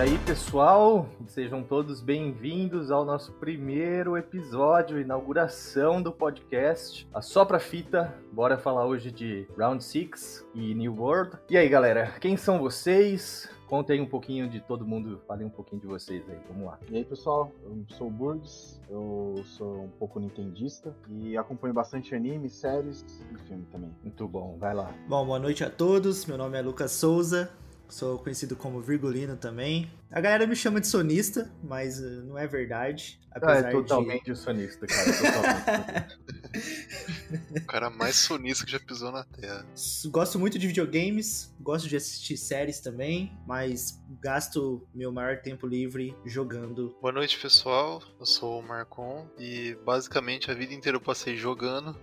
E aí, pessoal, sejam todos bem-vindos ao nosso primeiro episódio, inauguração do podcast A Sopra Fita. Bora falar hoje de Round 6 e New World. E aí, galera, quem são vocês? Contem um pouquinho de todo mundo, falem um pouquinho de vocês aí, vamos lá. E aí, pessoal, eu sou o Burgs, eu sou um pouco nintendista e acompanho bastante anime, séries e filme também. Muito bom, vai lá. Bom, boa noite a todos, meu nome é Lucas Souza, sou conhecido como Virgulino também. A galera me chama de sonista, mas uh, não é verdade. Ah, é totalmente de... sonista, cara. Totalmente. o cara mais sonista que já pisou na Terra. Gosto muito de videogames, gosto de assistir séries também, mas gasto meu maior tempo livre jogando. Boa noite, pessoal. Eu sou o Marcon e basicamente a vida inteira eu passei jogando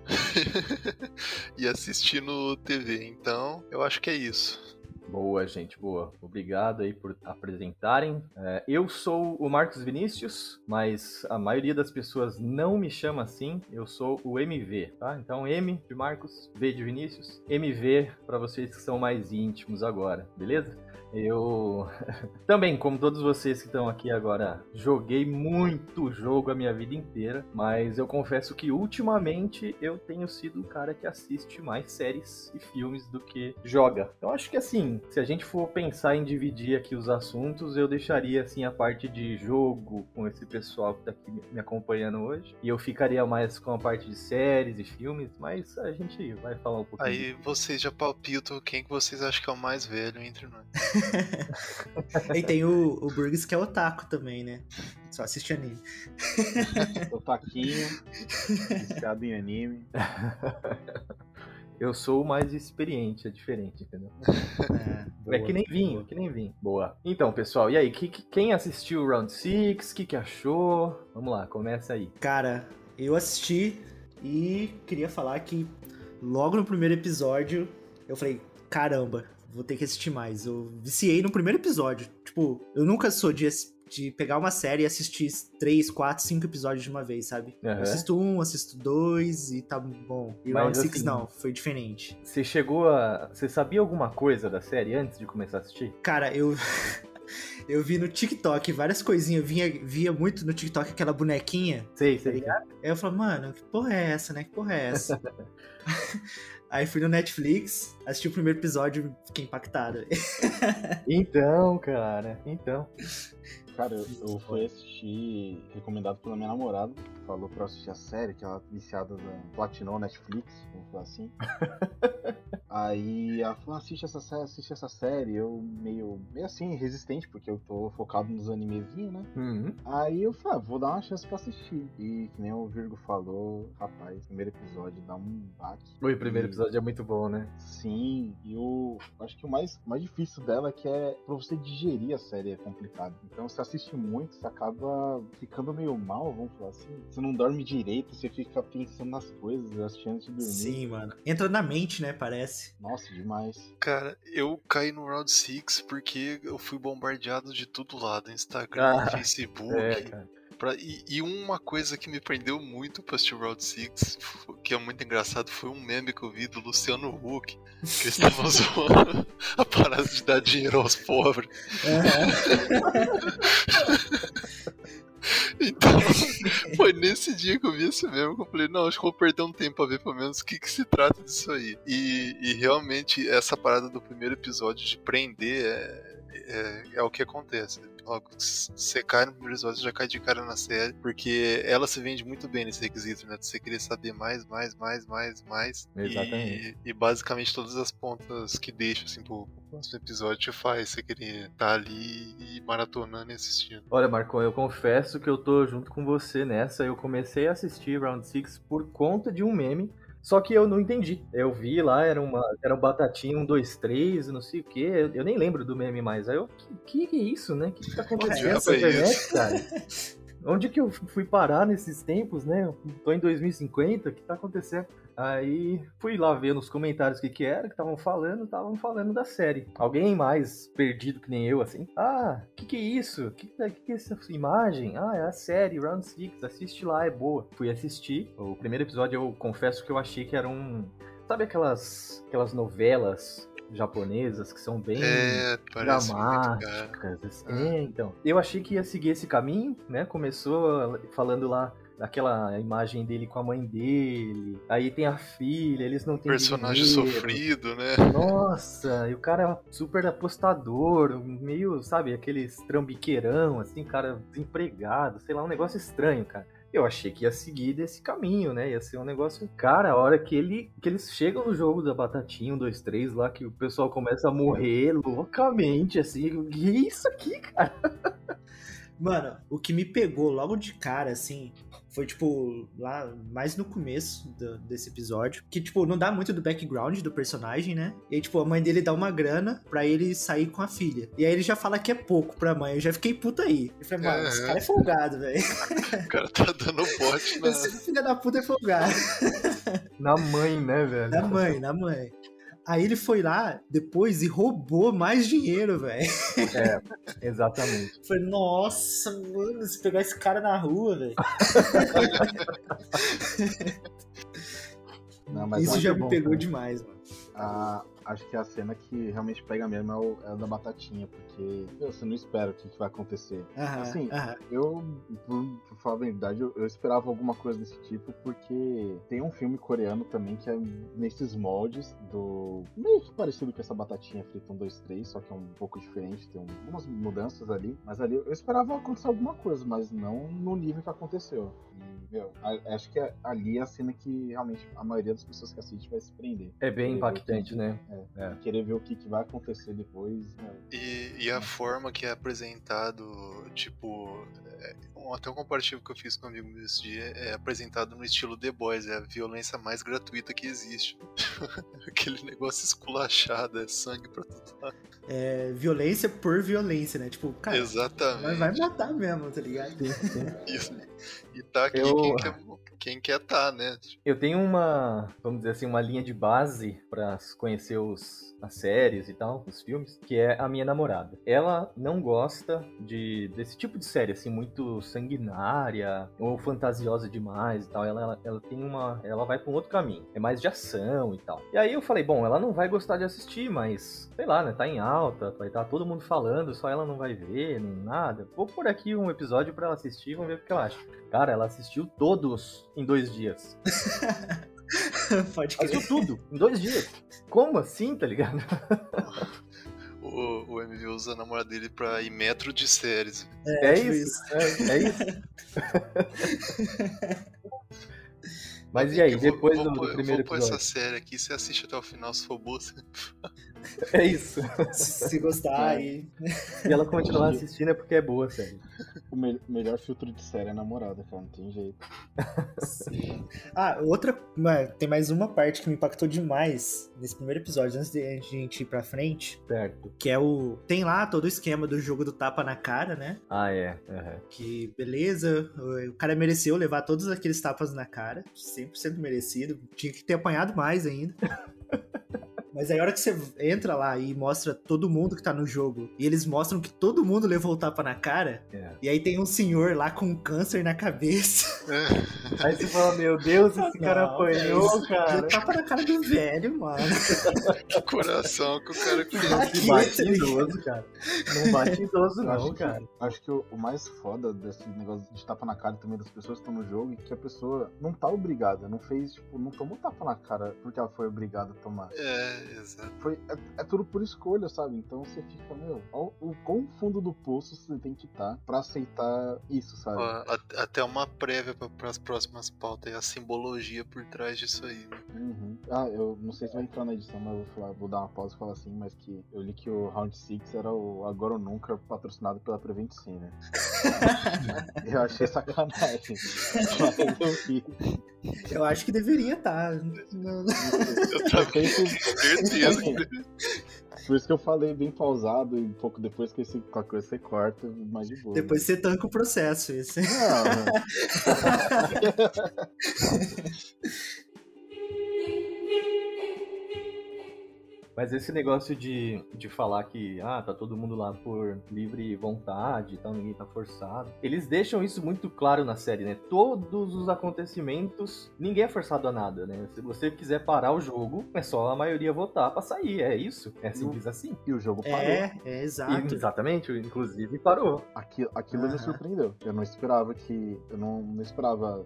e assistindo TV. Então, eu acho que é isso. Boa, gente, boa. Obrigado aí por apresentarem. É, eu sou o Marcos Vinícius, mas a maioria das pessoas não me chama assim. Eu sou o MV, tá? Então M de Marcos, V de Vinícius, MV para vocês que são mais íntimos agora, beleza? Eu também, como todos vocês que estão aqui agora, joguei muito jogo a minha vida inteira, mas eu confesso que ultimamente eu tenho sido o cara que assiste mais séries e filmes do que joga. Eu acho que assim, se a gente for pensar em dividir aqui os assuntos, eu deixaria assim a parte de jogo com esse pessoal que tá aqui me acompanhando hoje, e eu ficaria mais com a parte de séries e filmes, mas a gente vai falar um pouquinho. Aí vocês já palpitam quem que vocês acham que é o mais velho entre nós. e tem o, o Burgess que é otaku também, né? Só assiste anime. Otaquinho, viciado em anime. Eu sou o mais experiente, é diferente, entendeu? É, é que nem vinho, que nem vinho. Boa. Então, pessoal, e aí, que, que, quem assistiu o Round 6? O que, que achou? Vamos lá, começa aí. Cara, eu assisti e queria falar que logo no primeiro episódio eu falei, caramba, vou ter que assistir mais. Eu viciei no primeiro episódio. Tipo, eu nunca sou de, de pegar uma série e assistir três, quatro, cinco episódios de uma vez, sabe? Uhum. Assisto um, assisto dois e tá bom. E Mas, Round Six assim, não, foi diferente. Você chegou a. Você sabia alguma coisa da série antes de começar a assistir? Cara, eu. Eu vi no TikTok várias coisinhas, eu vinha, via muito no TikTok aquela bonequinha. Sei, sei. Tá Aí eu falo, mano, que porra é essa, né? Que porra é essa? Aí fui no Netflix, assisti o primeiro episódio e fiquei impactado. então, cara, então. Cara, eu, eu fui assistir, recomendado pela minha namorada, falou pra assistir a série, que ela é viciada da Platinou Netflix, vamos falar assim. Aí ela falou, assiste essa série, assiste essa série. Eu meio, meio assim, resistente, porque eu tô focado nos animezinhos, né? Uhum. Aí eu falei, ah, vou dar uma chance pra assistir. E que nem o Virgo falou, rapaz, primeiro episódio dá um baque. O primeiro e... episódio é muito bom, né? Sim, e o. Acho que o mais, mais difícil dela é que é pra você digerir a série é complicado. Então você assiste muito, você acaba ficando meio mal, vamos falar assim. Você não dorme direito, você fica pensando nas coisas, assistindo antes de dormir. Sim, mano. Entra na mente, né? Parece. Nossa, demais. Cara, eu caí no Round 6 porque eu fui bombardeado de tudo lado. Instagram, ah, Facebook. É, pra, e, e, uma coisa que me prendeu muito pra assistir Round 6, que é muito engraçado, foi um meme que eu vi do Luciano Huck, que eles estavam zoando a parada de dar dinheiro aos pobres. Então, foi nesse dia que eu vi esse mesmo que eu falei, não, acho que vou perder um tempo pra ver pelo menos o que, que se trata disso aí. E, e realmente, essa parada do primeiro episódio de prender é, é, é o que acontece logo você cai no primeiro episódio, você já cai de cara na série, porque ela se vende muito bem nesse requisito, né? Você querer saber mais, mais, mais, mais, mais. Exatamente. E, e basicamente todas as pontas que deixa, assim, pro próximo episódio te faz você querer estar tá ali e maratonando e assistindo. Olha, Marcon, eu confesso que eu tô junto com você nessa. Eu comecei a assistir Round 6 por conta de um meme só que eu não entendi. Eu vi lá, era uma era um batatinha, um, dois, três, não sei o quê. Eu, eu nem lembro do meme mais. Aí eu, que, que é isso, né? O que, que tá acontecendo nessa internet, cara? Onde que eu fui parar nesses tempos, né? Eu tô em 2050, o que tá acontecendo? Aí fui lá ver nos comentários o que que era, que estavam falando, estavam falando da série. Alguém mais perdido que nem eu, assim, ah, que que é isso? Que que, que é essa imagem? Ah, é a série Round Six, assiste lá, é boa. Fui assistir, o primeiro episódio eu confesso que eu achei que era um... Sabe aquelas, aquelas novelas japonesas que são bem É, dramáticas. assim. É, então. Eu achei que ia seguir esse caminho, né? Começou falando lá daquela imagem dele com a mãe dele. Aí tem a filha, eles não têm Personagem dinheiro. sofrido, né? Nossa, e o cara é super apostador, meio, sabe, aqueles trambiqueirão, assim, cara desempregado, sei lá, um negócio estranho, cara. Eu achei que ia seguir desse caminho, né? Ia ser um negócio. Cara, a hora que, ele, que eles chegam no jogo da Batatinha, um, dois, três, lá, que o pessoal começa a morrer loucamente, assim. O que é isso aqui, cara? Mano, o que me pegou logo de cara, assim, foi, tipo, lá mais no começo do- desse episódio. Que, tipo, não dá muito do background do personagem, né? E aí, tipo, a mãe dele dá uma grana pra ele sair com a filha. E aí ele já fala que é pouco pra mãe. Eu já fiquei puta aí. Eu falei, mano, esse Aham. cara é folgado, velho. O cara tá dando bote na. Esse filho da puta é folgado. Na mãe, né, velho? Na mãe, na mãe. Aí ele foi lá depois e roubou mais dinheiro, velho. É, exatamente. Falei, nossa, mano, se pegar esse cara na rua, velho. Não, Isso já me bom, pegou cara. demais, mano. a- acho que a cena que realmente pega mesmo é, o, é a da batatinha, porque meu, você não espera o que, que vai acontecer. Aham, Assim, aham. Eu, por, por falar a verdade, eu, eu esperava alguma coisa desse tipo, porque tem um filme coreano também que é nesses moldes do. meio que parecido com essa batatinha frita 1, 2, 3, só que é um pouco diferente, tem algumas mudanças ali. Mas ali eu esperava acontecer alguma coisa, mas não no nível que aconteceu. E, meu, a- acho que ali é a cena que realmente a maioria das pessoas que assiste vai se prender. É bem Querer impactante, que- né? É, É. Querer ver o que, que vai acontecer depois. né? E, e a forma que é apresentado, tipo. Um- até um comparativo que eu fiz com um amigo meu esse dia é apresentado no estilo The Boys, é a violência mais gratuita que existe. Aquele negócio esculachado, é sangue pra tudo lado. É violência por violência, né? Tipo, cara, Exatamente. vai, vai matar mesmo, tá ligado? E, e tá aqui Eu- quem, quer, quem quer tá, né? Eu tenho uma, vamos dizer assim, uma linha de base pra conhecer os, as séries e tal, os filmes, que é a minha namorada. Ela não gosta de desse tipo de série, assim, muito sanguinária ou fantasiosa demais e tal. Ela, ela, ela tem uma, ela vai pra um outro caminho, é mais de ação e tal. E aí eu falei, bom, ela não vai gostar de assistir, mas sei lá, né? Tá em alta, vai estar todo mundo falando, só ela não vai ver, nem nada. Vou pôr aqui um episódio pra ela assistir, vamos ver o que ela acha. Cara, ela assistiu todos em dois dias. Pode crer. Assistiu tudo, em dois dias. Como assim, tá ligado? O, o MV usa a namorada dele pra ir metro de séries. É, tipo isso. É, é isso. Mas e aí, vou- depois vou do, do pôr- eu primeiro vou pôr essa episódio? série aqui, você assiste até o final, se for boa. você- É isso. Se, gostar aí. E ela continuar assistindo é porque é boa, sério. O me- melhor filtro de série é a namorada, cara, não tem jeito. Ah, outra. mano, tem mais uma parte que me impactou demais nesse primeiro episódio, antes de a gente ir pra frente. Certo. Que é o. Tem lá todo o esquema do jogo do tapa na cara, né? Ah, é. aham. Que beleza, o o cara mereceu levar todos aqueles tapas na cara, 100% merecido, tinha que ter apanhado mais ainda. Mas aí a hora que você entra lá e mostra todo mundo que tá no jogo, e eles mostram que todo mundo levou o tapa na cara, É. e aí tem um senhor lá com um câncer na cabeça. Aí você fala, meu Deus, esse cara Não, apanhou, velho, cara. Deu tapa na cara do velho, mano. Que coração que o cara fez. Não bate idoso, cara. Não bate idoso, não, acho que- cara. Acho que o, o mais foda desse negócio de tapa na cara também das pessoas que estão no jogo é que a pessoa não tá obrigada, não fez, tipo, não tomou tapa na cara porque ela foi obrigada a tomar. É, exato. Foi, é, é tudo por escolha, sabe? Então você fica, meu, ó, o quão fundo do poço você tem que estar pra aceitar isso, sabe? Ó, até uma prévia para as próximas pautas, a simbologia por trás disso aí. né? Uhum. Ah, eu não sei se vai entrar na edição, mas eu vou, falar, vou dar uma pausa e falar assim, mas que eu li que o Round 6 era o Agora ou Nunca patrocinado pela Prevent Sim, né? eu achei sacanagem. mas eu ri. Eu acho que deveria estar. Eu Eu também que- certeza. Por isso que eu falei bem pausado e um pouco depois que esse, qualquer coisa você corta, mais de boa. Depois você tanca o processo. Esse. Não, Mas esse negócio de, de falar que, ah, tá todo mundo lá por livre vontade e tal, ninguém tá forçado. Eles deixam isso muito claro na série, né? Todos os acontecimentos, ninguém é forçado a nada, né? Se você quiser parar o jogo, é só a maioria votar pra sair, é isso. É simples assim. E o jogo parou. É, é exato. E, exatamente, inclusive parou. Aquilo, aquilo me Aham. surpreendeu. Eu não esperava que. Eu não, não esperava.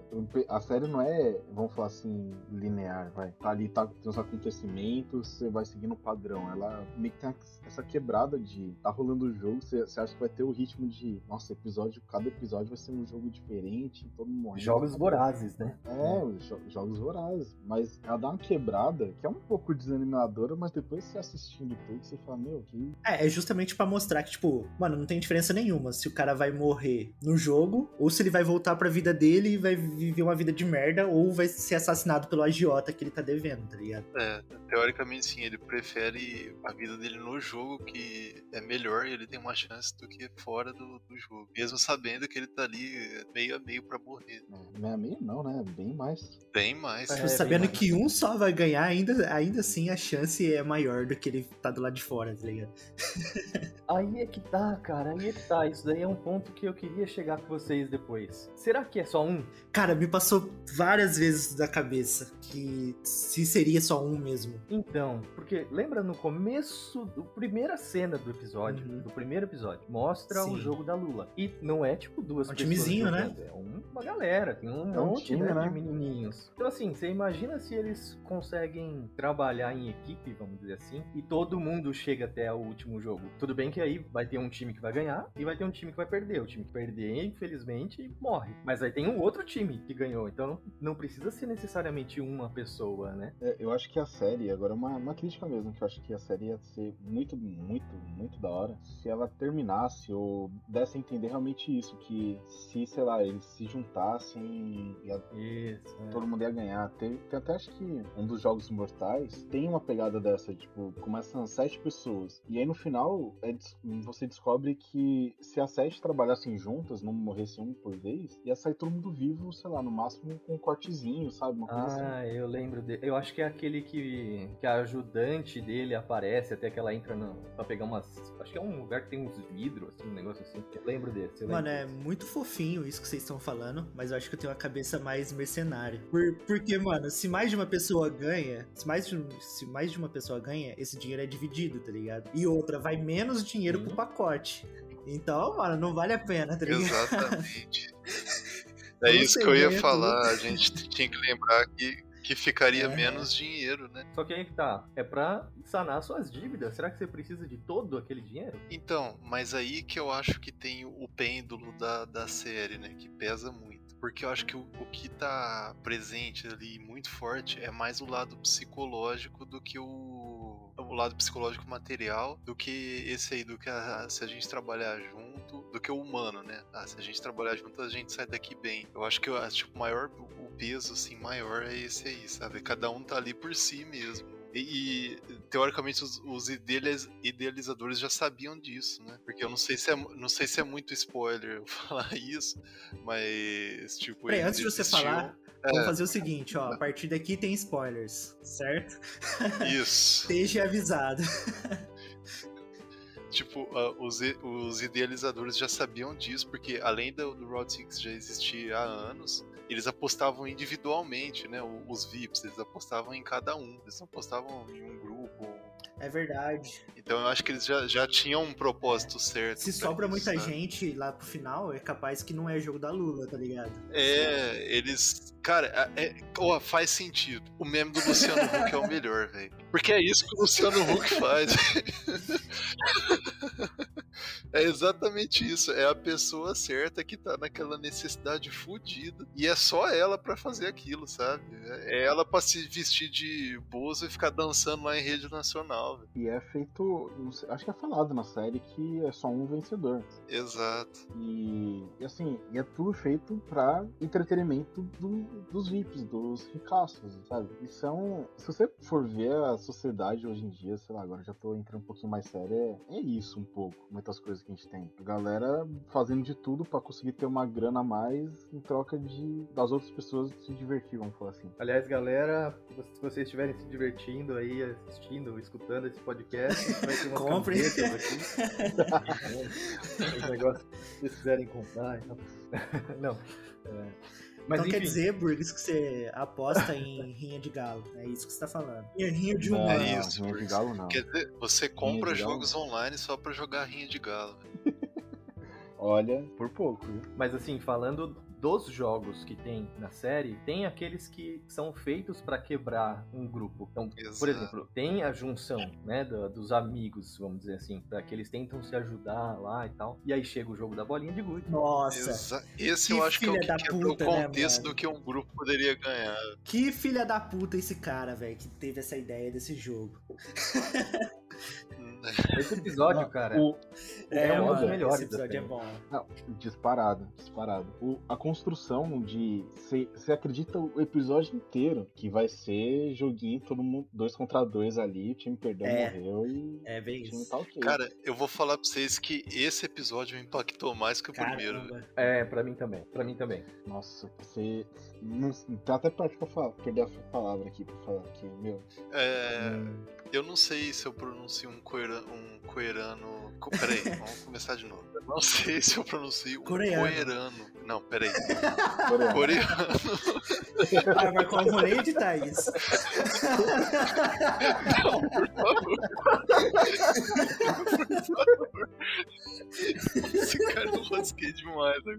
A série não é, vamos falar assim, linear, vai. Tá ali, tá, tem os acontecimentos, você vai seguindo o padrão. Ela meio que tem essa quebrada de. Tá rolando o jogo, você, acha que vai ter o ritmo de. Nossa, episódio, cada episódio vai ser um jogo diferente, todo mundo. Jogos vorazes, né? É, os jo- jogos vorazes. Mas ela dá uma quebrada que é um pouco desanimadora, mas depois você assistindo tudo, você fala, meu, que. É, é justamente pra mostrar que, tipo, mano, não tem diferença nenhuma se o cara vai morrer no jogo ou se ele vai voltar pra vida dele e vai viver uma vida de merda ou vai ser assassinado pelo agiota que ele tá devendo, tá ligado? É, teoricamente sim, ele prefere a vida dele no jogo, que é melhor e ele tem uma chance do que fora do, do jogo. Mesmo sabendo que ele tá ali meio a meio pra morrer. É, meia meio não, né? Bem mais. Bem mais. É, Tipo, bem sabendo mais. que um só vai ganhar, ainda, ainda assim a chance é maior do que ele tá do lado de fora, tá ligado? Aí é que tá, cara, aí é que tá. Isso daí é um ponto que eu queria chegar com vocês depois. Será que é só um? Cara, me passou várias vezes da cabeça que se seria só um mesmo. Então, porque lembra no começo do primeira cena do episódio, Uhum. do primeiro episódio, mostra o Sim. jogo da Lula. E não é tipo duas É um pessoas timezinho, né? É uma galera, tem um É um monte time, né, né? de menininhos. Então assim, você imagina se eles conseguem trabalhar em equipe, vamos dizer assim, e todo mundo chega até o último jogo. Tudo bem que aí vai ter um time que vai ganhar e vai ter um time que vai perder. O time que perder, infelizmente, morre. Mas aí tem um outro time que ganhou. Então não precisa ser necessariamente uma pessoa, né? É, eu acho que a série, agora é uma, uma crítica mesmo, que eu acho que a série ia ser muito, muito, muito da hora se ela terminasse ou desse a entender realmente isso, que se, sei lá, eles se juntassem e é. todo mundo ia ganhar. Tem, tem até acho que um dos jogos mortais tem uma pegada dessa, tipo, começam sete pessoas. E aí no final é você descobre que se as sete trabalhassem juntas, não morresse um por vez, ia sair todo mundo vivo, sei lá, no máximo com um cortezinho, sabe? Uma coisa assim. Ah, eu lembro dele. Eu acho que é aquele que, que a ajudante dele aparece, até que ela entra no, pra pegar umas. Acho que é um lugar que tem uns vidros, assim, um negócio assim. Eu lembro desse. Eu Mano, lembro é desse. muito fofinho isso que vocês estão falando, mas eu acho que eu tenho uma cabeça mais mercenária. Por- porque, mano, se mais de uma pessoa ganha, se mais, de, se mais de uma pessoa ganha, esse dinheiro é dividido, tá ligado? E outra, vai menos dinheiro Sim. pro pacote. Então, mano, não vale a pena, tá ligado? Exatamente. É isso que eu ia falar. A gente tinha que lembrar que, que ficaria É. menos dinheiro, né? Só que aí que tá. É pra sanar suas dívidas. Será que você precisa de todo aquele dinheiro? Então, mas aí que eu acho que tem o pêndulo da, da série, né? Que pesa muito. Porque eu acho que o, o que tá presente ali muito forte é mais o lado psicológico do que o. O lado psicológico material do que esse aí, do que a- se a gente trabalhar junto, do que o humano, né? Ah, se a gente trabalhar junto, a gente sai daqui bem. Eu acho que eu acho que o maior, o peso, assim, maior é esse aí, sabe? Cada um tá ali por si mesmo. E, e, teoricamente os, os idealiz- idealizadores já sabiam disso, né? Porque eu não sei se é, não sei se é muito spoiler eu falar isso, mas tipo. Peraí, antes de você existiam- falar, vamos fazer o seguinte, ó. A partir daqui tem spoilers, certo? Isso. Esteja avisado. Tipo, ah, os, os idealizadores já sabiam disso, porque além do, do Route 6 já existir há anos, eles apostavam individualmente, né? Os VIPs, eles apostavam em cada um. Eles não apostavam em um grupo. É verdade. Então eu acho que eles já, já tinham um propósito certo. Se sobra isso, muita sabe? gente lá pro final, é capaz que não é jogo da Lula, tá ligado? É, eles. Cara, é, é- ó, faz sentido. O meme do Luciano Huck é o melhor, velho. Porque é isso que o Luciano Huck faz. É exatamente isso. É a pessoa certa que tá naquela necessidade fodida. E é só ela pra fazer aquilo, sabe? É ela pra se vestir de bozo e ficar dançando lá em rede nacional. velho. E é feito. sei, acho que é falado na série que é só um vencedor. Exato. E, e assim, e é tudo feito pra entretenimento do- dos VIPs, dos ricaços, sabe? E são. Se você for ver a sociedade hoje em dia, sei lá, agora já tô entrando um pouquinho mais sério, é, é isso um pouco. Muitas coisas coisa que a gente tem. A galera fazendo de tudo pra conseguir ter uma grana a mais em troca de das outras pessoas se divertir, vamos falar assim. Aliás, galera, se vocês estiverem se divertindo aí, assistindo, escutando esse podcast, vai ter uma Compre. aqui. Os negócios que vocês quiserem comprar. Então. Não. é, Mas então quer enfim, dizer, Burgers, que você aposta em rinha de galo. É isso que você tá falando. E rinha de Não, humano. É não, isso, rinha de galo não. Quer dizer, você compra de galo. jogos online só pra jogar rinha de galo. Olha, por pouco, viu? Mas assim, falando dos jogos que tem na série, tem aqueles que são feitos pra quebrar um grupo. Então, por Exato. exemplo, tem a junção, né, da- dos amigos, vamos dizer assim, para que eles tentam se ajudar lá e tal. E aí chega o jogo da bolinha de gude. Nossa, Exa- Esse Que eu acho que é o que da quebra o puta, né, contexto mano? do que um grupo poderia ganhar. que filha da puta esse cara, velho, que teve essa ideia desse jogo. Esse episódio, cara, O, É um dos melhores Esse episódio é bom. Não, disparado, disparado. O- a construção de. Você acredita o episódio inteiro que vai ser joguinho, todo mundo, dois contra dois ali, o time perdeu, É. morreu e É bem o time isso. tá ok. Cara, eu vou falar pra vocês que esse episódio me impactou mais que o primeiro. velho. Caramba. é, pra mim também. Pra mim também. Nossa, você. Não, tá até perto pra falar, perder a palavra aqui pra falar que, meu. É, Hum, eu não sei se eu pronuncio um, coera, um coerano. co- Peraí, vamos começar de novo. Eu não sei se eu pronuncio um Coreano. coerano. Não, peraí. Coreano. Coreano. Ah, mas como vou nem editar isso. Não, por favor. por favor. Esse cara eu rosquei demais. né?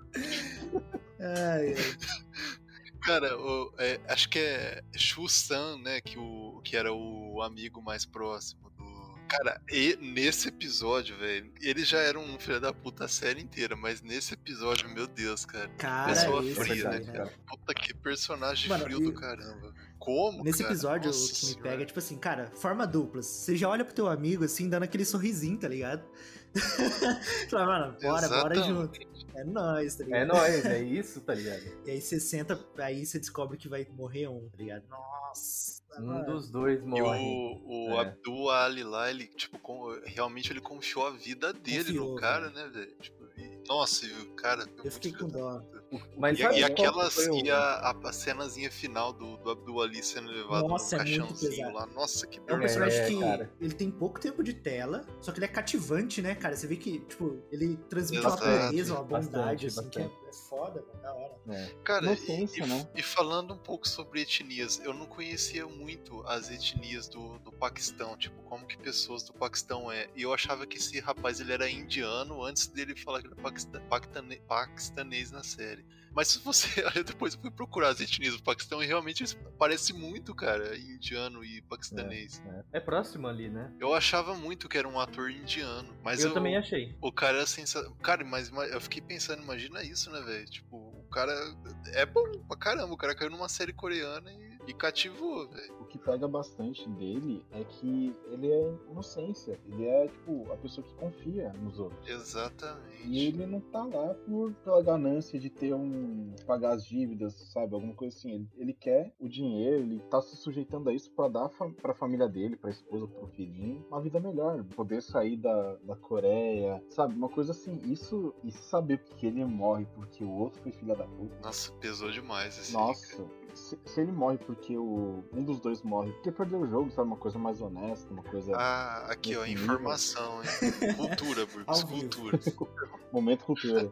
Ai, ai. Cara, o- é, acho que é Shu San, né? Que, o, que era o amigo mais próximo do. Cara, e nesse episódio, velho, ele já era um filho da puta a série inteira, mas nesse episódio, meu Deus, cara. Cara, Pessoa esse fria, daí, né, cara? Puta que personagem Mano, frio e- do caramba. Como? Nesse cara? episódio, Nossa o que me pega é tipo assim, cara, forma duplas. Você já olha pro teu amigo assim, dando aquele sorrisinho, tá ligado? Fala, mano, bora, bora junto. É nóis, tá ligado? É nóis, é isso, tá ligado? E aí você senta, aí você descobre que vai morrer um, tá ligado? Nossa. Um mano. dos dois E morre. o, o É. Abdul Ali lá, ele, tipo, com- realmente ele confiou a vida dele Confiou, no cara, né, velho? Tipo, e- nossa, e o cara. Eu fiquei com dó. Mas E, sabe e que aquelas. E a, a, cenazinha final do, do Abdul Ali sendo levado Nossa, no é caixãozinho pesado. lá. Nossa, que É um dor. personagem É, que cara. ele tem pouco tempo de tela, só que ele é cativante, né, cara? Você vê que, tipo, ele transmite uma Exato. pureza, uma bondade, Bastante, assim, que é, bastante. é foda, mano, da hora. É. Cara, e, né? e falando um pouco sobre etnias, eu não conhecia muito as etnias do, do Paquistão, tipo, como que pessoas do Paquistão é. E eu achava que esse rapaz ele era indiano antes dele falar que ele era paquista- pactane- paquistanês na série. Mas se você. Aí depois eu fui procurar as etnias do Paquistão e realmente parece muito, cara, indiano e paquistanês. É, é próximo ali, né? Eu achava muito que era um ator indiano, mas eu, também achei. o cara é sensacional. Cara, mas mas eu fiquei pensando, imagina isso, né, velho? Tipo, o cara é bom pra caramba. O cara caiu numa série coreana e, e cativou, velho. O que pega bastante dele é que ele é inocência. Ele é, tipo, a pessoa que confia nos outros. Exatamente. E ele não tá lá por, pela ganância de ter um. pagar as dívidas, sabe? Alguma coisa assim. Ele, ele quer o dinheiro, ele tá se sujeitando a isso pra dar pra família dele, pra esposa, pro filhinho, uma vida melhor. Poder sair da, da Coreia, sabe? Uma coisa assim. Isso. E saber que ele morre porque o outro foi filha da puta. Nossa, pesou demais esse. Nossa, se, se ele morre porque o, um dos dois morre porque perdeu o jogo, sabe? Uma coisa mais honesta, uma coisa. Ah, aqui, ó, informação, hein? Cultura, Burgos, cultura. Momento cultura.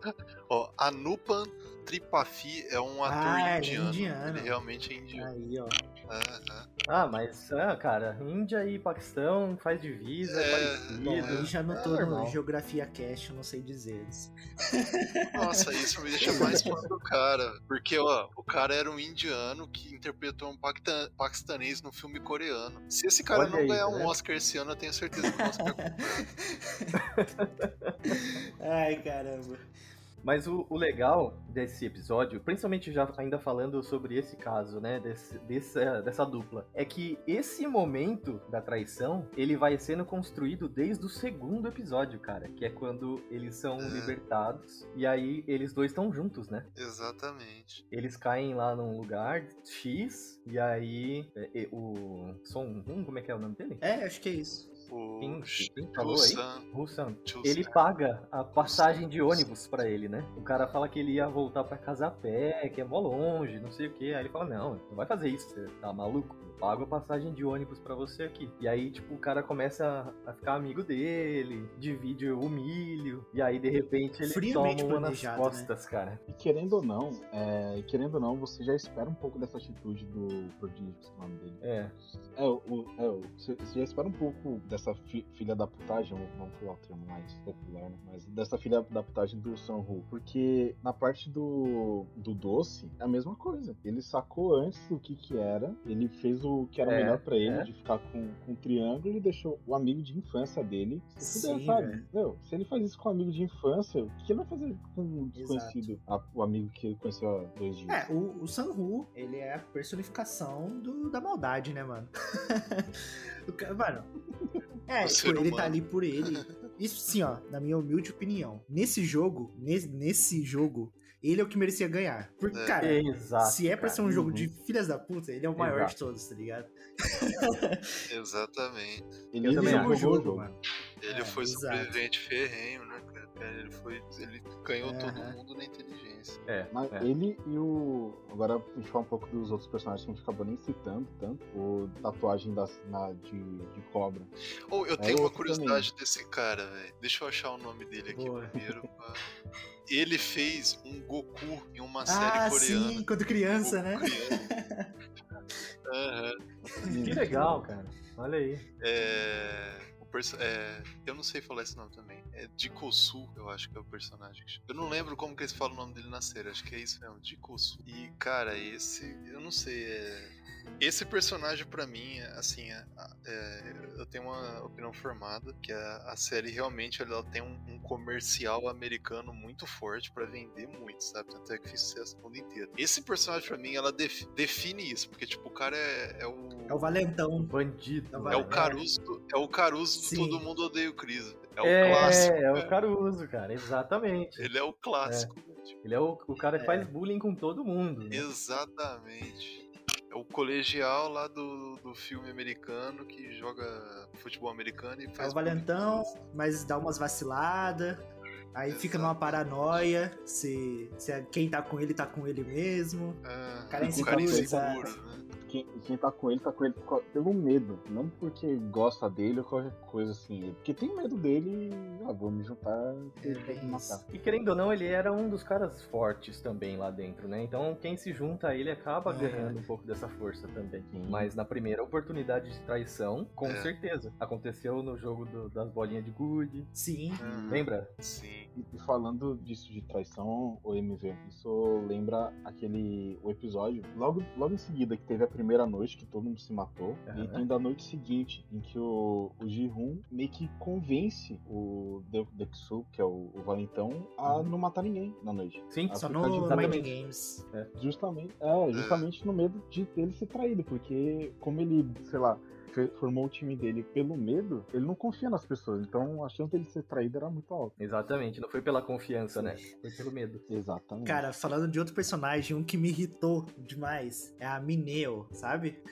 Ó, Anupan Tripathi é um ator Ah, é indiano. indiano. Ele realmente é indiano. Aí, ó. Aham. Ah, mas, ah, cara, Índia e Paquistão faz divisa, é, É, parecido. Bom, aí já não É tô normal. no Geografia Cast, eu não sei dizer. Nossa, isso me deixa mais fã do cara. Porque, ó, o cara era um indiano que interpretou um paquistanês no filme coreano. Se esse cara Olha não aí, ganhar tá um? Oscar esse ano, eu tenho certeza que o Oscar Ai, caramba. Mas o, o legal desse episódio, principalmente já ainda falando sobre esse caso, né, desse, dessa, dessa dupla, é que esse momento da traição, ele vai sendo construído desde o segundo episódio, cara, que é quando eles são É. libertados e aí eles dois estão juntos, né? Exatamente. Eles caem lá num lugar X e aí é, é, o Son Hun, como é que é o nome dele? É, acho que é isso. O Quem, quem falou aí? Chusan-. Chusan. Ele paga a passagem de ônibus pra ele, né? O cara fala que ele ia voltar pra casa a pé, que é mó longe, não sei o que. Aí ele fala: Não, não vai fazer isso, você tá maluco? Pago a passagem de ônibus pra você aqui. E aí, tipo, o cara começa a ficar amigo dele, divide o milho, e aí de repente ele Friamente toma uma nas planejado, costas, cara. E querendo ou não, é, querendo ou não, você já espera um pouco dessa atitude do Prodígio, que é o nome dele. É. É, o, é, o- você já espera um pouco dessa fi- filha da putagem, vamos- falar o termo mais popular, né? Mas dessa filha da putagem do Sanhu. Porque na parte do, do doce, é a mesma coisa. Ele sacou antes o que que era, ele fez o que era É, melhor pra ele, é. de ficar com, com o triângulo, e deixou o amigo de infância dele se fuder, Sim, sabe? Meu, se ele faz isso com um amigo de infância, o que ele vai fazer com um desconhecido? A- o amigo que ele conheceu há dois dias. É, o, o Sanhu, ele é a personificação do, da maldade, né, mano? O mano. É, O tipo, ele tá ali por ele. Isso sim, ó, na minha humilde opinião. Nesse jogo, nesse, nesse jogo, ele é o que merecia ganhar. Porque, É. cara, Exato. se é pra cara. ser um jogo Uhum. de filhas da puta, ele é o maior Exato. de todos, tá ligado? Exatamente. Ele ele também jogou o jogo. mano. Ele É, foi exato. sobrevivente ferrenho, né, cara? Ele foi. Ele ganhou todo mundo na inteligência. É, Mas é. ele e o. Agora a gente fala um pouco dos outros personagens que a gente acabou nem citando tanto. O tatuagem das, na, de, de cobra. Ou eu É tenho uma outro curiosidade desse cara, velho. Deixa eu achar o nome dele aqui Boa. primeiro. pá. Ele fez um Goku em uma Ah, série coreana. sim, quando criança, né? Aham. Que legal, cara. Olha aí. É, é, eu não sei falar esse nome também. É Dikosu, eu acho que é o personagem. Eu não lembro como que eles falam o nome dele na série. Acho que é isso mesmo, Dikosu. E, cara, esse. Eu não sei. é, esse personagem, pra mim, é, assim, é- é, eu tenho uma opinião formada que a, a série realmente ela tem um, um comercial americano muito forte pra vender muito, sabe? Tanto é que fez sucesso no mundo inteiro. Esse personagem, pra mim, ela def- define isso, porque, tipo, o cara é, é o. É o Valentão. Bandido. É o É o Caruso, é o Caruso do Sim. Todo Mundo Odeia o Chris. É o É, clássico. é o Caruso, cara. Exatamente. Ele é o clássico. tipo, Ele é o, o cara que É. faz bullying com todo mundo. né? Exatamente. É o colegial lá do, do filme americano que joga futebol americano e É faz. o Valentão, mas dá umas vaciladas. Aí fica numa Exato. paranoia se, se é- quem tá com ele tá com ele mesmo. Cara é o cara inseguro, inseguro, né? Quem, quem tá com ele, tá com ele pelo medo. Não porque gosta dele ou qualquer coisa assim. Porque tem medo dele e, ah, vou me juntar e É. E querendo ou não, ele era um dos caras fortes também lá dentro, né? Então quem se junta a ele acaba É. ganhando um pouco dessa força também. Sim. Mas na primeira oportunidade de traição, com É. certeza. Aconteceu no jogo do- das bolinhas de gude. Sim. Ah, Lembra? Sim. E, e falando disso de traição, o MV, isso lembra aquele o episódio logo, logo em seguida que teve a primeira noite que todo mundo se matou Aham. e tem da noite seguinte em que o, o Ji-Hoon meio que convence o De- Dexu, que é o, o Valentão, a Uhum. não matar ninguém na noite. Sim, Ah, Só no Mind. Games. Justamente, é, justamente no medo de ele ser traído, porque como ele, sei lá, formou o time dele pelo medo, ele não confia nas pessoas, então a chance dele ser traído era muito alta. Exatamente, não foi pela confiança, né? Foi pelo medo. Exatamente. Cara, falando de outro personagem, um que me irritou demais é a Mineo, sabe?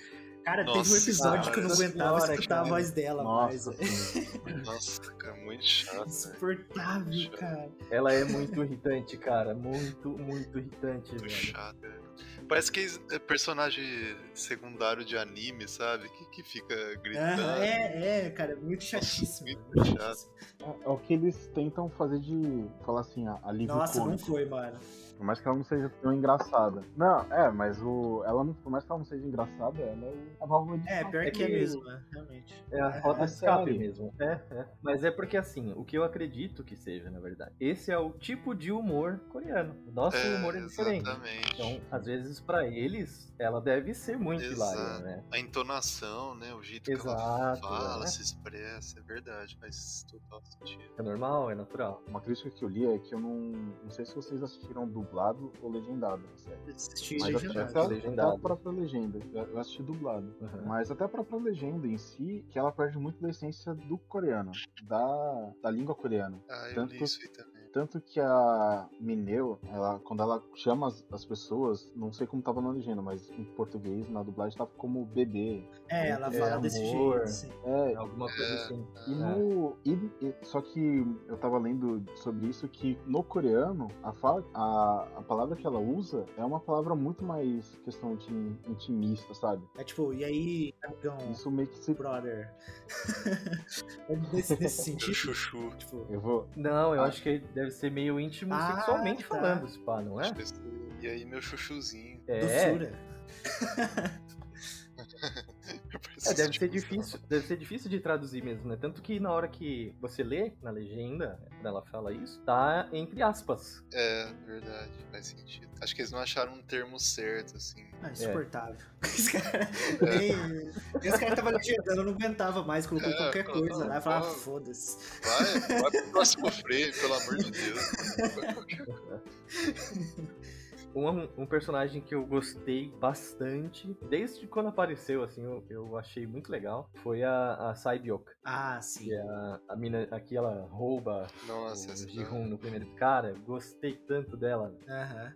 Cara, teve um Nossa episódio que eu não aguentava senhora, escutar a cara. voz dela mais. Nossa, sim. Nossa, cara, muito chato. Insuportável, Chato. cara. Ela é muito irritante, cara. Muito, muito irritante, Muito velho. chato. cara. Parece que é personagem secundário de anime, sabe? Que, que fica gritando. Aham, é, é, cara, muito chatíssimo. muito muito chato. É, é o que eles tentam fazer de falar assim, a- alívio Nossa, não foi, mano. Por mais que ela não seja tão engraçada. Não, é, mas o. Ela não, por mais que ela não seja engraçada, ela é o- a válvula de É, escape. pior É que é mesmo, né? Realmente. É a É, rota é de escape sério. mesmo. É, é. Mas é porque assim, o que eu acredito que seja, na verdade. Esse é o tipo de humor coreano. O nosso É, humor é diferente. Exatamente. Então, às vezes, pra eles, ela deve ser muito Exato. hilária, né? A entonação, né? O jeito que ela Exato, fala, é. se expressa, é verdade, faz total sentido. É normal, é natural. Uma crítica que eu li é que eu não. Não sei se vocês assistiram dublado ou legendado série. Assisti Mas até, legendado. até, até Legendado. a própria legenda. Eu assisti dublado. Uhum. Mas até a própria legenda em si, que ela perde muito da essência do coreano, da, da língua coreana. Ah, eu Tanto li que- isso aí também. Tanto que a Mineu, ela, quando ela chama as, as pessoas, não sei como tava na legenda, mas em português, na dublagem, tava como bebê. É, ela É, fala desse amor. jeito, assim. É, Alguma coisa É. assim. E É. no. e- e- só que eu tava lendo sobre isso que no coreano, a, fala, a, a palavra que ela usa é uma palavra muito mais questão de intimista, sabe? É tipo, e aí, amigão, Isso meio que se. brother. é nesse, nesse sentido. chuchu. Tipo, Eu vou. Não, eu Ah. acho que deve ser meio íntimo Ah, sexualmente tá. falando, pá, não é? E aí, meu chuchuzinho. É, doçura. é, deve ser difícil, deve ser difícil de traduzir mesmo, né? Tanto que na hora que você lê na legenda, quando ela fala isso, tá entre aspas. É, verdade, faz sentido. Acho que eles não acharam um termo certo, assim. Ah, insuportável. É. Esse cara, nem, esse cara tava legendando, não aguentava mais, colocou É, qualquer falou, coisa não, lá e falava, pô. foda-se. Vai, vai pro próximo frame, pelo amor de Deus. Um, um personagem que eu gostei bastante, desde quando apareceu, assim, eu, eu achei muito legal, foi a, a Saibyoka. Ah, sim. Que é a, a mina aqui, ela rouba Nossa, o essa Ji-Hoon no primeiro. Cara, gostei tanto dela.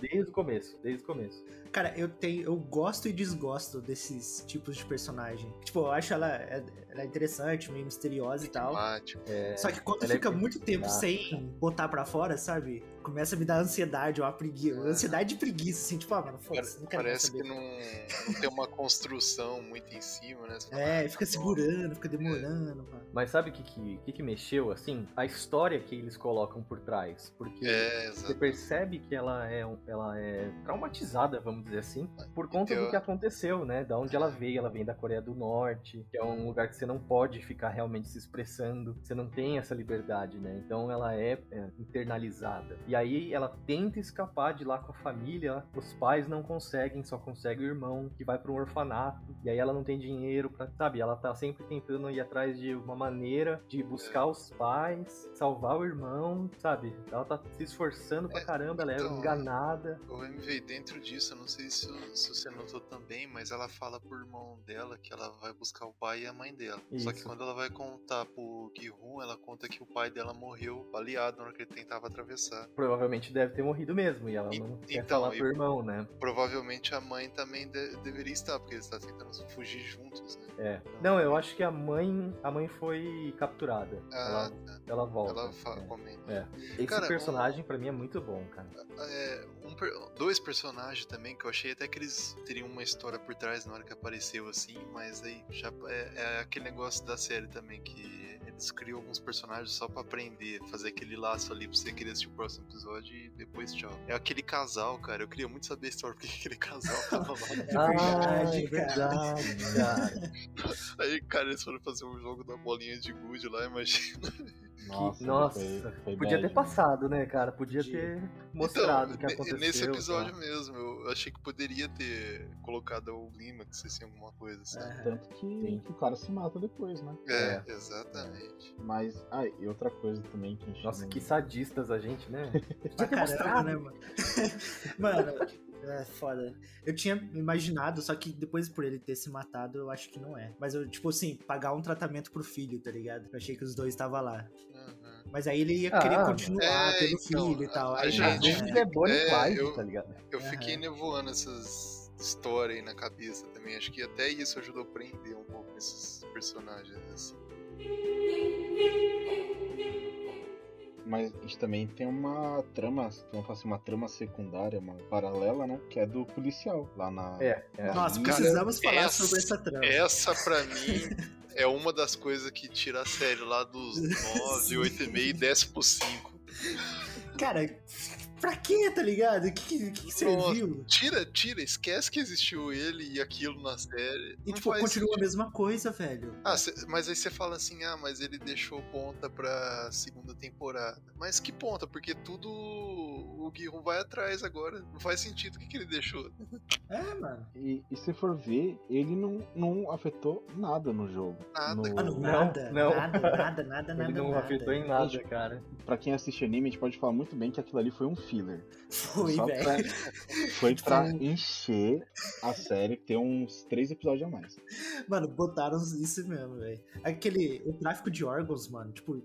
Desde o começo, desde o começo. Cara, eu tenho, eu gosto e desgosto desses tipos de personagem. Tipo, eu acho ela, é- ela é interessante, meio misteriosa e tal. É, Só que quando ela é fica muito tempo Ah. sem botar pra fora, sabe? Começa a me dar ansiedade, uma preguiça. Ah. Ansiedade e preguiça, assim, tipo, ah, mano, foda-se, não quero Parece saber. que não, não tem uma construção muito em cima, né? Fala, É, ah, fica tá bom. segurando, fica demorando. pá. Mas sabe o que, que, que que mexeu, assim? A história que eles colocam por trás. Porque É, você percebe que ela é, ela é traumatizada, vamos dizer assim, por conta Então- do que aconteceu, né? Da onde ela veio. Ela vem da Coreia do Norte, que é um lugar que você não pode ficar realmente se expressando. Você não tem essa liberdade, né? Então ela é, é, internalizada. E aí ela tenta escapar de lá com a família. Os pais não conseguem, só consegue o irmão, que vai para um orfanato. E aí ela não tem dinheiro pra, sabe? Ela tá sempre tentando ir atrás de uma maneira de buscar os pais, salvar o irmão, sabe? Ela tá se esforçando pra É, caramba, ela é então, enganada. O MV, dentro disso, eu não sei se, se você notou também, mas ela fala pro irmão dela que ela vai buscar o pai e a mãe dela. Só que Isso. quando ela vai contar pro Gi-hun, ela conta que o pai dela morreu baleado na hora que ele tentava atravessar. Provavelmente deve ter morrido mesmo, e ela E- não quer então, falar e- pro irmão, né? Provavelmente a mãe também de- deveria estar, porque eles estão tentando fugir juntos, né? É. Não, eu acho que a mãe, a mãe foi capturada. Ah, ela, ela volta. ela fa- é. comenta. É. Esse Cara, personagem pra mim é muito bom, cara. É, um dois personagens também que eu achei até que eles teriam uma história por trás na hora que apareceu assim, mas aí já é, é aquele negócio da série também que eles criam alguns personagens só pra aprender, fazer aquele laço ali pra você querer assistir o próximo episódio e depois tchau. É aquele casal, cara. Eu queria muito saber a história porque aquele casal tava lá. Ah, é verdade, cara. Aí, cara, eles foram fazer um jogo da bolinha de gude lá, imagina. Que- nossa, foi- foi podia bad, ter passado, né, cara? Podia Podia. ter mostrado o que Então, ne- aconteceu. Nesse episódio tá? mesmo, eu achei que poderia ter colocado o clímax, assim, alguma coisa, sabe? Aham. Tanto que, que o cara se mata depois, né? É, exatamente. Mas, ah, e outra coisa também que a gente. Nossa, não- que sadistas a gente, né? Podia ter mostrado. né, mano? mano, é foda. Eu tinha imaginado, só que depois por ele ter se matado, eu acho que não é. Mas eu, tipo assim, pagar um tratamento pro filho, tá ligado? Eu achei que os dois estavam lá. Uhum. Mas aí ele ia Ah, querer continuar É, pelo então, filho e tal. a Aí, gente- vezes é Bonnie É, Clyde, eu- tá ligado? Eu Aham. fiquei nevoando essas histórias aí na cabeça também. Acho que até isso ajudou a prender um pouco esses personagens, assim. Mas a gente também tem uma trama, vamos falar assim, uma trama secundária, uma paralela, né? Que é do policial lá na. É, é. Nós Cara, precisamos falar essa- sobre essa trama. Essa, pra mim, é uma das coisas que tira a série lá dos 9, Sim. 8,5 e desce pro 5. Cara, pra quê, tá ligado? O que, que, que serviu? Tira, tira, esquece que existiu ele e aquilo na série. E Não tipo, continua a sentido. mesma coisa, velho. Ah, cê- mas aí você fala assim, ah, mas ele deixou ponta pra segunda temporada. Mas que ponta? Porque tudo o Guirro vai atrás agora. Não faz sentido o que, que ele deixou. É, mano. E, e se for ver, ele não, não afetou nada no jogo. Nada. No- Mano, Não, nada, não. nada, nada, nada, Ele nada, não nada. afetou em nada, cara. Pra quem assiste anime, a gente pode falar muito bem que aquilo ali foi um filler. Foi, Só velho. pra- Foi pra encher a série, ter uns três episódios a mais. Mano, botaram isso mesmo, velho. Aquele. O tráfico de órgãos, mano. Tipo,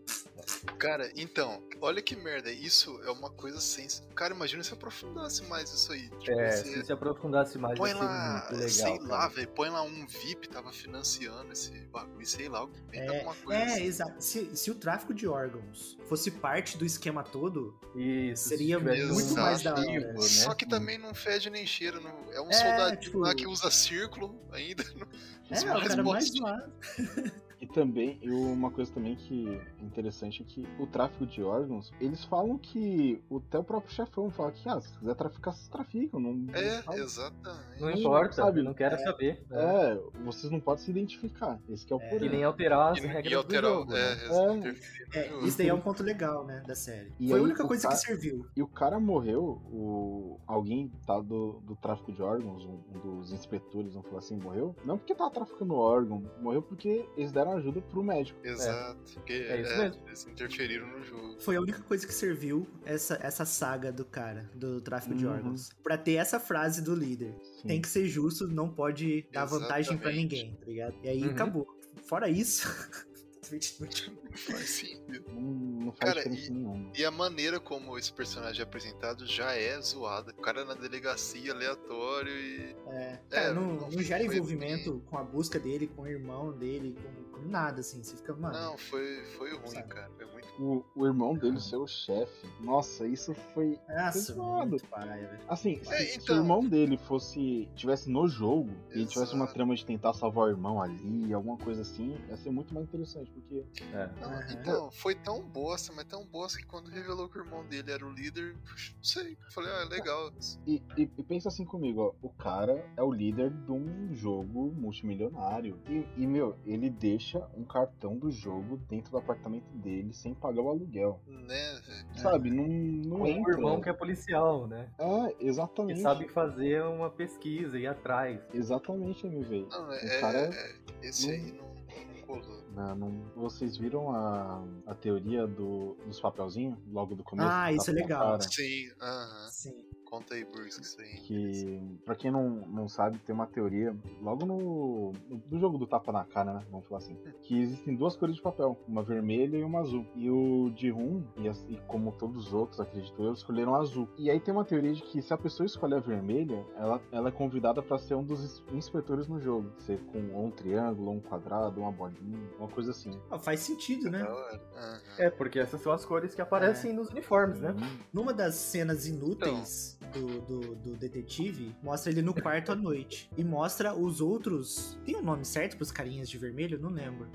Cara, então, olha que merda. Isso é uma coisa sens... Cara, imagina se aprofundasse mais isso aí. Tipo, É, você se se aprofundasse mais, põe lá, muito legal. sei cara. lá, velho, põe lá um VIP tava financiando esse bagulho, sei lá, É, alguma coisa é, assim. exato. Se, se o tráfico de órgãos fosse parte do esquema todo, Isso, se Seria muito mais da hora. né? Só que também não fede nem cheira. Não... É um É, soldadinho tipo- lá que usa círculo ainda. é, Os o mais cara mais bons. E também, e uma coisa também que é interessante é que o tráfico de órgãos, eles falam que até o próprio chefão fala que, ah, se quiser traficar, vocês traficam. Não, não É, sabe. exatamente. Não importa, sabe? não quero saber. né? É, vocês não podem se identificar. Esse que é o É. E nem alterar as E, regras e alterar, do jogo. é, né? É. É, jogo. isso daí é um ponto legal, né, da série. E Foi a aí, única o coisa cara- que serviu. E o cara morreu, o alguém tá do, do tráfico de órgãos, um, um dos inspetores, vamos falar assim, morreu. Não porque tava traficando órgão, morreu porque eles deram ajuda pro médico. Exato. Porque, É isso é, mesmo. Eles interferiram no jogo. Foi a única coisa que serviu essa, essa saga do cara, do tráfico de Uhum. órgãos. Pra ter essa frase do líder. Sim. Tem que ser justo, não pode dar vantagem pra Exatamente. ninguém, tá ligado? E aí Uhum. acabou. Fora isso. Não faz sentido. Não, não faz Cara, nenhuma. E a maneira como esse personagem é apresentado já é zoada. O cara na delegacia, aleatório e. É, cara, não, não não gera envolvimento com a busca dele, com o irmão dele, com, com nada, assim. Você fica, mano. Não, foi, foi ruim, Sabe? cara. Foi muito O, o irmão dele ser o chefe. Nossa, isso foi. Nossa, velho. Assim, se, É, se então. o irmão dele fosse. tivesse no jogo e tivesse uma Exato. trama de tentar salvar o irmão ali, alguma coisa assim, ia ser muito mais interessante, porque. É. Não. Então, foi tão bosta, mas tão bosta que quando revelou que o irmão dele era o líder, puxa, não sei. Eu falei, ah, legal. E, e- e pensa assim comigo, ó. O cara é o líder de um jogo multimilionário. E, e, meu, ele deixa um cartão do jogo dentro do apartamento dele sem pagar o aluguel. Né, velho? Sabe? Não, não Com o irmão que é policial, né? É, Que exatamente. sabe fazer uma pesquisa e atrás. Exatamente, MV. Não, O é, cara- é- esse não- aí não, não colou. Não, não- Vocês viram a, a teoria do, dos papelzinhos logo do começo? Ah, do isso é legal. cara? Sim, aham. Sim. Conta aí, Bruce, que isso aí. Que, pra quem não, não sabe, tem uma teoria logo no, no jogo do tapa na cara, né? Vamos falar assim. Que existem duas cores de papel, uma vermelha e uma azul. E o de Rum, e, e como todos os outros, acredito eu, escolheram azul. E aí tem uma teoria de que se a pessoa escolher a vermelha, ela, ela é convidada pra ser um dos ins- inspetores no jogo. Ser com ou um triângulo, ou um quadrado, uma bolinha, uma coisa assim. Ah, faz sentido, né? É, porque essas são as cores que aparecem nos uniformes, né? Numa das cenas inúteis do, do, do detetive, mostra ele no quarto à noite. E mostra os outros. Tem o um nome certo pros carinhas de vermelho? Não lembro.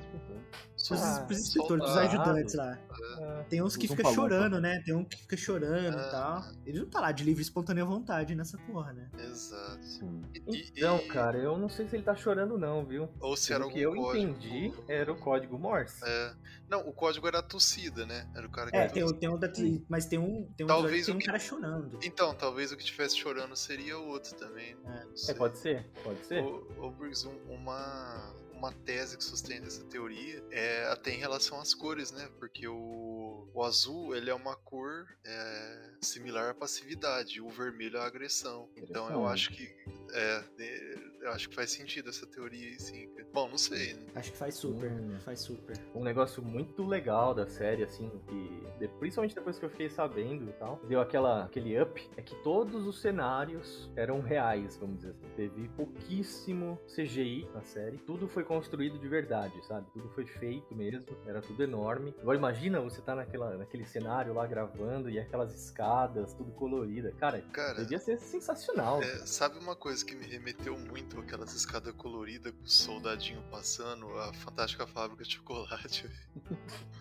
Pros, Ah, inspetores, pros soldado. ajudantes lá. Ah, Tem uns que Usa um fica palumpa. chorando, né? Tem um que fica chorando Ah. e tal. Ele não tá lá de livre e espontânea vontade nessa porra, né? Exato. sim. E- e- Então, e- cara, eu não sei se ele tá chorando não, viu? Ou se era O algum que eu código. entendi era o código Morse. É. Não, o código era a tossida, né? Era o cara que É, tem, tem um da, mas tem um, tem um Talvez tem um que- cara chorando. Então, talvez o que estivesse chorando seria o outro também. É. É, pode ser, pode ser. Ô, ô Briggs, um- uma, uma tese que sustenta essa teoria é até em relação às cores, né? Porque o, o azul, ele é uma cor é, similar à passividade, e o vermelho à agressão. Então eu acho que é, eu acho que faz sentido essa teoria aí, sim. Bom, não sei, né? Acho que faz super, Hum. faz super. Um negócio muito legal da série, assim, que principalmente depois que eu fiquei sabendo e tal, deu aquela, aquele up, é que todos os cenários eram reais, vamos dizer assim. Teve pouquíssimo CGI na série, tudo foi construído de verdade, sabe? Tudo foi feito mesmo, era tudo enorme. Agora imagina você tá naquela, naquele cenário lá gravando e aquelas escadas, tudo colorida. Cara, Cara, devia ser sensacional. É, sabe uma coisa que me remeteu muito aquelas escadas coloridas com o soldadinho passando, a fantástica fábrica de chocolate.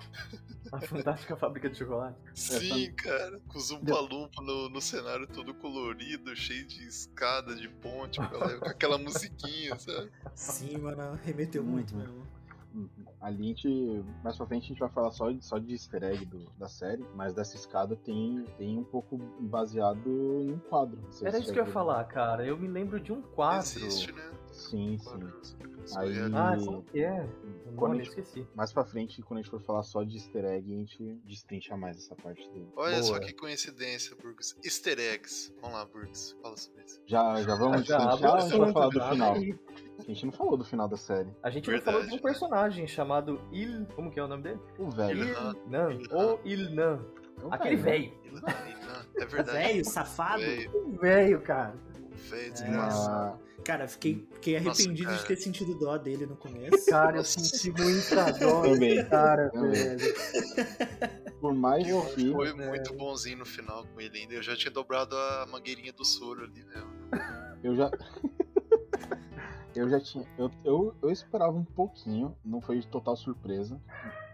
A fantástica fábrica de chocolate. Sim, cara, com os umpa-lumpa no, no cenário todo colorido, cheio de escada, de ponte, com aquela, musiquinha, sabe? Sim, mano, remeteu muito Uhum. mesmo. Ali a gente. Mais pra frente a gente vai falar só de, só de easter egg do- da série, mas dessa escada tem, tem um pouco baseado em um quadro. Era isso que eu ia falar, cara. Eu me lembro de um quadro. Existe, né? Sim, sim. Aí- é- Ah, como que é? O Quando nome, a gente- esqueci. Mais pra frente, quando a gente for falar só de easter egg, a gente destrincha mais essa parte dele. Olha só Boa. que coincidência, Burgos. Easter eggs. Vamos lá, Burgos. Fala sobre isso. Já, já vamos Já destrinchar ou a gente vai falar do final? aí. A gente não falou do final da série. A gente não Verdade, falou de um né? personagem chamado Il. Como que é o nome dele? O velho. Ilhan. Ilnan. Ilhan. Ou Ilnan. É o Aquele velho. Ilhan, É verdade. Velho, safado. Velho, O velho, cara. velho desgraçado. Uma... Cara, fiquei, fiquei Nossa, arrependido de cara. ter sentido dó dele no começo. Cara, eu Nossa. senti muita dó Também, cara, velho. Por mais Pô, que. Foi né? muito bonzinho no final com ele ainda. Eu já tinha dobrado a mangueirinha do soro ali mesmo. Eu já. eu já tinha. Eu, eu, eu esperava um pouquinho, não foi de total surpresa.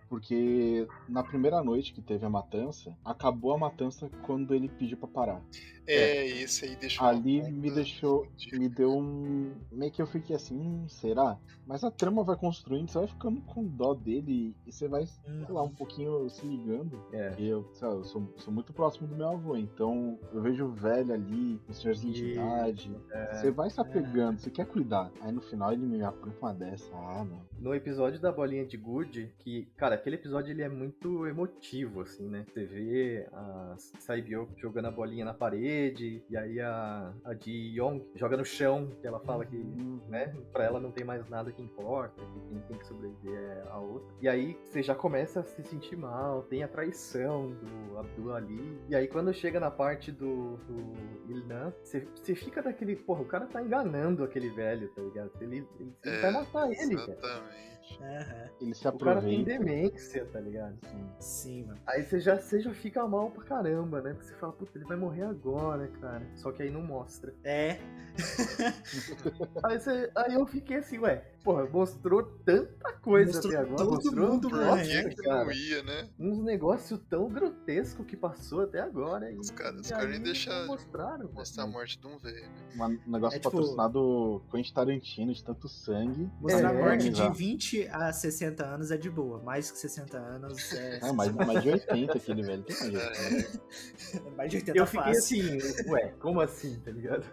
Porque na primeira noite que teve a matança, acabou a matança quando ele pediu pra parar. É, esse aí deixou. Ali me deixou. Me deu um. Meio que eu fiquei assim, hum, será? Mas a trama vai construindo, você vai ficando com dó dele e você vai, sei lá, um pouquinho se ligando. É. E eu, sei lá, eu sou, sou muito próximo do meu avô, então eu vejo o velho ali, o senhorzinho de idade. é. Você vai se apegando, você quer cuidar. Aí no final ele me apronta uma dessa. Ah, não. No episódio da bolinha de gude, que, cara, aquele episódio ele é muito emotivo, assim, né? Você vê a Saibyo jogando a bolinha na parede, e aí a, a Ji Yong joga no chão, que ela fala que, né, pra ela não tem mais nada que importa, que quem tem que sobreviver é a outra. E aí você já começa a se sentir mal, tem a traição do Abdul ali, e aí quando chega na parte do, do Ilnan, você, você fica daquele, porra, o cara tá enganando aquele velho, tá ligado? Ele, ele, ele É, vai matar ele, cara. Exatamente. Aham. Ele se O cara tem aproveita. demência, tá ligado? assim. Sim, mano. Aí você já, você já fica mal pra caramba, né? Porque você fala, puta, ele vai morrer agora, cara. Só que aí não mostra. É. Aí, você, aí eu fiquei assim, ué, porra, mostrou tanta coisa Mostrou até agora. todo mostrou, mundo nossa, que, que cara, não ia, né? uns negócios tão grotescos que passou até agora. E, Os caras- os aí nem deixaram mostraram. Mostrar a morte de um velho, né? Um negócio É, tipo- patrocinado Quentin Tarantino de tanto sangue. Mostrar É, a morte de já. 20 a 60 anos é de boa. Mais que 60 anos é. É, mais, mais de 80 aquele velho. Tem mais de 80. É, Mais de 80 Eu fiquei fácil. assim, ué, como assim, tá ligado?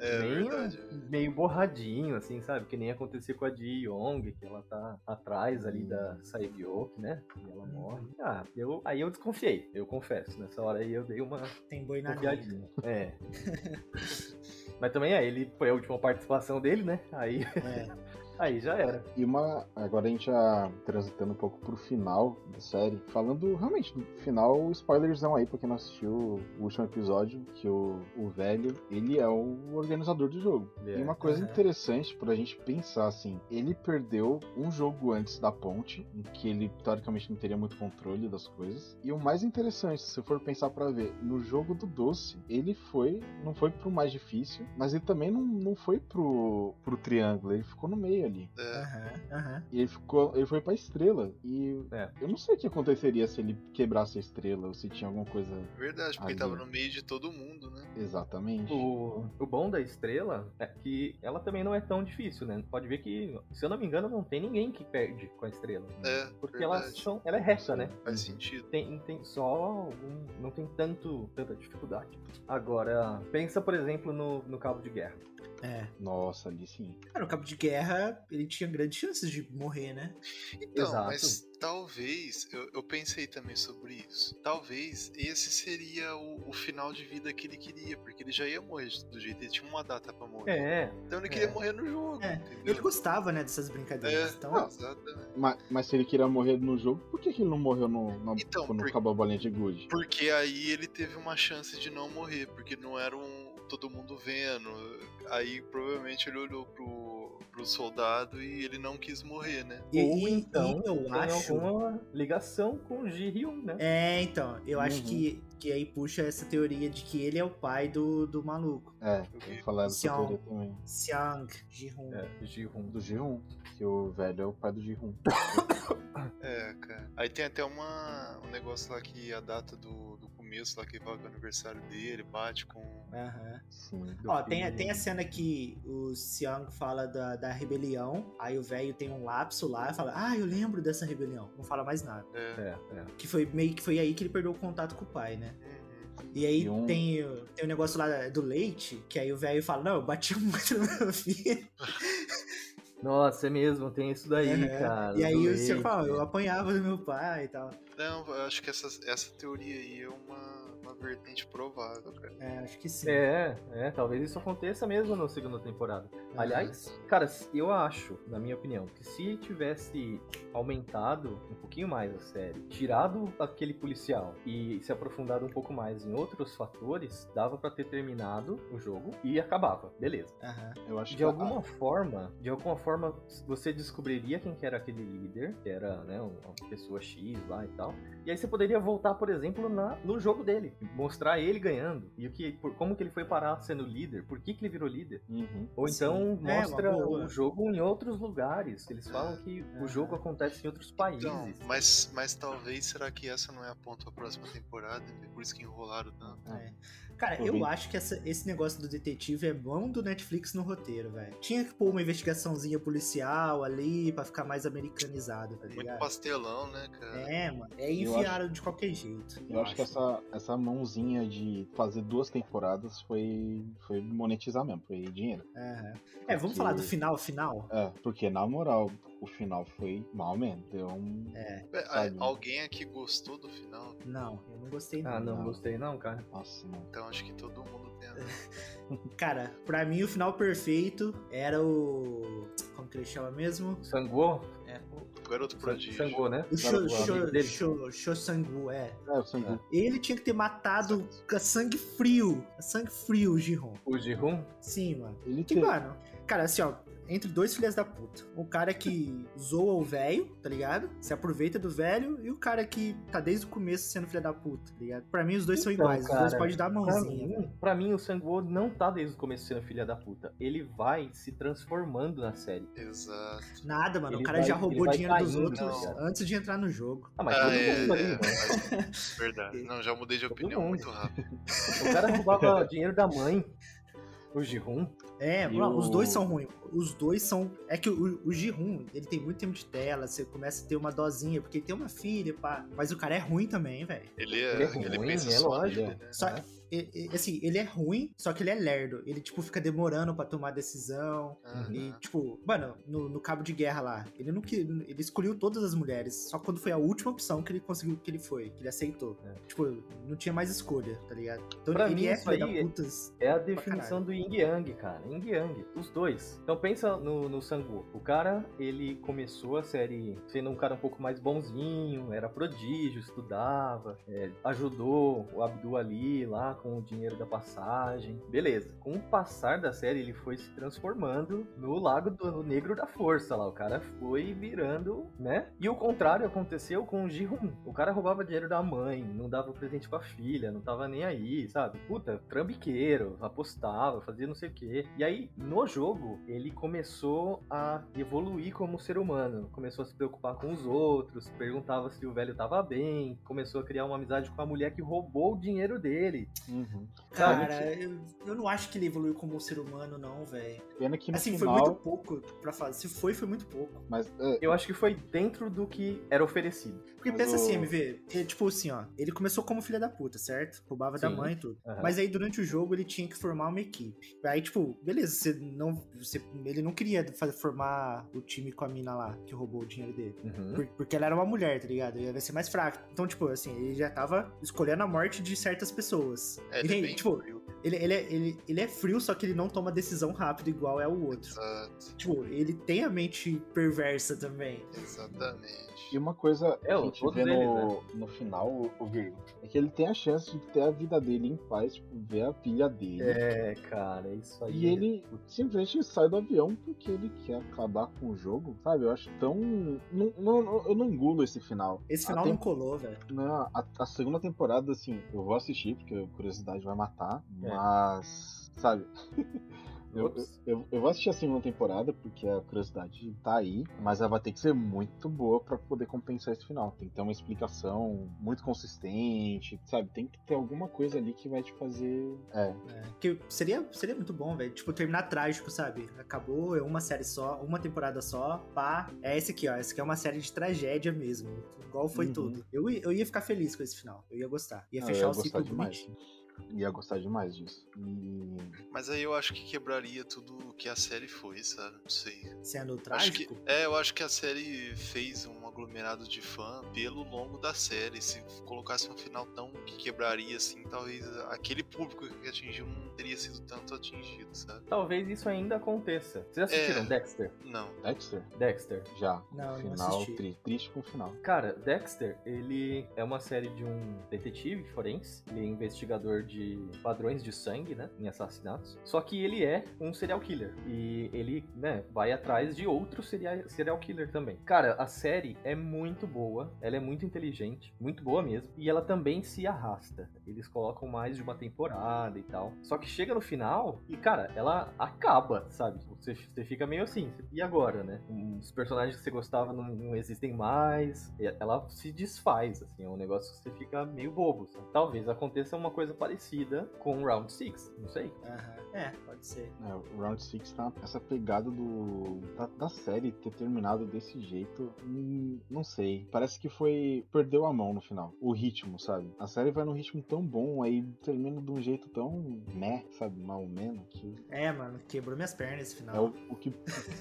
é meio, verdade. meio borradinho, assim, sabe? Que nem acontecer com a Ji Yong, que ela tá atrás ali da Saibyo, né? E ela morre. Ah, eu, aí eu desconfiei, eu confesso. Nessa hora aí eu dei uma Tem boi na confiadinha. É. Mas também é, ele foi a última participação dele, né? Aí, É. aí já era. E uma. Agora a gente já transitando um pouco pro final da série. Falando realmente do final, spoilerzão aí pra quem não assistiu o último episódio, que o, o velho, ele é o organizador do jogo. Ele é. E uma coisa Aham. interessante pra gente pensar assim, ele perdeu um jogo antes da ponte, em que ele teoricamente não teria muito controle das coisas. E o mais interessante, se for pensar pra ver, no jogo do doce, ele foi, não foi pro mais difícil, mas ele também não, não foi pro, pro triângulo, ele ficou no meio ali. É, Aham, aham. E ele ficou. Ele foi pra estrela. E É. eu não sei o que aconteceria se ele quebrasse a estrela ou se tinha alguma coisa. verdade, porque Ali. tava no meio de todo mundo, né? Exatamente. O, o bom da estrela é que ela também não é tão difícil, né? Pode ver que, se eu não me engano, não tem ninguém que perde com a estrela. É, Porque ela, são, ela é reta, né? Faz sentido. Tem, tem só algum, não tem tanto, tanta dificuldade. Agora, pensa, por exemplo, no, no cabo de guerra. É. Nossa, ali sim. Cara, o cabo de guerra, ele tinha grandes chances de morrer, né? Então, Exato. mas talvez, eu, eu pensei também sobre isso. Talvez esse seria o, o final de vida que ele queria, porque ele já ia morrer do jeito, ele tinha uma data pra morrer. É, Então ele queria é. morrer no jogo, É? Ele gostava, né, dessas brincadeiras. É, então, exatamente. Mas, mas se ele queria morrer no jogo, por que, que ele não morreu no, na- Então, quando por- acabou a bolinha de good? Porque aí ele teve uma chance de não morrer, porque não era um todo mundo vendo. Aí provavelmente ele olhou pro, pro soldado e ele não quis morrer, né? e, Ou e- então e eu tem acho. alguma ligação com o Ji Hyun, né? É, então, eu acho Uhum. que, que aí puxa essa teoria de que ele é o pai do, do maluco. É, eu falar dessa Xiao. teoria também. Xiang Ji-hun. É, Ji Hyun. Do G1, que o velho é o pai do G1. É, cara. Aí tem até uma, um negócio lá que a data do, do começo lá que fala que é o aniversário dele, bate com. Aham. Sim. Ó, tem, tem a cena que o Xiang fala da, da rebelião, aí o velho tem um lapso lá e fala, ah, eu lembro dessa rebelião. Não fala mais nada. É. É, é. Que foi meio que foi aí que ele perdeu o contato com o pai, né? Uhum. E aí E um- tem, o- tem o negócio lá do leite, que aí o velho fala, não, eu bati muito no meu filho. Nossa, é mesmo, tem isso daí, Uhum. cara. E aí do o senhor leite. fala, eu apanhava do meu pai e tal. Não, eu acho que essa, essa teoria aí é uma, uma vertente provável, cara. É, acho que sim. É, é, talvez isso aconteça mesmo na segunda temporada. Uhum. Aliás, cara, eu acho, na minha opinião, que se tivesse aumentado um pouquinho mais a série, tirado aquele policial e se aprofundado um pouco mais em outros fatores, dava pra ter terminado o jogo e acabava, beleza. Aham. Eu acho De que a- alguma forma, de alguma forma, você descobriria quem que era aquele líder, que era, né, uma pessoa X lá e tal. E aí você poderia voltar, por exemplo, na, no jogo dele, mostrar ele ganhando e o que, por, como que ele foi parar sendo líder, por que que ele virou líder. Uhum. Ou Sim. então É, uma mostra boa. o jogo em outros lugares. Eles falam que o jogo acontece em outros países. Então, mas, mas talvez, será que essa não é a ponta pra próxima temporada? É Por isso que enrolaram tanto. É. Cara, Tô eu acho que essa- esse negócio do detetive é bom do Netflix no roteiro, velho. Tinha que pôr uma investigaçãozinha policial ali pra ficar mais americanizado, tá Muito ligado? pastelão, né, cara? É, mano. É Eu enfiaram de qualquer jeito. Eu acho que essa, essa mãozinha de fazer duas temporadas foi, foi monetizar mesmo, foi dinheiro. Aham. É, vamos Porque- falar do final, final? É, porque na moral, o final foi mal mesmo. Deu um. É. É, Sabe? Alguém aqui gostou do final? Não, eu não gostei Ah, não, Não. gostei não, cara. Nossa, mano. Então acho que todo mundo tem. Cara, pra mim o final perfeito era o. Como que ele chama mesmo? Sangô? É, garoto prodígio. Sangô, né? O Sho- o Sho- dele. Sho- Shosangu, é. É, o sangue. Ele tinha que ter matado a sangue frio. A sangue frio, o Jihon. O Jihun? Sim, mano. Ele Que, teve. mano, cara, assim, ó, entre dois filhas da puta. O cara que zoa o velho, tá ligado? Se aproveita do velho, e o cara que tá desde o começo sendo filha da puta, tá ligado? Pra mim, os dois são Então, iguais. os dois cara, podem dar a Pra mãozinha. mim, pra mim, o Sangô não tá desde o começo sendo filha da puta. Ele vai se transformando na série. Exato. Nada, mano. Ele o cara vai- já roubou dinheiro dos caindo, outros não. antes de entrar no jogo. Ah, mas Ah, todo é, mundo ali, é, mano. Verdade. Não, já mudei de Todo opinião mundo. muito rápido. O cara roubava dinheiro da mãe. O Jihun. É, E mano, os o- dois são ruins. Os dois são. É que o, o Jihun, ele tem muito tempo de tela, você começa a ter uma dosinha, porque ele tem uma filha, pá. Mas o cara é ruim também, velho. Ele é. Ele é Ele, ruim, pensa é só lógico. né? Só, É. assim, ele é ruim, só que ele é lerdo. Ele, tipo, fica demorando pra tomar decisão. Aham. E, tipo, mano, no, no cabo de guerra lá, ele não ele escolheu todas as mulheres, só quando foi a última opção que ele conseguiu, que ele foi, que ele aceitou. É. Tipo, não tinha mais escolha, tá ligado? Então Pra ele mim, é isso aí da putas. É a definição do Yin Yang, cara. Yin Yang. Os dois. Então pensa no, no Sangu. O cara, ele começou a série sendo um cara um pouco mais bonzinho, era prodígio, estudava, é, ajudou o Abdul ali lá com o dinheiro da passagem. Beleza. Com o passar da série, ele foi se transformando no Lago do Negro da Força lá. O cara foi virando, né? E o contrário aconteceu com o Jihun. O cara roubava dinheiro da mãe, não dava presente pra filha, não tava nem aí, sabe? Puta, trambiqueiro, apostava, fazia não sei o quê. E aí, no jogo, ele começou a evoluir como ser humano. Começou a se preocupar com os outros, perguntava se o velho tava bem, começou a criar uma amizade com a mulher que roubou o dinheiro dele. Uhum. Cara, eu, eu não acho que ele evoluiu como um ser humano, não, velho. Pena que no Assim, final. foi muito pouco pra fazer. Se foi, foi muito pouco. Mas é, Eu acho que foi dentro do que era oferecido. Porque Mas pensa o- assim, MV, é, tipo assim, ó, ele começou como filha da puta, certo? Roubava da Sim. mãe e tudo. Aham. Mas aí durante o jogo ele tinha que formar uma equipe. Aí, tipo, beleza, você não. Você, ele não queria fazer, formar o time com a mina lá que roubou o dinheiro dele. Uhum. Por- porque ela era uma mulher, tá ligado? Ia ser mais fraco. Então, tipo, assim, ele já tava escolhendo a morte de certas pessoas. É, ele, ele é bem tipo, frio. Ele, ele, é, ele, ele é frio, só que ele não toma decisão rápido igual é o outro. Exato. Tipo, ele tem a mente perversa também. Exatamente. E uma coisa que É, a gente vê no, eles, no final, o, o Virgo, é que ele tem a chance de ter a vida dele em paz, tipo, ver a filha dele. É, cara, isso aí. E ele simplesmente sai do avião porque ele quer acabar com o jogo, sabe? Eu acho tão. Não, não- eu não engulo esse final. Esse A final tem- não colou, velho. Não, a, a segunda temporada, assim, eu vou assistir, porque a curiosidade vai matar, É. mas. Sabe? Eu, eu, eu vou assistir a segunda temporada, porque a curiosidade tá aí, mas ela vai ter que ser muito boa pra poder compensar esse final. Tem que ter uma explicação muito consistente, sabe? Tem que ter alguma coisa ali que vai te fazer. É, É, que seria, seria muito bom, velho. Tipo, terminar trágico, sabe? Acabou, é uma série só, uma temporada só, pá. É esse aqui, ó. Essa aqui é uma série de tragédia mesmo. Igual foi Uhum. tudo. Eu, eu ia ficar feliz com esse final. Eu ia gostar. Ia Ah, fechar eu ia o ciclo demais. bonitinho. Ia gostar demais disso. E. Mas aí eu acho que quebraria tudo o que a série foi, sabe? Não sei. Sendo Acho que, trágico. é, eu acho que a série fez um aglomerado de fã pelo longo da série. Se colocasse um final tão que quebraria assim, talvez aquele público que atingiu não teria sido tanto atingido, sabe? Talvez isso ainda aconteça. Vocês assistiram É. Dexter? Não. Dexter? Dexter. Já. Não, eu não final assisti. tri- triste com o final. Cara, Dexter, ele é uma série de um detetive forense, ele é investigador de padrões de sangue, né, em assassinatos. Só que ele é um serial killer e ele, né, vai atrás de outro serial, serial killer também. Cara, a série é muito boa, ela é muito inteligente, muito boa mesmo, e ela também se arrasta. Eles colocam mais de uma temporada e tal. Só que chega no final e, cara, ela acaba, sabe? Você, você fica meio assim, e agora, né? Os personagens que você gostava não, não existem mais, ela se desfaz, assim, é um negócio que você fica meio bobo. sabe? Talvez aconteça uma coisa parecida com Round 6, não sei. Aham. É, pode ser. É, o Round 6 tá essa pegada do da, da série ter terminado desse jeito, hum, não sei. Parece que foi perdeu a mão no final. O ritmo, sabe? A série vai num ritmo tão bom, aí termina de um jeito tão meh, sabe, mal menos que É, mano, quebrou minhas pernas esse final. é o, o que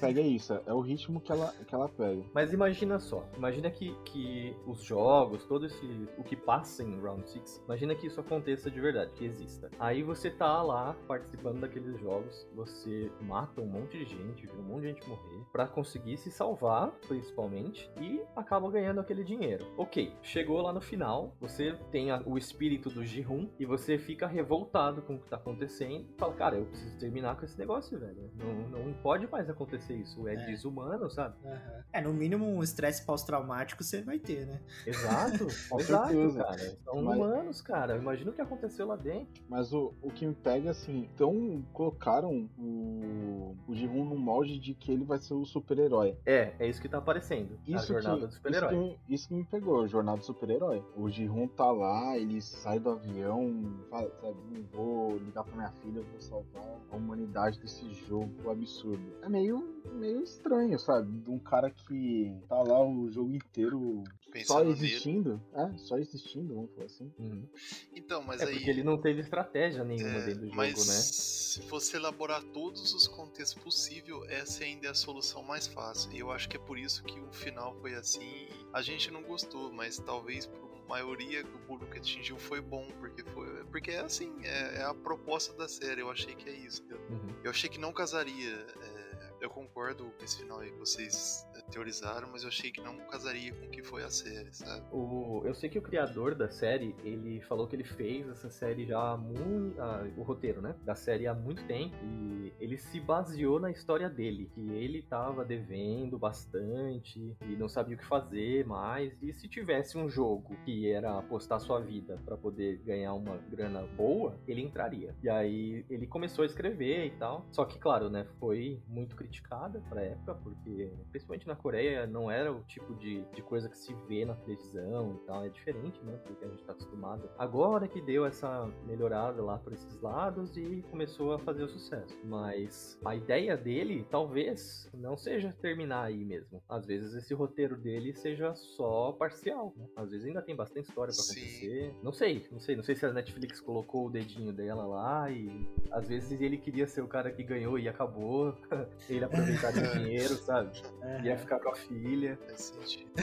pega é isso, é o ritmo que ela que ela pega. Mas imagina só, imagina que, que os jogos, todo esse. o que passa em Round 6, imagina que isso aconteça de verdade, que exista. Aí você tá lá participando daqueles jogos, você mata um monte de gente, vê um monte de gente morrer, pra conseguir se salvar, principalmente, e acaba ganhando aquele dinheiro. Ok, chegou lá no final, você tem a- o espírito do Jihun e você fica revoltado com o que tá acontecendo e fala, cara, eu preciso terminar com esse negócio, velho. Não, não pode mais acontecer isso, é, É. desumano, sabe? Aham. É, no mínimo um estresse pós-traumático você vai ter, né? Exato, exato, cara. São Mas- humanos, cara. Imagina o que aconteceu lá dentro. Mas o, o que me pega é assim, então colocaram o, o Jihun no molde de que ele vai ser o super-herói. É, é isso que tá aparecendo. a Isso jornada que, do super-herói. Isso, que, me- isso que me pegou, a jornada do super-herói. O Jihun tá lá, ele sai do avião, fala, sabe, não vou ligar pra minha filha, eu vou salvar a humanidade desse jogo absurdo. É meio, meio estranho, sabe? De um cara que tá lá o jogo inteiro só Pensando nele. existindo. É, só existindo, vamos falar assim. Uhum. Então, mas É aí. porque ele não teve estratégia nenhuma É, dentro do jogo, mas né? se você elaborar todos os contextos possíveis, essa ainda é a solução mais fácil. E eu acho que é por isso que o final foi assim. A gente não gostou, mas talvez por maioria do público que atingiu foi bom, porque foi. Porque é assim, é, é a proposta da série. Eu achei que é isso. entendeu? Uhum. Eu achei que não casaria. é, eu concordo com esse final aí que vocês é, teorizaram, mas eu achei que não casaria com o que foi a série, sabe? O, eu sei que o criador da série, ele falou que ele fez essa série já há muito. ah, o roteiro, né? Da série há muito tempo. E ele se baseou na história dele. Que ele tava devendo bastante e não sabia o que fazer mais. E se tivesse um jogo que era apostar sua vida pra poder ganhar uma grana boa, ele entraria. E aí ele começou a escrever e tal. Só que, claro, né? Foi muito criticada pra época, porque principalmente na Coreia não era o tipo de, de coisa que se vê na televisão e tal. É diferente, né? Porque a gente tá acostumado. Agora que deu essa melhorada lá por esses lados e começou a fazer o sucesso. Mas a ideia dele talvez não seja terminar aí mesmo. Às vezes esse roteiro dele seja só parcial, né? Às vezes ainda tem bastante história pra Sim. acontecer. Não sei, não sei, não sei se a Netflix colocou o dedinho dela lá e às vezes ele queria ser o cara que ganhou e acabou. ele aproveitar o dinheiro, sabe? Ia ficar com a filha. Faz sentido.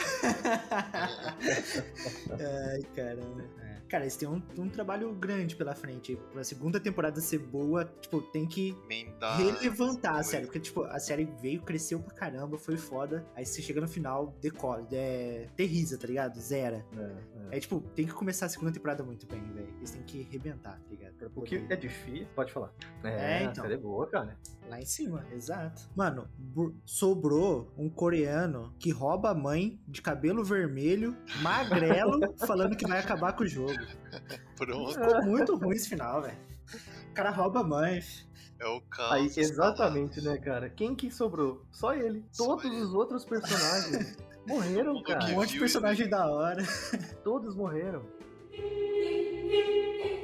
Ai, caramba. Cara, eles têm um, um trabalho grande pela frente. Pra segunda temporada ser boa, tipo, tem que relevantar a série. Porque, tipo, a série veio, cresceu pra caramba, foi foda. Aí você chega no final, decola. É, terriza, tá ligado? Zera. É, é. É tipo, tem que começar a segunda temporada muito bem, velho. Eles têm que arrebentar, tá ligado? Pra O que poder- é difícil, pode falar. É, É, então. a série é boa, cara. Lá em cima, exato. Mano, sobrou um coreano que rouba a mãe de cabelo vermelho, magrelo, falando que vai acabar com o jogo. Pronto. Ficou muito ruim esse final, velho. O cara rouba a mãe. É o caos. Aí, exatamente, né, cara? Quem que sobrou? Só ele. Só Todos ele. os outros personagens morreram, cara. Um que- monte de personagem da hora. Todos morreram.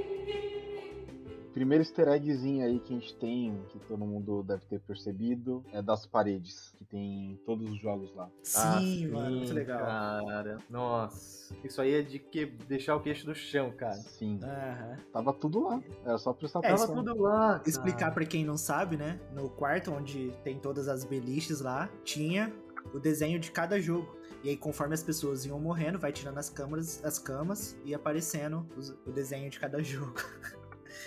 Primeiro easter eggzinho aí que a gente tem, que todo mundo deve ter percebido, é das paredes, que tem todos os jogos lá. Sim, Ah, mano, muito legal. Cara, nossa. Isso aí é de que deixar o queixo do chão, cara. Sim, Aham. tava tudo lá. Era só prestar É, Tava atenção. tudo lá. cara. Explicar pra quem não sabe, né? No quarto onde tem todas as beliches lá, tinha o desenho de cada jogo. E aí, conforme as pessoas iam morrendo, vai tirando as câmaras, as camas e aparecendo os- o desenho de cada jogo.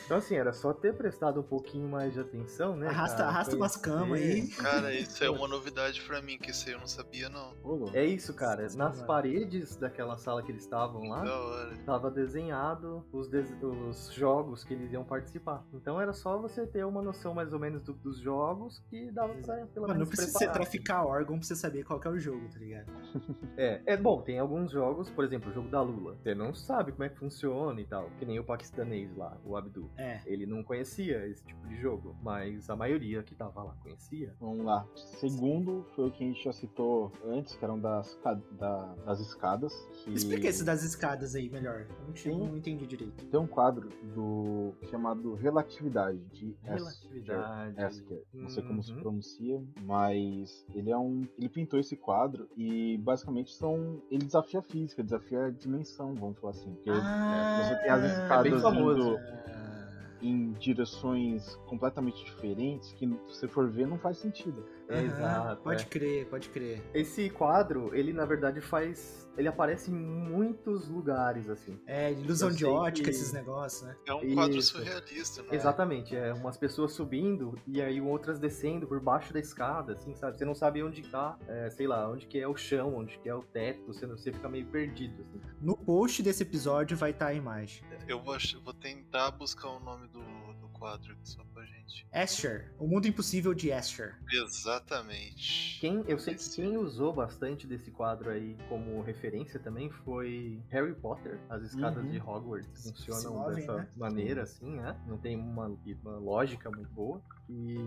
Então, assim, era só ter prestado um pouquinho mais de atenção, né? arrasta cara? arrasta umas camas aí. Cara, isso é uma novidade pra mim, que isso aí eu não sabia, não. É isso, cara. Nas paredes daquela sala que eles estavam lá, Da hora. tava desenhado os, des- os jogos que eles iam participar. Então era só você ter uma noção mais ou menos do- dos jogos que dava pra pelo Mano, não precisa ser preparar. traficar órgão pra você saber qual que é o jogo, tá ligado? É, é bom, tem alguns jogos, por exemplo, o jogo da Lula. Você não sabe como é que funciona e tal. Que nem o paquistanês lá, o Abdul. É. Ele não conhecia esse tipo de jogo, mas a maioria que tava lá conhecia. Vamos lá. Segundo foi o que a gente já citou antes, que eram das, ca- da- das escadas. Que Explica esse das escadas aí melhor. Eu não, Sim. não entendi direito. Tem um quadro do chamado Relatividade, de Relatividade. Esker. Não sei como se Uhum. pronuncia, mas ele é um. Ele pintou esse quadro e basicamente são. Ele desafia a física, desafia a dimensão, vamos falar assim. Porque Ah, você tem as é escadas bem famoso. indo em direções completamente diferentes que, se for ver, não faz sentido. Exato, Pode é. crer, pode crer. Esse quadro, ele na verdade faz. Ele aparece em muitos lugares, assim. É, ilusão Eu de ótica, que- esses negócios, né? É um quadro Isso. surrealista, né? Exatamente, é umas pessoas subindo e aí outras descendo por baixo da escada, assim, sabe? Você não sabe onde tá, é, sei lá, onde que é o chão, onde que é o teto, você, não- você fica meio perdido, assim. No post desse episódio vai estar a imagem. Eu vou, ach- vou tentar buscar o nome do quadro aqui só pra gente. Asher, o mundo impossível de Asher. Exatamente. Quem, eu sei que quem usou bastante desse quadro aí como referência também foi Harry Potter. As escadas Uhum. de Hogwarts funcionam movem, dessa né? maneira, assim, né? Não tem uma, uma lógica muito boa. E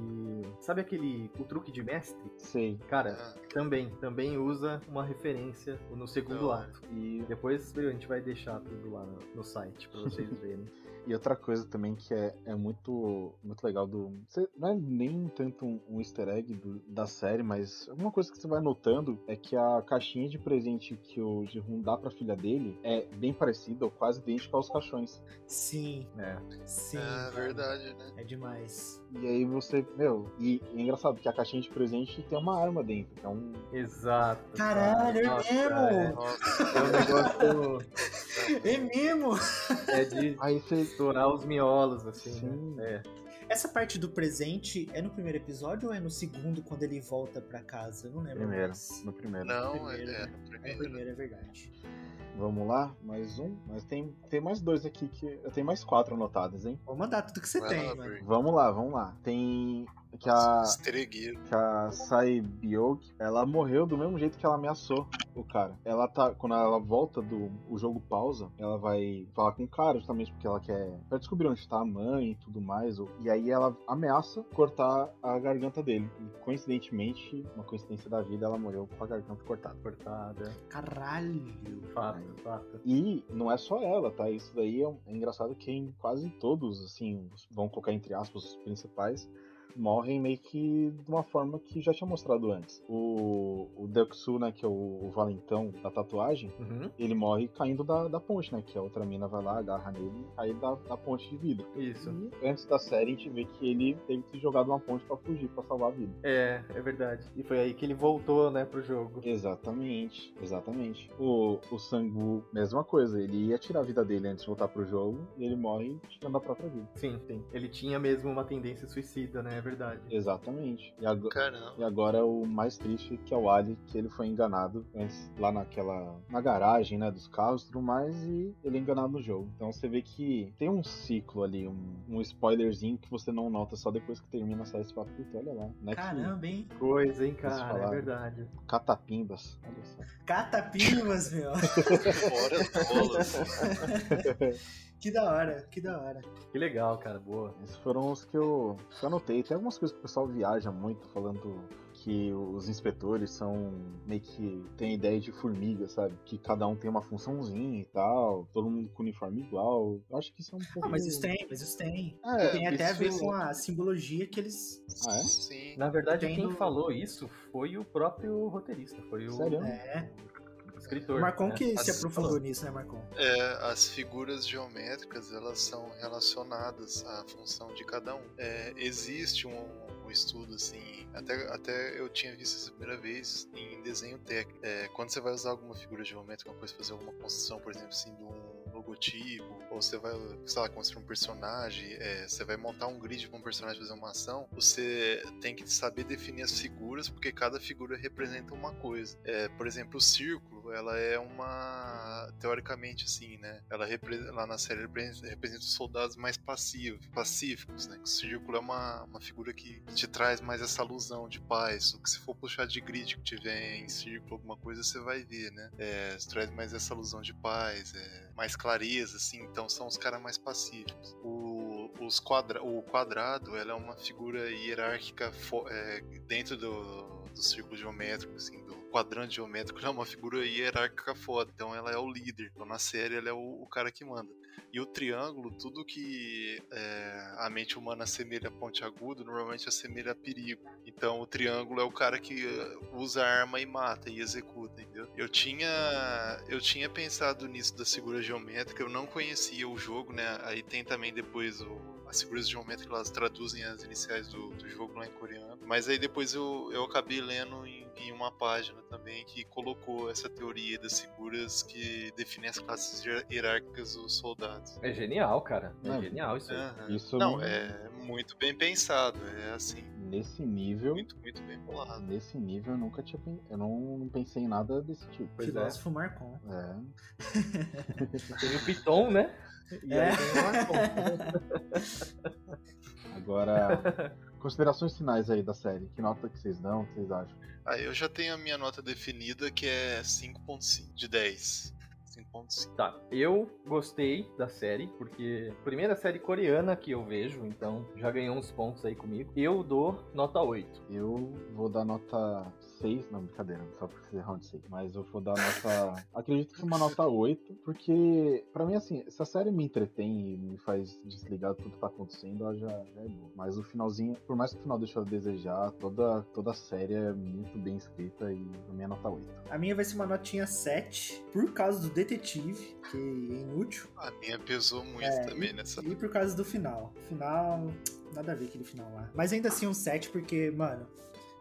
sabe aquele o truque de mestre? Sei. Cara, Ah, também, também usa uma referência no segundo hora. ato. E depois a gente vai deixar tudo lá no, no site pra vocês verem. E outra coisa também que é, é muito, muito legal do. não é nem tanto um, um easter egg do- da série, mas alguma coisa que você vai notando é que a caixinha de presente que o Jihun dá pra filha dele é bem parecida ou quase idêntica aos caixões. Sim, É. sim. é verdade, né? É demais. E aí você. Meu, e é engraçado que a caixinha de presente tem uma arma dentro, que é um. Exato. Caralho, é Nossa, mesmo? É, Nossa, é um negócio É mesmo? é de Aí você. estourar os miolos, assim, Sim. né? É. Essa parte do presente é no primeiro episódio ou é no segundo quando ele volta pra casa? Eu não lembro Primeiro. mais. No primeiro. não, é, Primeiro, é né? no É o primeiro. primeiro, é verdade. Vamos lá, mais um. Mas tem, tem mais dois aqui que. Eu tenho mais quatro anotados, hein? Vou mandar tudo que você Vai tem, lá, mano. Vamos lá, vamos lá. Tem. Que a, Estregueiro. que a Sai Byok, ela morreu do mesmo jeito que ela ameaçou o cara. Ela tá. Quando ela volta do. O jogo pausa, ela vai falar com o cara, justamente porque ela quer. Pra descobrir onde tá a mãe e tudo mais. o- E aí ela ameaça cortar a garganta dele. E coincidentemente, uma coincidência da vida, ela morreu com a garganta cortada. Cortada. Caralho. Fato, fato. E não é só ela, tá? Isso daí é, é engraçado que em quase todos, assim, vão colocar entre aspas os principais, morrem meio que de uma forma que já tinha mostrado antes. O, o Dexu, né, que é o, o valentão da tatuagem, Uhum. ele morre caindo da, da ponte, né? Que a outra mina vai lá, agarra nele e cai da, da ponte de vidro. Isso. E antes da série a gente vê que ele teve que jogar de uma ponte pra fugir, pra salvar a vida. É, é verdade. E foi aí que ele voltou, né, pro jogo. Exatamente, exatamente. O, o Sangu, mesma coisa, ele ia tirar a vida dele antes de voltar pro jogo e ele morre tirando a própria vida. Sim, sim. Ele tinha mesmo uma tendência suicida, né? É verdade. Exatamente. E, ago- Caramba. e agora o mais triste que é o Ali, que ele foi enganado antes, lá naquela. na garagem, né, dos carros e tudo mais, e ele é enganado no jogo. Então você vê que tem um ciclo ali, um, um spoilerzinho que você não nota só depois que termina a série fala, puta, olha lá. Né, Caramba, hein? Coisa, hein, cara? É falar? verdade. Que catapimbas. Olha só. Catapimas, meu. Fora bolas. Que da hora, que da hora. Que legal, cara, boa. Esses foram os que eu, que eu anotei. Tem algumas coisas que o pessoal viaja muito, falando que os inspetores são meio que tem ideia de formiga, sabe? Que cada um tem uma funçãozinha e tal, todo mundo com uniforme igual. Eu acho que isso é um pouco. Ah, mas isso tem, mas isso tem. É, tem até a ver isso- com a simbologia que eles. Ah, é? Sim. Na verdade, Tem quem falou isso foi o próprio roteirista, foi o Sério? É. escritor. Marcon né? que se As- aprofundou nisso, né, Marcon? É, as figuras geométricas elas são relacionadas à função de cada um. É, existe um, um estudo assim, até, até eu tinha visto essa primeira vez em desenho técnico. É, quando você vai usar alguma figura geométrica, uma coisa, fazer alguma construção, por exemplo, assim, de um logotipo, ou você vai, sei lá, construir um personagem, é, você vai montar um grid para um personagem fazer uma ação, você tem que saber definir as figuras, porque cada figura representa uma coisa. É, por exemplo, o círculo, ela é uma. Teoricamente, assim, né? Ela lá na série representa os soldados mais passivos, pacíficos, né? O círculo é uma, uma figura que te traz mais essa alusão de paz. O que se for puxar de grid que tiver em círculo, alguma coisa, você vai ver, né? É, traz mais essa alusão de paz, é, mais clareza, assim. Então são os caras mais pacíficos. O, os quadra, o quadrado, ela é uma figura hierárquica é, dentro do, do círculo geométrico, assim, do quadrante geométrico, ela é uma figura hierárquica foda, então ela é o líder. Então na série ela é o, o cara que manda. E o triângulo, tudo que é, a mente humana assemelha a pontiagudo, normalmente assemelha a perigo. Então o triângulo é o cara que eh, usa arma e mata e executa, entendeu? Eu tinha eu tinha pensado nisso da figura geométrica, eu não conhecia o jogo, né? Aí tem também depois o as figuras geométricas elas traduzem as iniciais do, do jogo lá em coreano. Mas aí depois eu, eu acabei lendo em, em uma página também que colocou essa teoria das figuras que definem as classes hier- hierárquicas dos soldados. É genial, cara. É genial isso. Isso Não, não- é muito bem pensado. É assim, Nesse nível. muito, muito bem bolado. Nesse nível eu nunca tinha Eu não, não pensei em nada desse tipo. É. Filósofo Marcon. É. Tem o Piton, né? E É. aí tem. Agora, considerações finais aí da série. Que nota que vocês dão? O que vocês acham? Aí eu já tenho a minha nota definida que é 5.5 de 10. 5.5. Tá, eu gostei da série, porque primeira série coreana que eu vejo, então já ganhou uns pontos aí comigo. Eu dou nota 8. Eu vou dar nota 6, não, brincadeira, só porque vocês erraram de 6. Mas eu vou dar nota. acredito que uma nota 8, porque pra mim, assim, se a série me entretém e me faz desligar tudo que tá acontecendo, ela já, já é boa. Mas o finalzinho, por mais que o final deixe a desejar, toda, toda a série é muito bem escrita e pra mim é nota 8. A minha vai ser uma notinha 7, por causa do detetive, que é inútil, A minha pesou muito É, também nessa. e por causa do final. Final, nada a ver aquele final lá. Mas ainda assim um 7, porque, mano,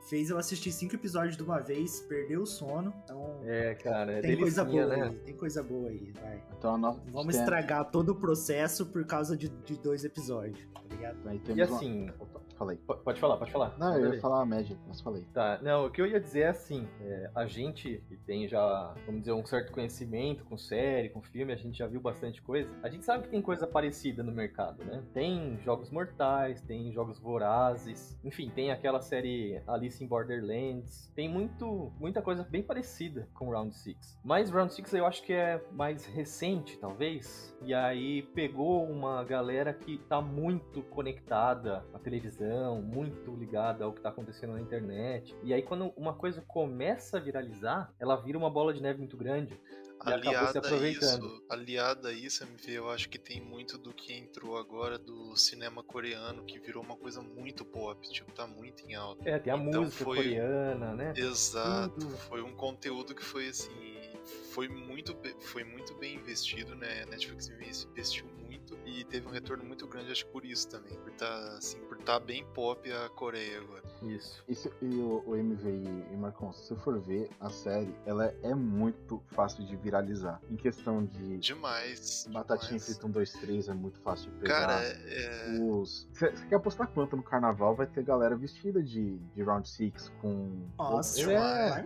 fez eu assistir cinco episódios de uma vez, perdeu o sono, então... É, cara, é Tem coisa boa né? aí, tem coisa boa aí, vai. Então nota. Vamos tem- estragar todo o processo por causa de, de dois episódios, tá ligado? E assim, Falei. po- pode falar, pode falar. Não, eu ia falar a média, mas falei. Tá, não, o que eu ia dizer é assim, é, a gente que tem já, vamos dizer, um certo conhecimento com série, com filme, a gente já viu bastante coisa, a gente sabe que tem coisa parecida no mercado, né? Tem Jogos Mortais, tem Jogos Vorazes, enfim, tem aquela série Alice in Borderlands, tem muito, muita coisa bem parecida com Round 6. Mas Round 6 eu acho que é mais recente, talvez, e aí pegou uma galera que tá muito conectada à televisão, muito ligada ao que tá acontecendo na internet. E aí quando uma coisa começa a viralizar, ela vira uma bola de neve muito grande. Aliada a isso, aliada a isso, MV, eu acho que tem muito do que entrou agora do cinema coreano, que virou uma coisa muito pop, tipo, tá muito em alta. É, tem a Então música foi- coreana, né? Exato, Tudo. foi um conteúdo que foi assim, foi muito, foi muito bem investido, né? A Netflix investiu muito e teve um retorno muito grande, acho que por isso também, por tá assim, por tá bem pop a Coreia agora. Isso. E, se- e o, o MV e, Marcon, se você for ver a série, ela é muito fácil de viralizar. Em questão de Demais. batatinha demais. frita 1, 2, 3 é muito fácil de pegar. Cara, é, é- Os... Você quer apostar quanto no carnaval? Vai ter galera vestida de, de Round 6 com. Nossa,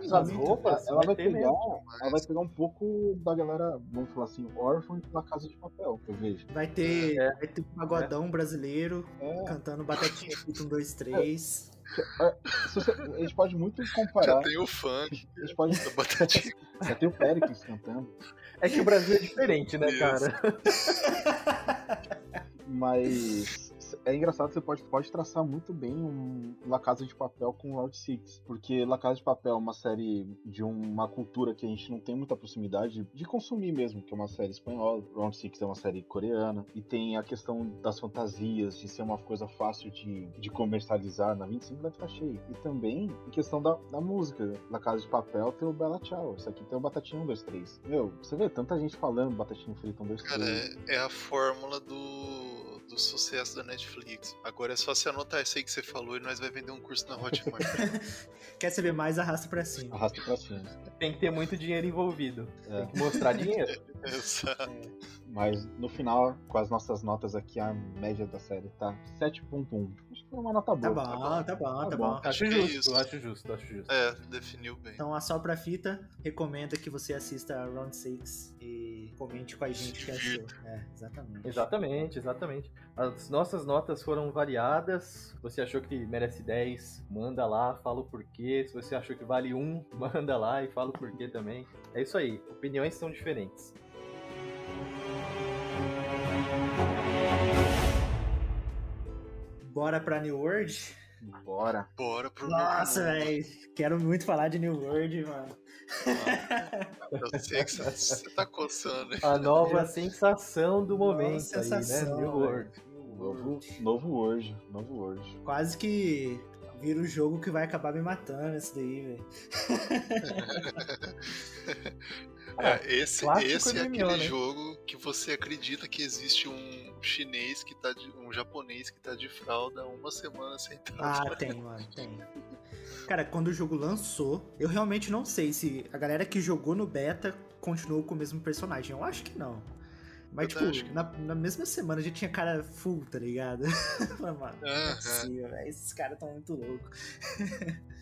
sabe, muito. roupas, ela vai pegar. mesmo. Ela vai pegar um pouco da galera, vamos falar assim, órfã da casa de papel, eu vejo. Vai ter, É. vai ter um pagodão brasileiro É, cantando Batatinha Frita 1, 2, 3. se você- a gente pode muito já comparar. tem o funk A gente pode. Já tem o Pericles cantando. É que o Brasil é diferente, né, Isso. cara? Mas é engraçado, você pode, pode traçar muito bem um La Casa de Papel com Round Six, porque La Casa de Papel é uma série de uma cultura que a gente não tem muita proximidade de consumir mesmo, que é uma série espanhola. Round Six é uma série coreana, e tem a questão das fantasias, de ser uma coisa fácil de, de comercializar. Na 25 deve ficar cheio. E também em questão da, da música. La Casa de Papel tem o Bella Ciao, isso aqui tem o Batatinha 1, 2, 3. Meu, você vê tanta gente falando Batatinha Frita 1, 2, 3. Cara, é, é a fórmula do, do sucesso da Netflix. Agora é só você anotar isso aí que você falou e nós vai vender um curso na Hotmart. Quer saber mais, arrasta pra cima. Arrasta pra cima. Tem que ter muito dinheiro envolvido. É. Tem que mostrar dinheiro. Exato. Mas no final, com as nossas notas aqui, a média da série tá 7.1. Acho uma nota Tá boa. bom, bom. tá bom, Tá tá bom. bom. Acho que é justo, isso. acho justo, acho justo. É, definiu bem. Então, a Sopra Fita recomenda que você assista a Round 6 e comente com a gente o que achou. É, exatamente. Exatamente, exatamente. As nossas notas foram variadas. Se você achou que merece 10, manda lá, fala o porquê. Se você achou que vale 1, manda lá e fala o porquê também. É isso aí. Opiniões são diferentes. Bora pra New World? Bora. Bora pro Nossa, velho. Quero muito falar de New World, mano. Eu sei que você- você tá coçando. hein? A nova sensação do momento sensação, aí, né? New World. Novo, novo Word. Novo Word. Quase que vira o jogo que vai acabar me matando esse daí, velho. É, esse clássico esse é MMO, aquele né? jogo que você acredita que existe um chinês que tá de, um japonês que tá de fralda uma semana sentado. Ah, tem, mano, tem. Cara, quando o jogo lançou, eu realmente não sei se a galera que jogou no beta continuou com o mesmo personagem. Eu acho que não. Mas, Eu tipo, na, na mesma semana já tinha cara full, tá ligado? Falei, Mano, não é Aham. possível. Esses caras tão muito loucos.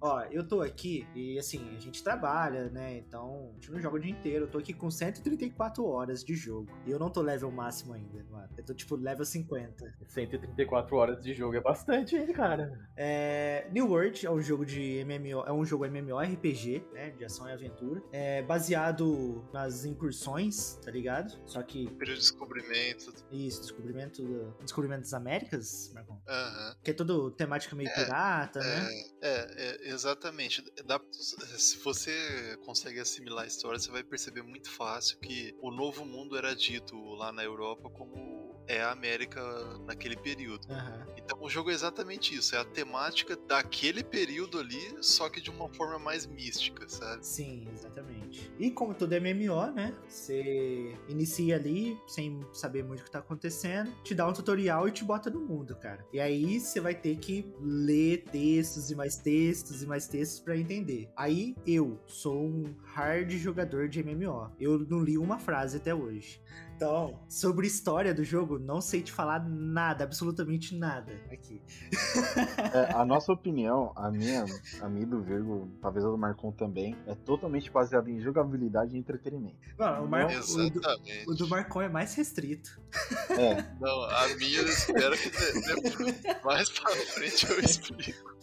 Ó, eu tô aqui e assim, a gente trabalha, né? Então, a gente não joga o dia inteiro. Eu tô aqui com 134 horas de jogo. E eu não tô level máximo ainda, mano. Eu tô tipo level 50. 134 horas de jogo é bastante, hein, cara? É, New World é um jogo de MMO, é um jogo MMORPG, né, de ação e aventura. É baseado nas incursões, tá ligado? Só que Período de descobrimento. isso, descobrimento, do- descobrimento das Américas, Marcão. Aham. Que é todo temática meio pirata, né? É, é, exatamente. Dá- se você consegue assimilar a história, você vai perceber muito fácil que o Novo Mundo era dito lá na Europa como é a América naquele período. Aham. Então o jogo é exatamente isso, é a temática daquele período ali, só que de uma forma mais mística, sabe? Sim, exatamente. E como todo MMO, né? Você inicia ali sem saber muito o que tá acontecendo, te dá um tutorial e te bota no mundo, cara. E aí você vai ter que ler textos e mais textos e mais textos pra entender. Aí eu sou um hard jogador de MMO. Eu não li uma frase até hoje. Então, sobre história do jogo, não sei te falar nada, absolutamente nada aqui. É, a nossa opinião, a minha, a minha do Virgo, talvez a do Marcon também, é totalmente baseada em jogabilidade e entretenimento. Mano, o, Mar... o, do... O do Marcon é mais restrito. É, Não, a minha eu espero que de- de- mais pra frente eu explico.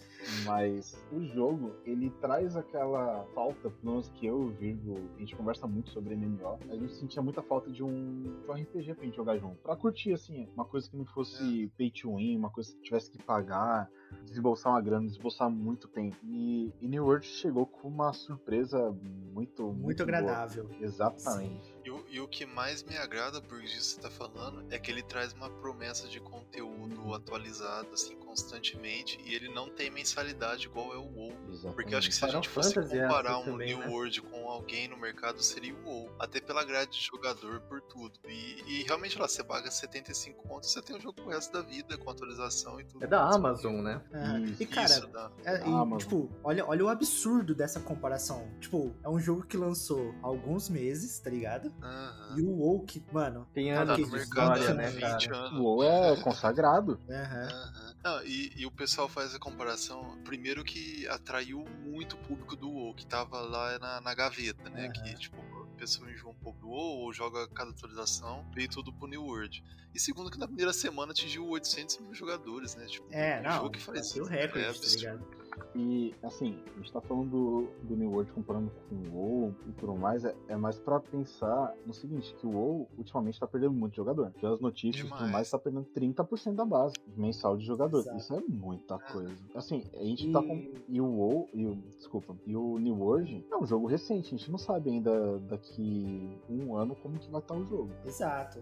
Mas o jogo, ele traz aquela falta, pelo menos que eu e o Virgo, a gente conversa muito sobre MMO, a gente sentia muita falta de um, de um RPG pra gente jogar junto. Pra curtir, assim, uma coisa que não fosse pay to win, uma coisa que tivesse que pagar, desembolsar uma grana, desembolsar muito tempo. E, e New World chegou com uma surpresa muito, muito, Muito boa. agradável. Exatamente. E o, e o que mais me agrada por isso que você tá falando é que ele traz uma promessa de conteúdo atualizado, assim, constantemente, e ele não tem mensalidade igual é o WoW. Exatamente. Porque acho que se a Final gente fosse Fantasy é comparar assim um também, New né? World com alguém no mercado, seria o WoW. Até pela grade de jogador, por tudo. E, e realmente lá, você paga 75 contos, você tem o jogo pro resto da vida, com atualização e tudo. É da Amazon, né? Aham. Isso, e cara, Isso, dá. é- e, tipo, olha, olha o absurdo dessa comparação. Tipo, é um jogo que lançou há alguns meses, tá ligado? Aham. E o WoW que, mano, Tem Tá anos Tá que mercado história, né, 20 cara? anos. O WoW é consagrado. aham. Aham. Não, e, e o pessoal faz a comparação, primeiro que atraiu muito o público do WoW, que tava lá na, na gaveta, né? Aham. Que, tipo, a pessoa enjoa um pouco do WoW, ou joga cada atualização, veio tudo pro New World. E segundo que na primeira semana atingiu 800 mil jogadores, né? Tipo, É, um não, jogo que faz isso, recorde, é tá ligado? E, assim, a gente tá falando do, do New World comparando com o WoW e tudo mais, é, é mais pra pensar no seguinte, que o WoW ultimamente tá perdendo muito jogador. Pelas notícias e tudo mais, tá perdendo 30% da base mensal de jogador. Exato. Isso é muita Ah. coisa. Assim, a gente E- tá com... E o WoW, e o, desculpa, e o New World é um jogo recente, a gente não sabe ainda daqui um ano como que vai estar o jogo. Exato.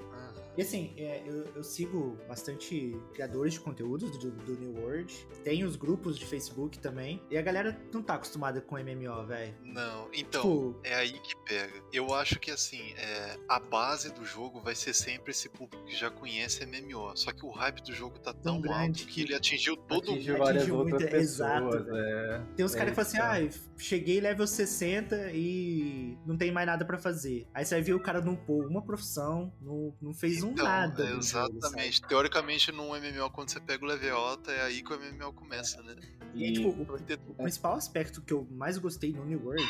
E assim, é, eu, eu sigo bastante criadores de conteúdos do, do New World. Tem os grupos de Facebook também. E a galera não tá acostumada com MMO, velho. Não, então, Tipo, é aí que pega. Eu acho que assim, é, a base do jogo vai ser sempre esse público que já conhece MMO. Só que o hype do jogo tá tão, grande alto que que ele atingiu todo Atingiu mundo. várias Atingiu outras muita- pessoas. exato, é. tem uns É caras que falam assim, ah, cheguei level 60 e não tem mais nada pra fazer. Aí você vai ver o cara não pôr uma profissão, não, não fez um Então, nada. é, no jogo, exatamente. Teoricamente, num MMO, quando você pega o level alto, é aí que o MMO começa, né? E, tipo, o, o principal aspecto que eu mais gostei no New World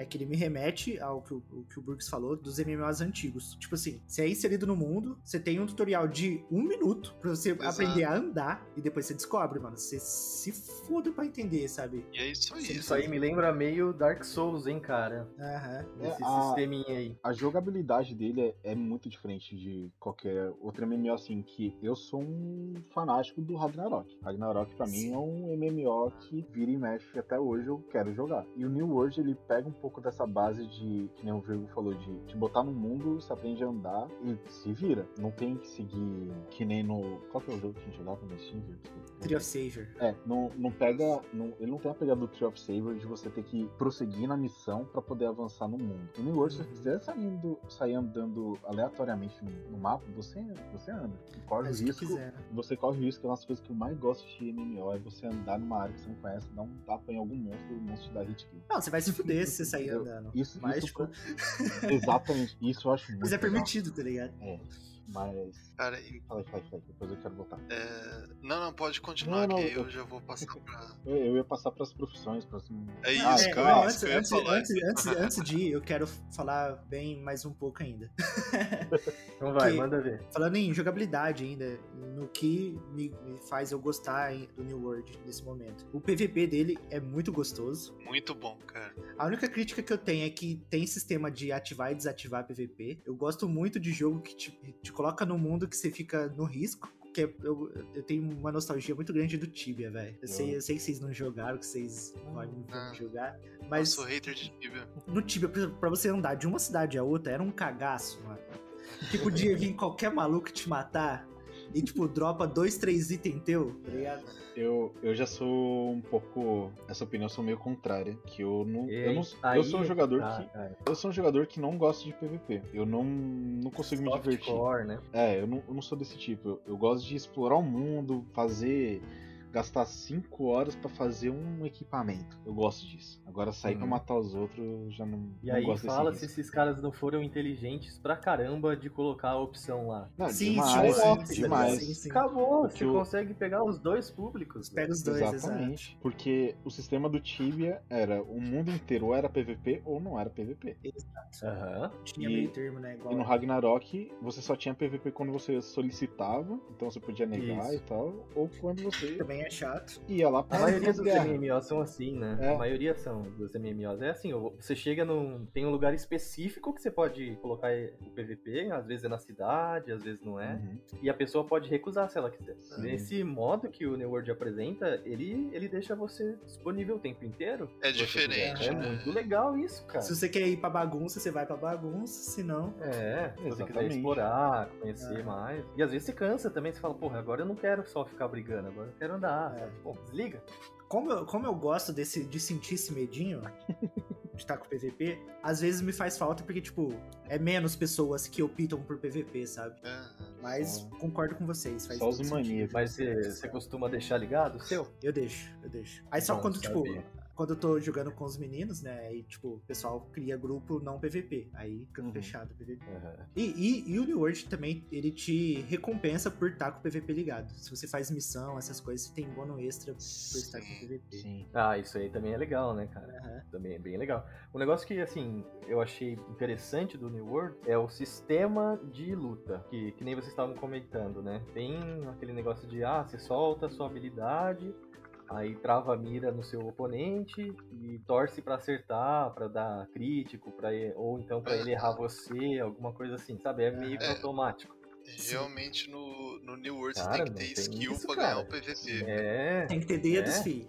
é que ele me remete ao que o, o que o Burks falou dos MMOs antigos. Tipo assim, você é inserido no mundo, você tem um tutorial de um minuto pra você Exato. aprender a andar e depois você descobre, mano. Você se foda pra entender, sabe? E é isso aí. Isso aí me lembra meio Dark Souls, hein, cara? Aham. Esse a- sisteminha aí. A jogabilidade dele é, é muito diferente de qualquer outro MMO, assim, que eu sou um fanático do Ragnarok. Ragnarok, pra mim, Sim. é um MMO que vira e mexe até hoje eu quero jogar. E o New World, ele pega um pouco dessa base de, que nem o Virgo falou, de te botar no mundo, você aprende a andar e se vira. Não tem que seguir que nem no... Qual que é o jogo que a gente jogava no Steam. Tree of Savior. É, não, não pega. não- ele não tem a pegada do Tree of Saber de você ter que prosseguir na missão pra poder avançar no mundo. No New World, se você Uhum. quiser saindo, sair andando aleatoriamente no, no mapa, você, você anda. E corre Faz risco. Você corre risco, é uma das coisas que eu mais gosto de MMO, é você andar numa área que você não conhece, dar um tapa em algum monstro e o monstro te dá hit kill. Não, você vai se fuder se você sair Eu- andando. Isso, Mas, isso tipo, Exatamente, isso eu acho muito mas é legal. permitido, tá ligado? É, mas. Cara, e, Fala aí, fala aí, fala depois eu quero voltar. é, não, não, pode continuar Não, não, que eu eu- já vou passar pra. Eu, eu ia passar pras profissões, pras. É isso, é, não, isso antes, antes, antes, antes, antes de ir, eu quero falar bem mais um pouco ainda. Então vai, Que- manda ver. Falando em jogabilidade ainda, no que me, me faz eu gostar do New World nesse momento. O PVP dele é muito gostoso. Muito bom, cara. A única crítica que eu tenho é que tem sistema de ativar e desativar PVP. Eu gosto muito de jogo que te, te coloca no mundo que você fica no risco. Que é- eu, eu tenho uma nostalgia muito grande do Tibia, velho. Eu sei, eu sei que vocês não jogaram, que vocês vão vão Ah. jogar. Eu Mas sou hater de Tibia. no Tibia, pra você andar de uma cidade a outra, era um cagaço, mano. Que podia vir qualquer maluco te matar e, tipo, dropa dois, três itens teu, tá ligado? Eu, eu já sou um pouco. Essa opinião eu sou meio contrária. Que eu não. Eu, não, Aí eu sou um jogador tá, que. cara. Eu sou um jogador que não gosta de PVP. Eu não, não consigo me divertir. Softcore, né? É, eu não, eu não sou desse tipo. Eu, eu gosto de explorar o mundo, fazer. Gastar 5 horas pra fazer um equipamento. Eu gosto disso. Agora sair pra Uhum. matar os outros, eu já não, E não aí gosto fala desse se risco. esses caras não foram inteligentes pra caramba de colocar a opção lá. Não, Sim, demais, sim, sim, demais. sim, sim. Acabou, Porque você o- consegue pegar os dois públicos. Pega os dois, Exatamente. Porque o sistema do Tibia era o mundo inteiro ou era PVP ou não era PVP. exato. Aham. Tinha E- meio termo, né? Igual E no Ragnarok você só tinha PVP quando você solicitava, então você podia negar Isso. e tal, ou quando você também é chato. ia lá A maioria dos guerra. MMOs são assim, né? É. A maioria são dos MMOs. É assim, você chega num. Tem um lugar específico que você pode colocar o PVP, às vezes é na cidade, às vezes não é. Uhum. E a pessoa pode recusar se ela quiser. Sim. Nesse modo que o New World apresenta, ele, ele deixa você disponível o tempo inteiro. É diferente. É né? muito legal isso, cara. Se você quer ir pra bagunça, você vai pra bagunça, se não. É, se você quiser explorar, conhecer É. mais. E às vezes você cansa também, você fala, porra, agora eu não quero só ficar brigando, agora eu quero andar. É. sabe? Pô, desliga. Como eu, como eu gosto desse, de sentir esse medinho de estar com PVP, às vezes me faz falta porque, tipo, é menos pessoas que optam por PVP, sabe? Mas concordo com vocês. Faz Só os maníacos. Mas você, costuma deixar ligado o seu? Eu deixo, eu deixo. Aí só Bom quando, tipo. Quando eu tô jogando com os meninos, né? Aí, tipo, o pessoal cria grupo não PVP. Aí fica Uhum. fechado o PVP. Aham. E, e, e o New World também, ele te recompensa por estar com o PVP ligado. Se você faz missão, essas coisas, você tem bônus extra por estar com o. PVP. Sim. Ah, isso aí também é legal, né, cara? Aham. Também é bem legal. O negócio que, assim, eu achei interessante do New World é o sistema de luta, que, que nem vocês estavam comentando, né? Tem aquele negócio de, ah, você solta a sua habilidade, aí trava a mira no seu oponente e torce pra acertar, pra dar crítico, ele- ou então pra ele errar você, alguma coisa assim, sabe? É meio que É. automático. Realmente no, no New World você Cara, tem que ter tem skill isso, pra cara. ganhar o PVP. É. Tem que ter dedos, É? fi.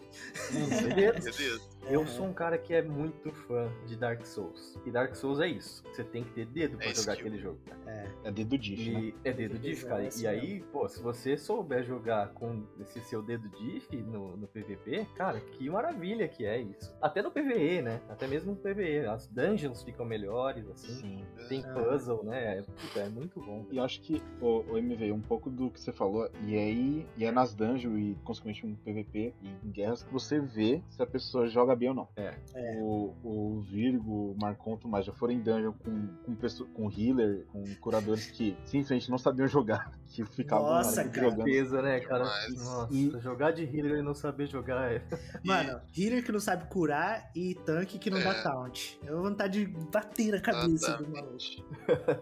Beleza. Beleza? Eu sou um cara que é muito fã de Dark Souls. E Dark Souls é isso. Você tem que ter dedo pra É jogar skill. aquele jogo. cara. É. É dedo diff, né? É dedo diff, cara. Exato, E aí, pô, se você souber jogar com esse seu dedo diff no, no PVP, cara, que maravilha que é isso. Até no PVE, né? Até mesmo no PVE. As dungeons ficam melhores, assim. Sim. Tem Ah. puzzle, né? É, puta, é muito bom. E acho que o, o MV, um pouco do que você falou, e aí e é nas dungeons e consequentemente um PVP e em guerras que você vê se a pessoa joga bem ou não. É. É. O, o Virgo, o Marcon, tudo mais já foram em dungeon com, com, pessoa, com healer, com curadores que simplesmente não sabiam jogar, que ficavam Nossa, cara. jogando. Pesa, né, cara? Demais. Nossa, E- jogar de healer e não saber jogar é. Mano, healer que não sabe curar e tanque que não dá É. taunt. Eu vontade de bater na cabeça do maluco.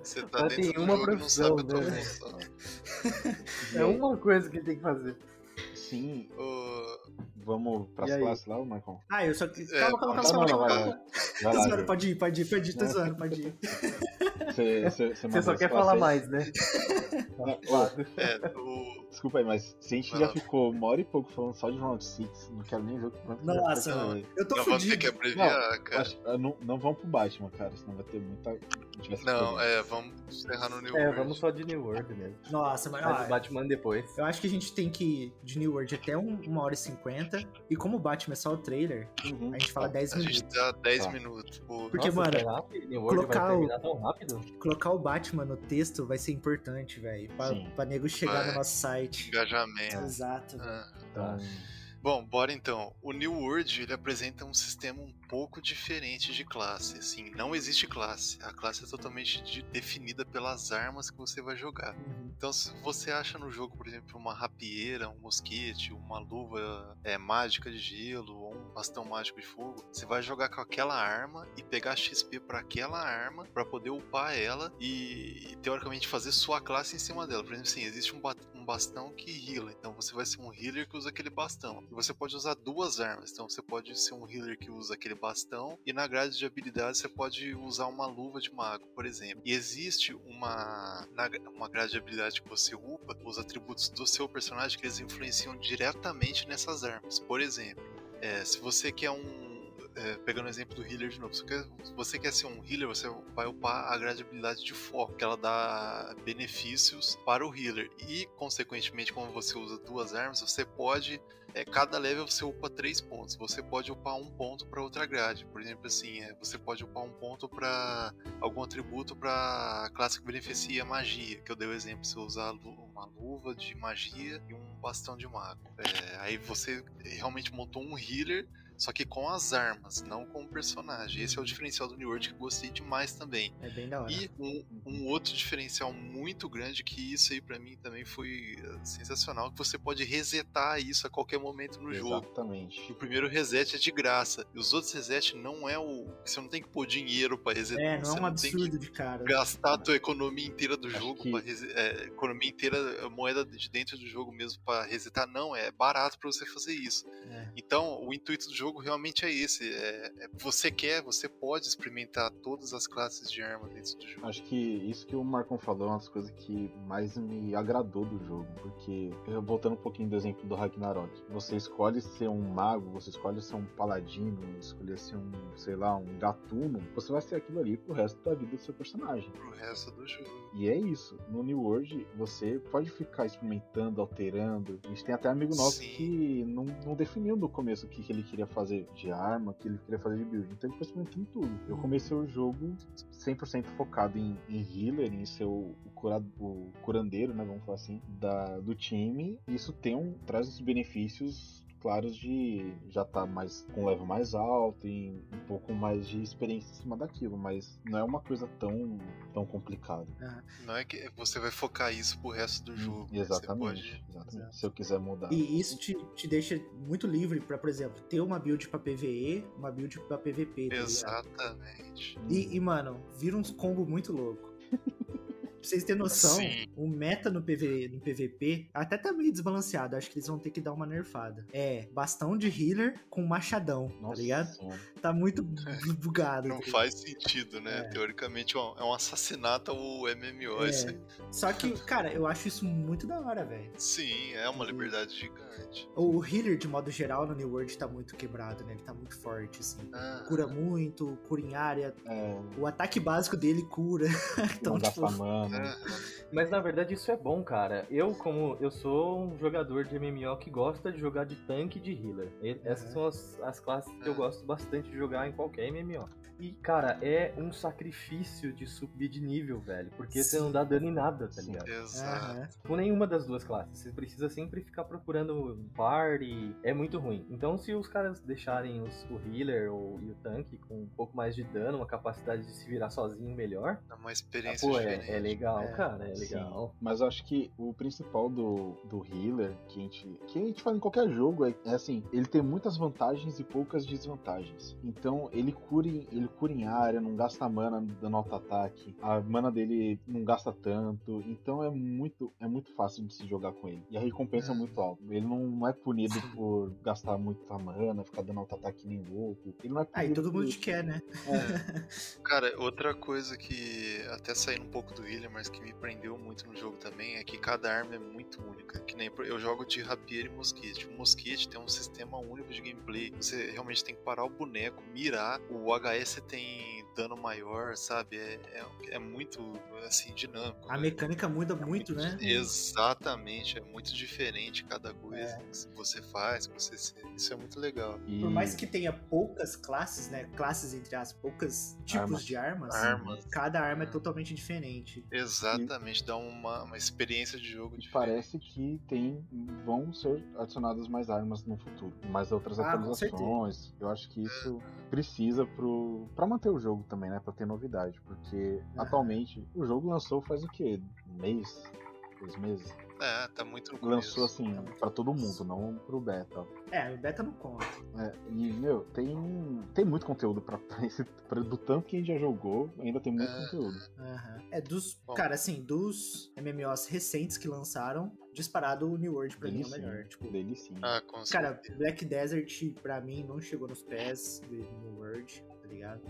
Você tá Ela dentro tem uma profissão, né? É uma coisa que tem que fazer. Sim, Ô, vamos pras classes lá, Marcon? Ah, eu só. É, Calma, calma, não, calma, não, calma, não, vai calma. pode ir, pode ir, pode ir, tô zoando, pode ir. Você, só quer falar aí? mais, né? Não, é, o, Desculpa aí, mas se a gente Vai já ficou uma hora e pouco falando só de Round 6, não quero nem ver o que vai Nossa, mano. Eu tô nós vamos ter fudido. que abreviar, cara. Acho- ah, não, não vamos pro Batman, cara, senão vai ter muita. Não, é, vamos encerrar no New É, World. vamos só de New World mesmo. Nossa, mas Faz ó, o Batman depois. eu acho que a gente tem que ir de New World até um- uma hora e cinquenta. E como o Batman é só o trailer, Uhum. a gente fala 10 A minutos. gente dá 10 Tá. minutos. Pô, Porque, Nossa, mano, World colocar vai o- terminar tão rápido? Colocar o Batman no texto vai ser importante, velho. Pra, pra nego chegar Vai. no nosso site. engajamento. Exato. Ah. Tá. Bom, bora então. O New World ele apresenta um sistema um pouco diferente de classe. Assim, não existe classe. A classe é totalmente de- definida pelas armas que você vai jogar. Uhum. Então, se você acha no jogo, por exemplo, uma rapieira, um mosquete, uma luva é, mágica de gelo ou um bastão mágico de fogo, você vai jogar com aquela arma e pegar XP para aquela arma para poder upar ela e, teoricamente fazer sua classe em cima dela. Por exemplo, assim, existe um, ba- um bastão que heala, então você vai ser um healer que usa aquele bastão. E você pode usar duas armas, então você pode ser um healer que usa aquele bastão e na grade de habilidades você pode usar uma luva de mago, por exemplo. E existe uma, uma grade de habilidade que você upa, os atributos do seu personagem que eles influenciam diretamente nessas armas. Por exemplo, é, se você quer um. É, pegando o exemplo do healer de novo, se você quer, ser um healer, você vai upar a grade de habilidade de foco, que ela dá benefícios para o healer. E, consequentemente, como você usa duas armas, você pode é, cada level você upa 3 pontos. Você pode upar um ponto para outra grade. Por exemplo, assim, é, você pode upar um ponto para algum atributo para classe que beneficia magia. Que eu dei o exemplo, se eu usar uma luva de magia e um bastão de mago. É, aí você realmente montou um healer. Só que com as armas, não com o personagem. Esse é o diferencial do New World que eu gostei demais também. É bem da hora. E um, um outro diferencial muito grande, que isso aí pra mim também foi eh, sensacional, que você pode resetar isso a qualquer momento no jogo. Exatamente. O primeiro reset é de graça. E os outros reset não é o. Você não tem que pôr dinheiro pra resetar. É, não é um tem que absurdo de cara. gastar a tua economia inteira do Acho jogo, que- é, economia inteira, moeda de dentro do jogo mesmo pra resetar. Não, é barato pra você fazer isso. É. Então, o intuito do jogo realmente é esse. É, é- você quer, você pode experimentar todas as classes de arma dentro do jogo. Acho que isso que o Marcon falou é uma das coisas que mais me agradou do jogo, porque eu- voltando um pouquinho do exemplo do Ragnarok, você escolhe ser um mago, você escolhe ser um paladino, escolher ser um, sei lá, um gatuno, você vai ser aquilo ali pro resto da vida do seu personagem. Pro resto do jogo. E é isso. No New World, você pode ficar experimentando, alterando. A gente tem até amigo nosso Sim. que não, não definiu no começo o que, que ele queria fazer de arma, que ele queria fazer de build. Então ele foi experimentando tudo. Eu comecei o jogo 100% focado em, em healer, em ser o, o, cura- o curandeiro, né, vamos falar assim, da, do time. Isso tem um, traz os benefícios claros de já estar mais com um level mais alto e um pouco mais de experiência em cima daquilo, mas não é uma coisa tão tão complicada. Não é que você vai focar isso pro resto do jogo. né? Você Exatamente, pode- exatamente. Se eu quiser mudar. E isso te, te deixa muito livre pra, por exemplo, ter uma build pra PVE, uma build pra PVP. tá? Exatamente. E, e, mano, vira uns combo muito louco. vocês terem noção, Sim. o meta no, PV, no PVP até tá meio desbalanceado. Acho que eles vão ter que dar uma nerfada. É bastão de healer com machadão, tá ligado? Senhora. Tá muito bu- bugado. Não tá faz sentido, né? É. Teoricamente é um, é um assassinato ao MMO. É. isso aí. Só que, cara, eu acho isso muito da hora, velho. Sim, é uma liberdade gigante. O o healer, de modo geral, no New World tá muito quebrado, né? Ele tá muito forte, assim. Ah, Cura muito, cura em área. É, O ataque básico dele cura. então, não tipo, gasta mana. ah, Mas na verdade isso é bom, cara. Eu, como eu sou um jogador de MMO que gosta de jogar de tanque e de healer. Essas Uhum. são as, as classes que eu É. gosto bastante de jogar em qualquer MMO. E, cara, é um sacrifício de subir de nível, velho. Porque você não dá dano em nada, tá Sim. ligado? Exato. aham. Com nenhuma das duas classes. Você precisa sempre ficar procurando um par e é muito ruim. Então, se os caras deixarem os- o healer ou, e o tanque com um pouco mais de dano, uma capacidade de se virar sozinho melhor, É uma experiência pô, diferente. é, é legal, É, cara. É Sim, legal. mas eu acho que o principal do, do healer que a gente que a gente faz em qualquer jogo é, é assim, ele tem muitas vantagens e poucas desvantagens. Então ele cura ele cura em área, não gasta mana dando auto-ataque, a mana dele não gasta tanto, então é muito é muito fácil de se jogar com ele. E a recompensa é Hum. muito alta. Ele não, não é punido por gastar muita mana, ficar dando auto-ataque nem louco. Ele não é Aí punido todo mundo te quer, né? Cara, outra coisa que até saindo um pouco do healer, mas que me prendeu muito no jogo também, é que cada arma é muito única. Que nem eu jogo de rapier e mosquete. O mosquete tem um sistema único de gameplay. Você realmente tem que parar o boneco, mirar. O HS tem dano maior, sabe? É, é, é muito assim dinâmico. A né? mecânica muda muito, né? Exatamente, é muito diferente cada coisa É. que você faz, que você isso é muito legal. E- Por mais que tenha poucas classes, né? Classes entre as poucas tipos Armas. de armas, Armas. cada arma é totalmente diferente. Exatamente, dá uma, uma experiência de jogo E diferente. parece que tem vão ser adicionadas mais armas no futuro, mais outras Ah, atualizações. Eu acho que isso precisa pro para manter o jogo também, né, Pra ter novidade, porque Aham. atualmente o jogo lançou faz o quê? Um mês, dois meses. É, tá muito no começo. Lançou assim pra todo mundo, não pro beta. É, o beta não conta. É, e meu, tem tem muito conteúdo para esse pra, do tanto que a gente já jogou, ainda tem muito É. conteúdo. Aham. É dos. Bom. Cara, assim, dos MMOs recentes que lançaram, disparado o New World pra mim é o melhor. Tipo, dele sim. Ah, com cara. Black Desert pra mim não chegou nos pés do New World, ligado?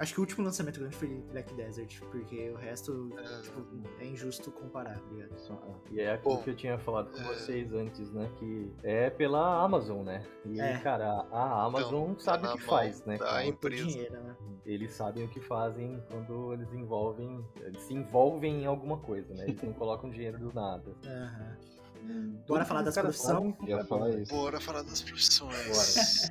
Acho que o último lançamento grande foi Black Desert, porque o resto, É. tipo, é injusto comparar, tá ligado? É. E é aquilo Bom, que eu tinha falado com é. vocês antes, né? Que é pela Amazon, né? E, É. cara, a Amazon Então, sabe tá o que faz, né? Muito empresa. dinheiro, né? Eles sabem o que fazem quando eles envolvem. Eles se envolvem em alguma coisa, né? Eles não colocam dinheiro do nada. Aham. Hum, Bora Tudo falar das Ia falar isso. Bora falar das profissões.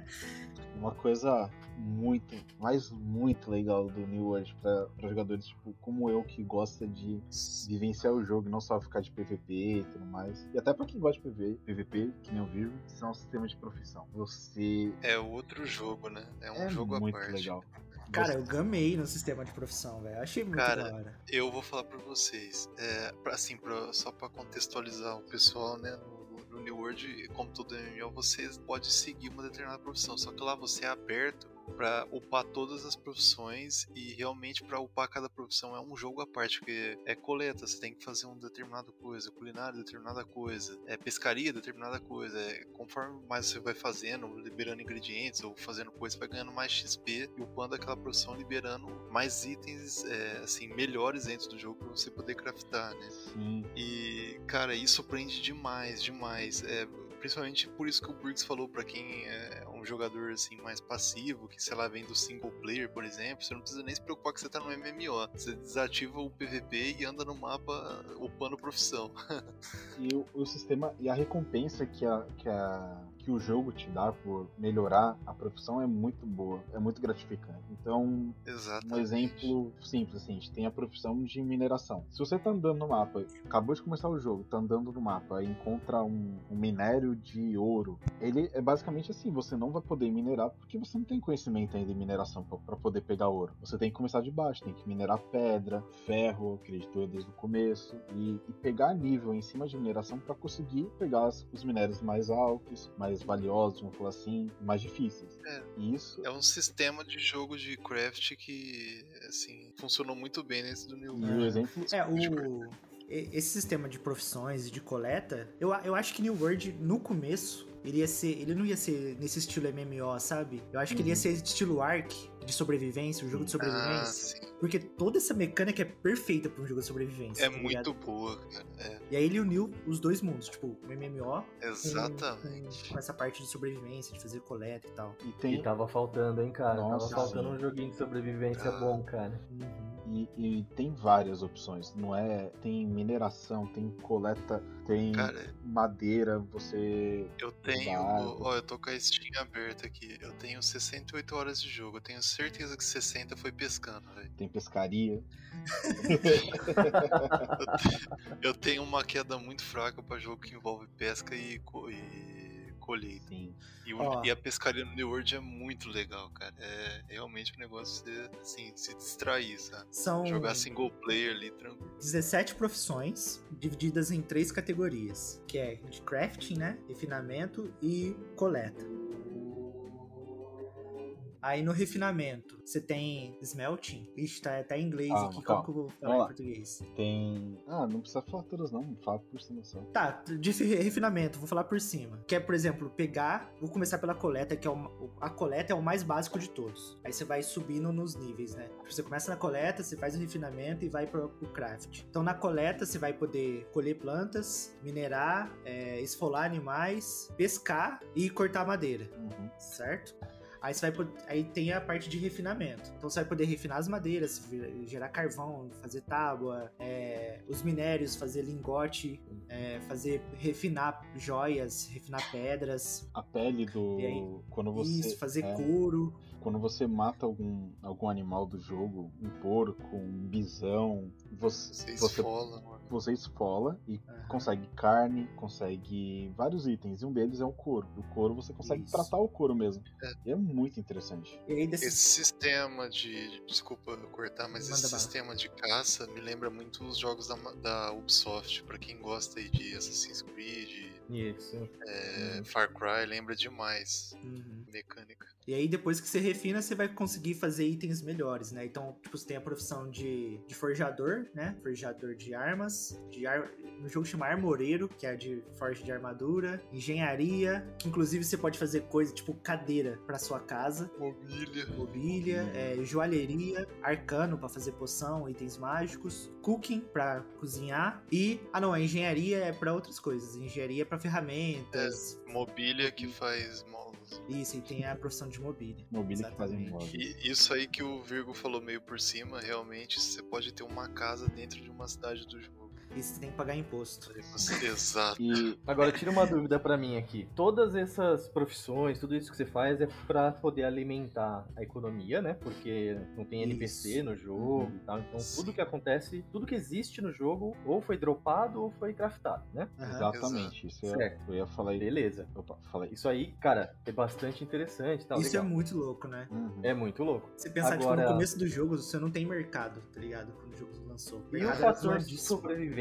Uma coisa muito, mas muito legal do New World pra, pra jogadores tipo, como eu que gosta de vivenciar o jogo, e não só ficar de PVP e tudo mais. E até pra quem gosta de PV, PVP, que nem eu vivo, são sistemas de profissão. Você É outro jogo, né? É um é jogo à muito parte. legal. Cara, eu gamei no sistema de profissão, velho. Achei muito Cara, da hora. Eu vou falar pra vocês, é, assim, pra- só pra contextualizar o pessoal, né, no, no New World, como todo MMO, você pode seguir uma determinada profissão, só que lá você é aberto pra upar todas as profissões e realmente pra upar cada profissão é um jogo à parte, porque é coleta, você tem que fazer uma determinada coisa, culinária, determinada coisa, é pescaria, determinada coisa, é, conforme mais você vai fazendo, liberando ingredientes ou fazendo coisa, você vai ganhando mais XP e upando aquela profissão, liberando mais itens, é, assim, melhores dentro do jogo pra você poder craftar, né? Sim, E, cara, isso prende demais, demais. É, principalmente por isso que o Briggs falou pra quem é um jogador assim mais passivo, que sei lá, vem do single player, por exemplo, você não precisa nem se preocupar que você tá no MMO. Você desativa o PVP e anda no mapa upando profissão. E o, o sistema e a recompensa que, a, que, a, que o jogo te dá por melhorar a profissão é muito boa, é muito gratificante. Então, Exatamente. Um exemplo simples, assim, a gente tem a profissão de mineração. Se você tá andando no mapa, acabou de começar o jogo, tá andando no mapa e encontra um, um minério de ouro, ele é basicamente assim, você não vai poder minerar porque você não tem conhecimento ainda em mineração para poder pegar ouro. Você tem que começar de baixo, tem que minerar pedra, ferro, acredito eu desde o começo, e, e pegar nível em cima de mineração para conseguir pegar os minérios mais altos, mais mais valiosos, vamos falar assim, mais difíceis. É. E isso É um sistema de jogo de craft que, assim, funcionou muito bem nesse do New e World. o exemplo É, o. e- Esse sistema de profissões e de coleta, eu, eu acho que New World, no começo, ele ia ser. Ele não ia ser nesse estilo MMO, sabe? Eu acho que ele ia Uhum. ser estilo Ark, de sobrevivência, um jogo de Ah, sobrevivência. sim. Porque toda essa mecânica é perfeita pra um jogo de sobrevivência. É tá muito ligado? boa, cara. É, E aí ele uniu os dois mundos, tipo, o MMO com- exatamente. Com, com essa parte de sobrevivência, de fazer coleta e tal. e E tem tava faltando, hein, cara? Nossa, tava faltando sim. um joguinho de sobrevivência Ah. bom, cara. Uhum. E, e tem várias opções, não é? Tem mineração, tem coleta, tem Cara, madeira, você. eu tenho. Ó, eu tô com a Steam aberta aqui. Eu tenho 68 horas de jogo. Eu tenho certeza que 60 foi pescando, velho. Tem pescaria. Eu tenho uma queda muito fraca pra jogo que envolve pesca e, e colheita. Sim. E, o- e a pescaria no New World é muito legal, cara. É realmente um negócio de, assim, se distrair, sabe? São Jogar single player ali, tranquilo. 17 profissões divididas em três categorias, que é de crafting, né, refinamento e coleta. Aí no refinamento, você tem smelting. Ixi, tá até em inglês Ah, aqui, calma. como que eu vou falar em português? Tem. Ah, não precisa falar todas, não. Fala por cima só. Tá, de fi- refinamento, vou falar por cima. Que é, por exemplo, pegar. Vou começar pela coleta, que é o, a coleta é o mais básico de todos. Aí você vai subindo nos níveis, né? Você começa na coleta, você faz o refinamento e vai pro, pro craft. Então na coleta você vai poder colher plantas, minerar, é, esfolar animais, pescar e cortar madeira Uhum. certo? Aí você vai aí tem a parte de refinamento. Então você vai poder refinar as madeiras, gerar carvão, fazer tábua, é, os minérios, fazer lingote, é, fazer refinar joias, refinar pedras, A pele do. Aí? Quando você. isso, fazer é, couro. Quando você mata algum, algum animal do jogo, um porco, um bisão, você, Você você, esfola, mano. você esfola e Aham. consegue carne, consegue vários itens. E um deles é o couro. O couro você consegue Isso. tratar o couro mesmo. E é muito interessante. E Esse sistema de. Desculpa cortar, mas Manda esse bala. sistema de caça me lembra muito os jogos da, da Ubisoft. Pra quem gosta aí de Assassin's Creed, Isso. é, Far Cry, lembra demais Uhum. mecânica. E aí, depois que você refina, você vai conseguir fazer itens melhores, né? Então, tipo, você tem a profissão de, de forjador, né? Forjador de armas. De ar... No jogo chama armoreiro, que é de forja de armadura. Engenharia, que inclusive você pode fazer coisa tipo cadeira pra sua casa. Mobília. Mobília, é, joalheria, arcano pra fazer poção, itens mágicos, cooking pra cozinhar e ah não, a engenharia é pra outras coisas, engenharia é pra ferramentas. Mobília que faz móveis. Isso, e tem a profissão de mobília. Mobília que fazem Exatamente. móveis. E isso aí que o Virgo falou meio por cima, realmente você pode ter uma casa dentro de uma cidade do jogo. E você tem que pagar imposto. Exato. E Agora, tira uma dúvida pra mim aqui. Todas essas profissões, tudo isso que você faz é pra poder alimentar a economia, né? Porque não tem NPC Isso. no jogo Uhum. e tal. Então, Sim. tudo que acontece, tudo que existe no jogo, ou foi dropado ou foi craftado, né? Aham. exatamente, isso eu, Certo. eu ia falar aí. Beleza. Opa, falei. Isso aí, cara, é bastante interessante. Tá, Isso é legal. muito louco, né? Uhum. é muito louco. Você pensar, tipo, Agora- no começo do jogo, você não tem mercado, tá ligado? Quando o jogo lançou. E o fator zoadíssimo. sobrevivência?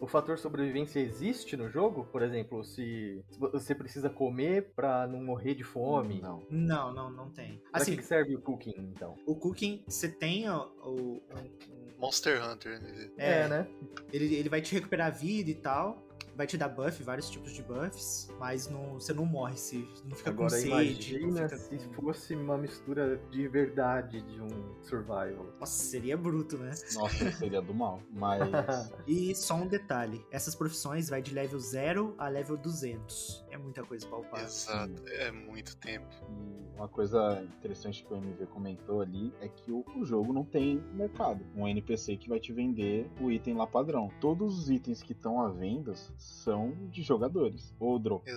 O fator sobrevivência existe no jogo? Por exemplo, se você precisa comer pra não morrer de fome? Não. Não, não, não tem. Pra Assim, que serve o cooking, então? o cooking, você tem o... um- um- Monster Hunter, né? É, né? Ele, ele vai te recuperar a vida e tal. Vai te dar buff, vários tipos de buffs. Mas não, você não morre, se não fica Agora com sede. imagina fica se fosse uma mistura de verdade de um survival. Nossa, seria bruto, né? Nossa, seria do mal. Mas. E só um detalhe: essas profissões vai de level 0 a level 200. É muita coisa pra upar. Exato. É muito tempo. E uma coisa interessante que o MV comentou ali é que o, o jogo não tem mercado. Um NPC que vai te vender o item lá padrão. Todos os itens que estão à venda são de jogadores. Ou dropado,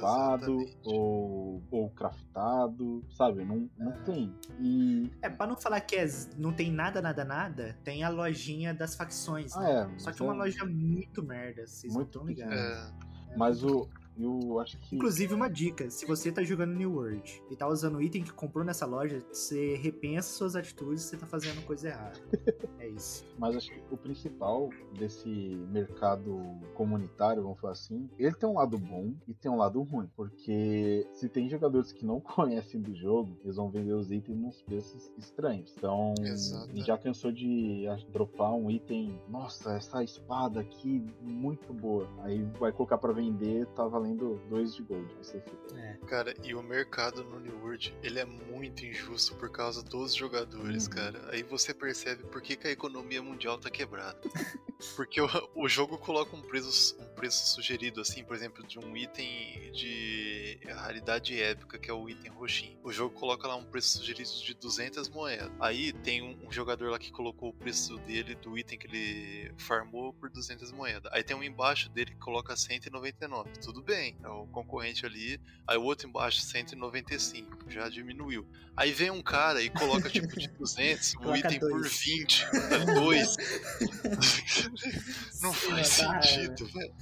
Exatamente. ou, ou craftado, sabe? Não, não tem. E. É, pra não falar que é não tem nada, nada, nada, tem a lojinha das facções. Ah, né? é. Só que é uma é- loja muito merda, vocês Muito não estão ligados. É, Mas o, Eu acho que. Inclusive, uma dica: se você tá jogando New World e tá usando o item que comprou nessa loja, você repensa suas atitudes e você tá fazendo coisa errada. é isso. Mas acho que o principal desse mercado comunitário, vamos falar assim, ele tem um lado bom e tem um lado ruim. Porque se tem jogadores que não conhecem do jogo, eles vão vender os itens nos preços estranhos. Então, Exato. já cansou de dropar um item, nossa, essa espada aqui, muito boa. Aí vai colocar pra vender, tá valendo 2 de gold. Aí você fica. É. Cara, e o mercado no New World, ele é muito injusto por causa dos jogadores, Uhum. cara. Aí você percebe por que, que a economia mundial tá quebrada. Porque o, o jogo coloca um preço, um preço sugerido, assim, por exemplo, de um item de raridade épica, que é o item roxinho. O jogo coloca lá um preço sugerido de 200 moedas. Aí tem um, um jogador lá que colocou o preço dele do item que ele farmou por 200 moedas. Aí tem um embaixo dele que coloca 199. Tudo bem, é o concorrente ali. Aí o outro embaixo 195, já diminuiu. Aí vem um cara e coloca tipo de 200, um item por dois. 20, dá dois. Não faz sentido, velho.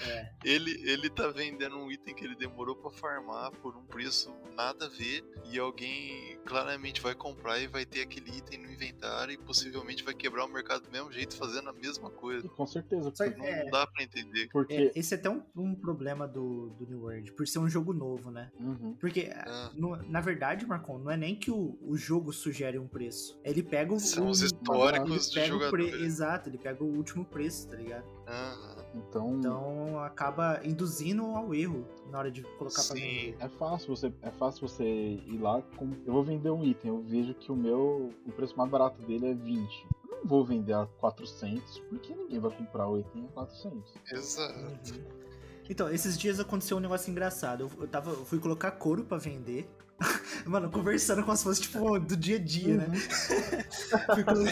É. Ele, ele tá vendendo um item que ele demorou pra farmar por um preço nada a ver e alguém claramente vai comprar e vai ter aquele item no inventário e possivelmente vai quebrar o mercado do mesmo jeito fazendo a mesma coisa. E com certeza, porque, Não, É. não dá pra entender. porque É, esse é até um, um problema do, do New World, por ser um jogo novo, né? Uhum. Porque, Ah. no- na verdade, Marcon, não é nem que o, o jogo sugere um preço. Ele pega o. São os históricos de pega o pre-. Exato, ele pega o último preço, tá ligado? Aham. Então, Então acaba induzindo ao erro na hora de colocar pra Sim. vender. é fácil você é fácil você ir lá com eu vou vender um item, eu vejo que o meu o preço mais barato dele é 20. Eu não vou vender a 400, porque ninguém vai comprar o item a 400. Exato. Uhum. Então, esses dias aconteceu um negócio engraçado. Eu, eu tava, eu fui colocar couro pra vender. Mano, conversando como se fosse, tipo, do dia a dia, né? Fui, colo-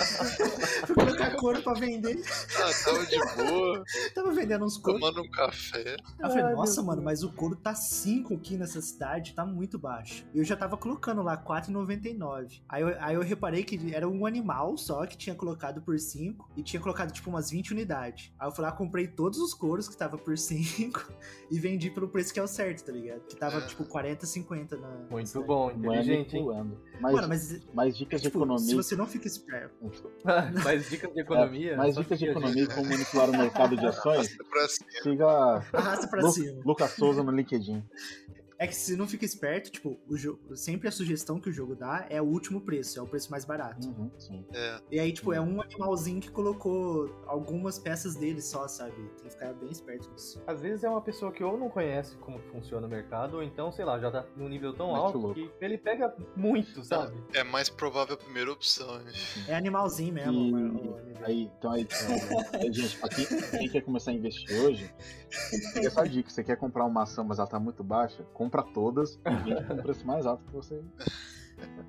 fui colocar couro pra vender. Ah, tava de boa, Tava vendendo uns couros. tomando um café. Aí eu falei, Ai, nossa, mano, mas o couro tá 5 aqui nessa cidade, tá muito baixo. Eu já tava colocando lá 4,99. Aí eu, aí eu reparei que era um animal só que tinha colocado por 5 e tinha colocado tipo umas 20 unidades. Aí eu fui lá, comprei todos os couros que tava por 5 e vendi pelo preço que é o certo, tá ligado? Que tava É. tipo 40, 50 na. Muito cidade. bom, é inteligente. Mas, Mano, mas mais dicas de tipo, economia. se você não fica esperto. Mais dicas de economia. É, mais dicas de economia e como manipular o mercado de ações, Pra cima. siga Arrasta pra Lu- cima. Lucas Souza no LinkedIn. É que se não fica esperto, tipo, o jogo, sempre a sugestão que o jogo dá é o último preço, é o preço mais barato. Uhum, sim. É, E aí, tipo, é um animalzinho que colocou algumas peças dele só, sabe? Tem que ficar bem esperto nisso. Às vezes é uma pessoa que ou não conhece como funciona o mercado, ou então, sei lá, já tá num nível tão Mete o alto louco. que ele pega muito, sabe? é mais provável a primeira opção. né? É animalzinho mesmo, E- nível. Aí, então aí, é, é, gente, pra quem, quem quer começar a investir hoje, fica essa dica. Você quer comprar uma ação, mas ela tá muito baixa, compra todas e vende com o preço mais alto que você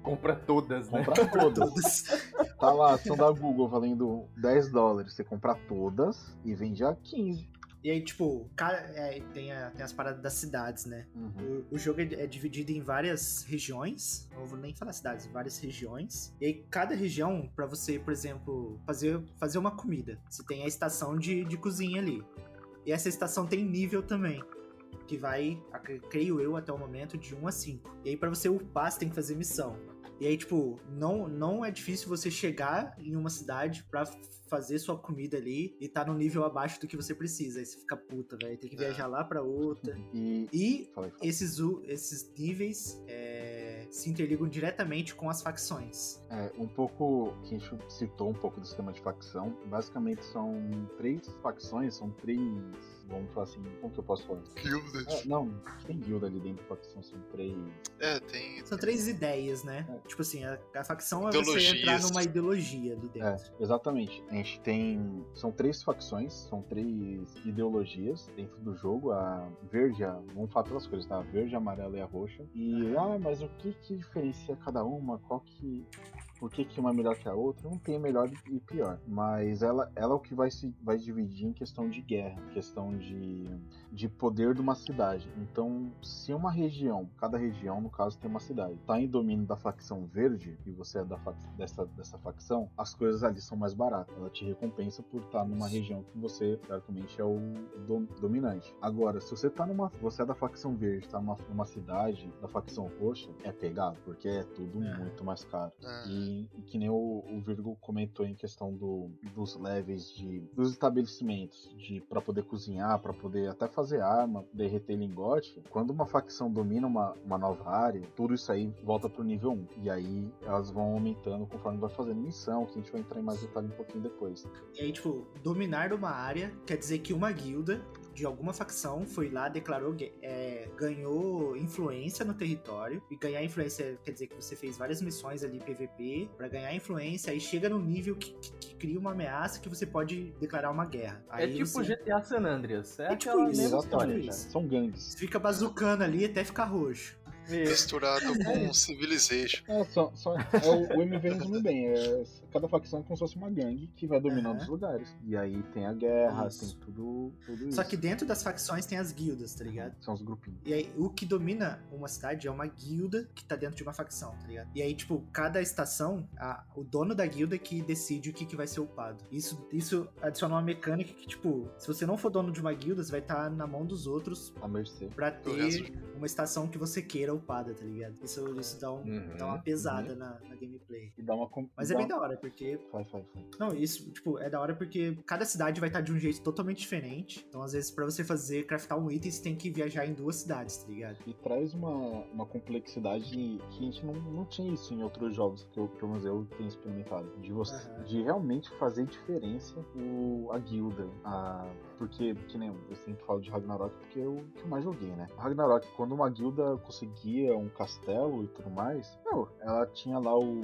Compra todas, né? compra todas. Tá lá, a ação da Google valendo 10 dólares. Você compra todas e vende a 15. E aí, tipo, é, tem, a- tem as paradas das cidades, né? Uhum. O, o jogo é, dividido em várias regiões. Não vou nem falar cidades, várias regiões. E aí, cada região, pra você, por exemplo, fazer, fazer uma comida, você tem a estação de, de cozinha ali. E essa estação tem nível também. Que vai, creio eu, até o momento, de 1 a 5. E aí, pra você upar, você tem que fazer missão. E aí, tipo, não, não é difícil você chegar em uma cidade pra fazer sua comida ali e tá no nível abaixo do que você precisa. Aí você fica puta, velho. Tem que viajar lá pra outra. E. E esses, esses níveis é, se interligam diretamente com as facções. É, um pouco. Que a gente citou um pouco do sistema de facção. Basicamente são três facções, são três. Vamos falar assim, como que eu posso falar? Guildas. É, não, tem guilda ali dentro da facção, são três. É, tem. São três ideias, né? É. Tipo assim, a, a facção é você entrar numa ideologia ali É, dentro. exatamente. A gente tem. São três facções, são três ideologias dentro do jogo. A verde, a, vamos falar pelas cores, tá? A verde, a amarela e a roxa. E, ah, mas o que que diferencia cada uma? Qual que. Por que, que uma é melhor que a outra? Não tem melhor e pior. Mas ela, ela é o que vai se vai dividir em questão de guerra, questão questão de, de poder de uma cidade. Então, se uma região, cada região, no caso, tem uma cidade, tá em domínio da facção verde, e você é da dessa, dessa facção, as coisas ali são mais baratas. Ela te recompensa por estar numa região que você, teoricamente, é o dom, dominante. Agora, se você tá numa. Você é da facção verde, tá numa, numa cidade da facção roxa, é pegado, porque é tudo é. muito mais caro. É. E, e, que nem o, o Virgo comentou em questão do, dos levels de. dos estabelecimentos, de para poder cozinhar, para poder até fazer arma, derreter lingote. Quando uma facção domina uma, uma nova área, tudo isso aí volta pro nível 1. E aí elas vão aumentando conforme vai fazendo missão, que a gente vai entrar em mais detalhe um pouquinho depois. E aí, tipo, dominar uma área quer dizer que uma guilda de alguma facção foi lá, declarou, é, ganhou influência no território. E ganhar influência quer dizer que você fez várias missões ali PVP para ganhar influência. Aí chega no nível que, que, que, cria uma ameaça que você pode declarar uma guerra. É aí é tipo você... GTA San Andreas. É, é tipo isso, tipo isso. São gangues. Fica bazucando ali até ficar roxo. Misturado com Civilization. É, só, só, é o, o MV resume bem. É, cada facção é como se fosse uma gangue que vai dominando uhum. os lugares. E aí tem a guerra, isso. tem tudo, tudo isso. Só que dentro das facções tem as guildas, tá ligado? São os grupinhos. E aí, o que domina uma cidade é uma guilda que tá dentro de uma facção, tá ligado? E aí, tipo, cada estação, a, o dono da guilda que decide o que, que vai ser upado. Isso, isso adiciona uma mecânica que, tipo, se você não for dono de uma guilda, você vai estar tá na mão dos outros. A mercê. Pra ter uma estação que você queira upada, tá ligado? Isso, isso dá, um, uhum, dá uma pesada uhum. na, na, gameplay. E dá uma, Mas é bem da hora, porque. Vai, vai, vai. Não, isso, tipo, é da hora porque cada cidade vai estar de um jeito totalmente diferente. Então, às vezes, pra você fazer, craftar um item, você tem que viajar em duas cidades, tá ligado? E traz uma, uma complexidade que a gente não, não tinha isso em outros jogos que eu, pelo menos eu tenho experimentado. De, você, uhum. de realmente fazer diferença o, a guilda, a porque, que nem eu sempre falo de Ragnarok porque eu que eu mais joguei, né? Ragnarok, quando uma guilda conseguia um castelo e tudo mais, meu, ela tinha lá o,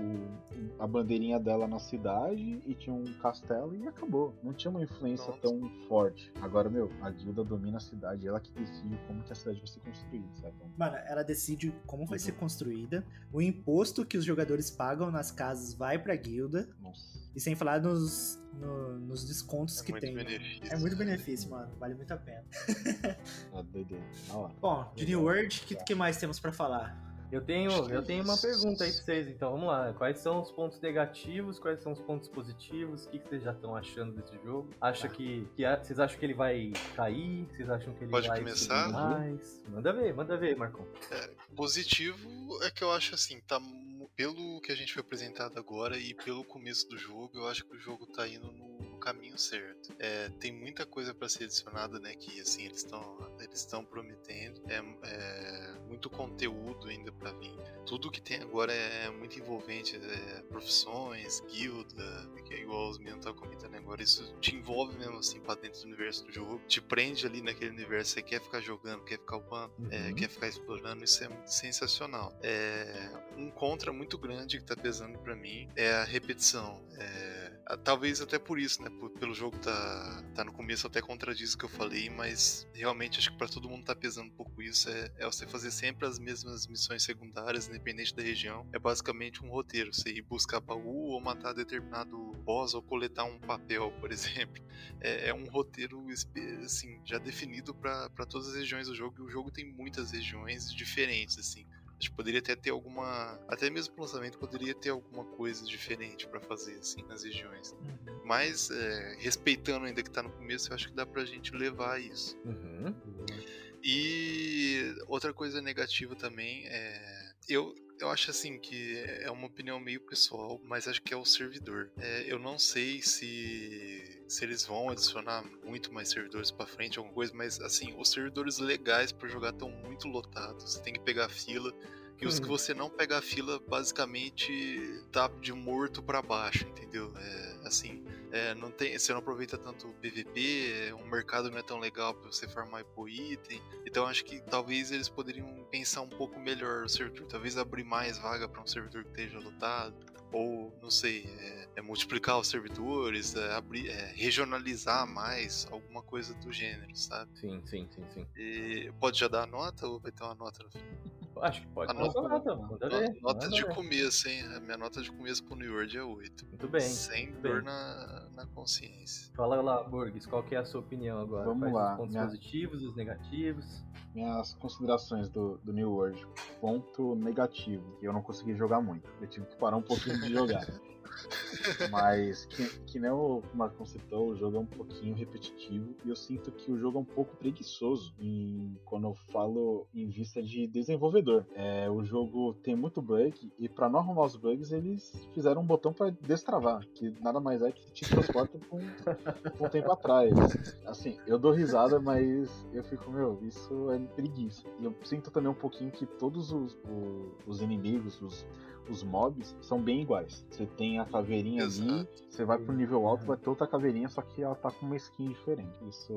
a bandeirinha dela na cidade e tinha um castelo e acabou. Não tinha uma influência Nossa. tão forte. Agora, meu, a guilda domina a cidade, ela que decide como que a cidade vai ser construída, certo? Mano, ela decide como vai uhum. ser construída, o imposto que os jogadores pagam nas casas vai pra guilda. Nossa. E sem falar nos, no, nos descontos é que tem. Benefício. É muito benefício, mano. Vale muito a pena. doideira. Bom, de New World, o que, que mais temos para falar? Eu tenho, eu tenho uma pergunta aí pra vocês, então vamos lá. Quais são os pontos negativos? Quais são os pontos positivos? O que, que vocês já estão achando desse jogo? Acha tá. que, que vocês acham que ele vai cair? Vocês acham que ele Pode vai começar? mais? Manda ver, manda ver, Marcão. É, positivo é que eu acho assim, tá pelo que a gente foi apresentado agora e pelo começo do jogo, eu acho que o jogo tá indo no, caminho certo. É, tem muita coisa para ser adicionada, né? Que assim eles estão eles estão prometendo. É, é, muito conteúdo ainda para vir. Tudo que tem agora é muito envolvente, é, profissões, guilda, que é igual os meninos estavam comentando agora. Isso te envolve mesmo assim para dentro do universo do jogo, te prende ali naquele universo. Você quer ficar jogando, quer ficar upando, é, uhum. quer ficar explorando. Isso é sensacional. É, um contra muito grande que tá pesando para mim é a repetição. É, talvez até por isso, né? Pelo jogo tá, tá no começo até contradiz o que eu falei, mas realmente acho que para todo mundo tá pesando um pouco isso. É, é, você fazer sempre as mesmas missões secundárias, independente da região. É basicamente um roteiro. Você ir buscar baú ou matar determinado boss ou coletar um papel, por exemplo. É, é um roteiro assim, já definido para todas as regiões do jogo. E o jogo tem muitas regiões diferentes, assim. Acho que poderia até ter alguma. Até mesmo pro lançamento poderia ter alguma coisa diferente para fazer, assim, nas regiões. Uhum. Mas, é, respeitando ainda que tá no começo, eu acho que dá pra gente levar isso. Uhum. E outra coisa negativa também é. Eu, eu acho assim que é uma opinião meio pessoal, mas acho que é o servidor. É, eu não sei se se eles vão adicionar muito mais servidores para frente, alguma coisa, mas assim, os servidores legais para jogar estão muito lotados. Você tem que pegar fila. E os que uhum. você não pega a fila, basicamente tá de morto para baixo, entendeu? É, assim, é, não tem, você não aproveita tanto o PVP, o mercado não é tão legal para você farmar por item. Então acho que talvez eles poderiam pensar um pouco melhor o servidor, talvez abrir mais vaga para um servidor que esteja lotado ou não sei, é, é multiplicar os servidores, é, abrir, é, regionalizar mais, alguma coisa do gênero, sabe? Sim, sim, sim, sim. E pode já dar a nota ou vai ter uma nota no fim? Acho que pode A nota- nota. Nota de ver. começo, hein? A minha nota de começo pro New World é 8. Muito bem. Sem muito dor bem. na, na consciência. Fala lá, Burgs, qual que é a sua opinião agora? Vamos Faz lá, os pontos minha- positivos, os negativos. Minhas considerações do, do New World. Ponto negativo. que Eu não consegui jogar muito. Eu tive que parar um pouquinho de jogar. Mas, que, que nem o Marcon citou, o jogo é um pouquinho repetitivo. E eu sinto que o jogo é um pouco preguiçoso em, quando eu falo em vista de desenvolvedor. É, o jogo tem muito bug. E para não arrumar os bugs, eles fizeram um botão para destravar. Que nada mais é que te transporta pra um, um tempo atrás. Assim, eu dou risada, mas eu fico, meu, isso é preguiça. E eu sinto também um pouquinho que todos os, o- os inimigos, os, os mobs, são bem iguais. Você tem a caveirinha ali, Exato. você vai pro nível alto, vai ter outra caveirinha, só que ela tá com uma skin diferente. Isso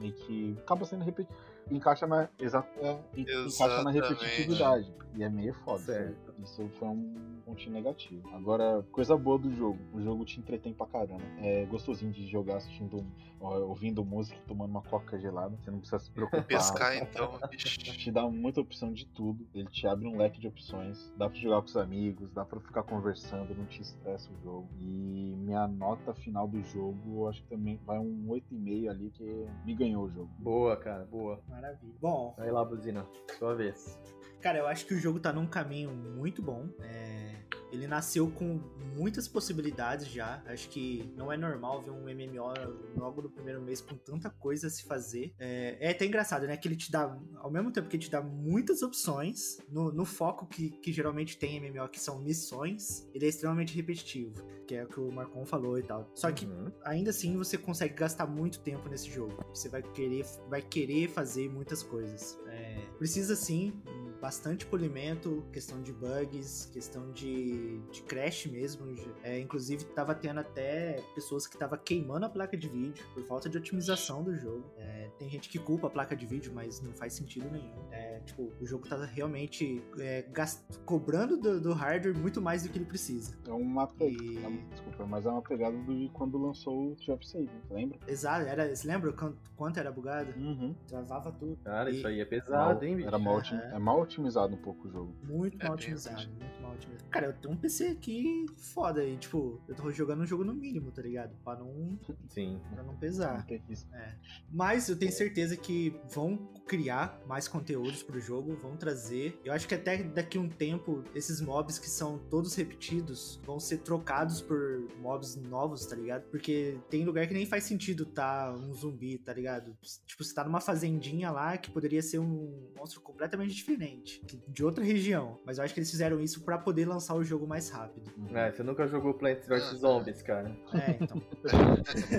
meio que acaba sendo repetido. Encaixa na, exa é, en- encaixa na repetitividade. E é meio foda. Certo. Isso foi um pontinho negativo. Agora, coisa boa do jogo. O jogo te entretém pra caramba. É gostosinho de jogar assistindo, ouvindo música e tomando uma coca gelada. Você não precisa se preocupar. Pescar então. Te dá muita opção de tudo. Ele te abre um leque de opções. Dá pra jogar com os amigos, dá pra ficar conversando, não te estressa o jogo. E minha nota final do jogo, eu acho que também vai um 8,5 ali, que me ganhou o jogo. Boa, cara, boa. Maravilha. Bom, Vai lá, Buzina, sua vez. Cara, eu acho que o jogo tá num caminho muito bom. É, Ele nasceu com muitas possibilidades já. Acho que não é normal ver um MMO logo no primeiro mês com tanta coisa a se fazer. É, é até engraçado, né? Que ele te dá, ao mesmo tempo que ele te dá muitas opções, no, no foco que, que geralmente tem em MMO, que são missões, ele é extremamente repetitivo. Que é o que o Marcon falou e tal. Só que Uhum. ainda assim você consegue gastar muito tempo nesse jogo. Você vai querer, vai querer fazer muitas coisas. É, precisa sim bastante polimento, questão de bugs, questão de, de crash mesmo. É, inclusive tava tendo até pessoas que tava queimando a placa de vídeo por falta de otimização do jogo. É, tem gente que culpa a placa de vídeo, mas não faz sentido nenhum. É, tipo, o jogo tá realmente é, gast- cobrando do, do hardware muito mais do que ele precisa. É uma pegada. E- Desculpa, mas é uma pegada do quando lançou o Trap Save, lembra? Exato, era, você lembra quanto, quanto era bugado? Uhum. Travava tudo. Cara, E- isso aí é pesado, Mal- hein, bicho? Era mal, Aham. é mal otimizado um pouco o jogo. Muito É mal otimizado, muito Cara, eu tenho um PC aqui foda e, tipo, eu tô jogando um jogo no mínimo, tá ligado? Pra não, Sim. pra não pesar. É. Mas eu tenho certeza que vão criar mais conteúdos pro jogo, vão trazer. Eu acho que até daqui a um tempo, esses mobs que são todos repetidos vão ser trocados por mobs novos, tá ligado? Porque tem lugar que nem faz sentido tá um zumbi, tá ligado? Tipo, você tá numa fazendinha lá que poderia ser um monstro completamente diferente, de outra região. Mas eu acho que eles fizeram isso pra poder lançar o jogo mais rápido. Uhum. É, você nunca jogou Plants vs Zombies, cara. É, então.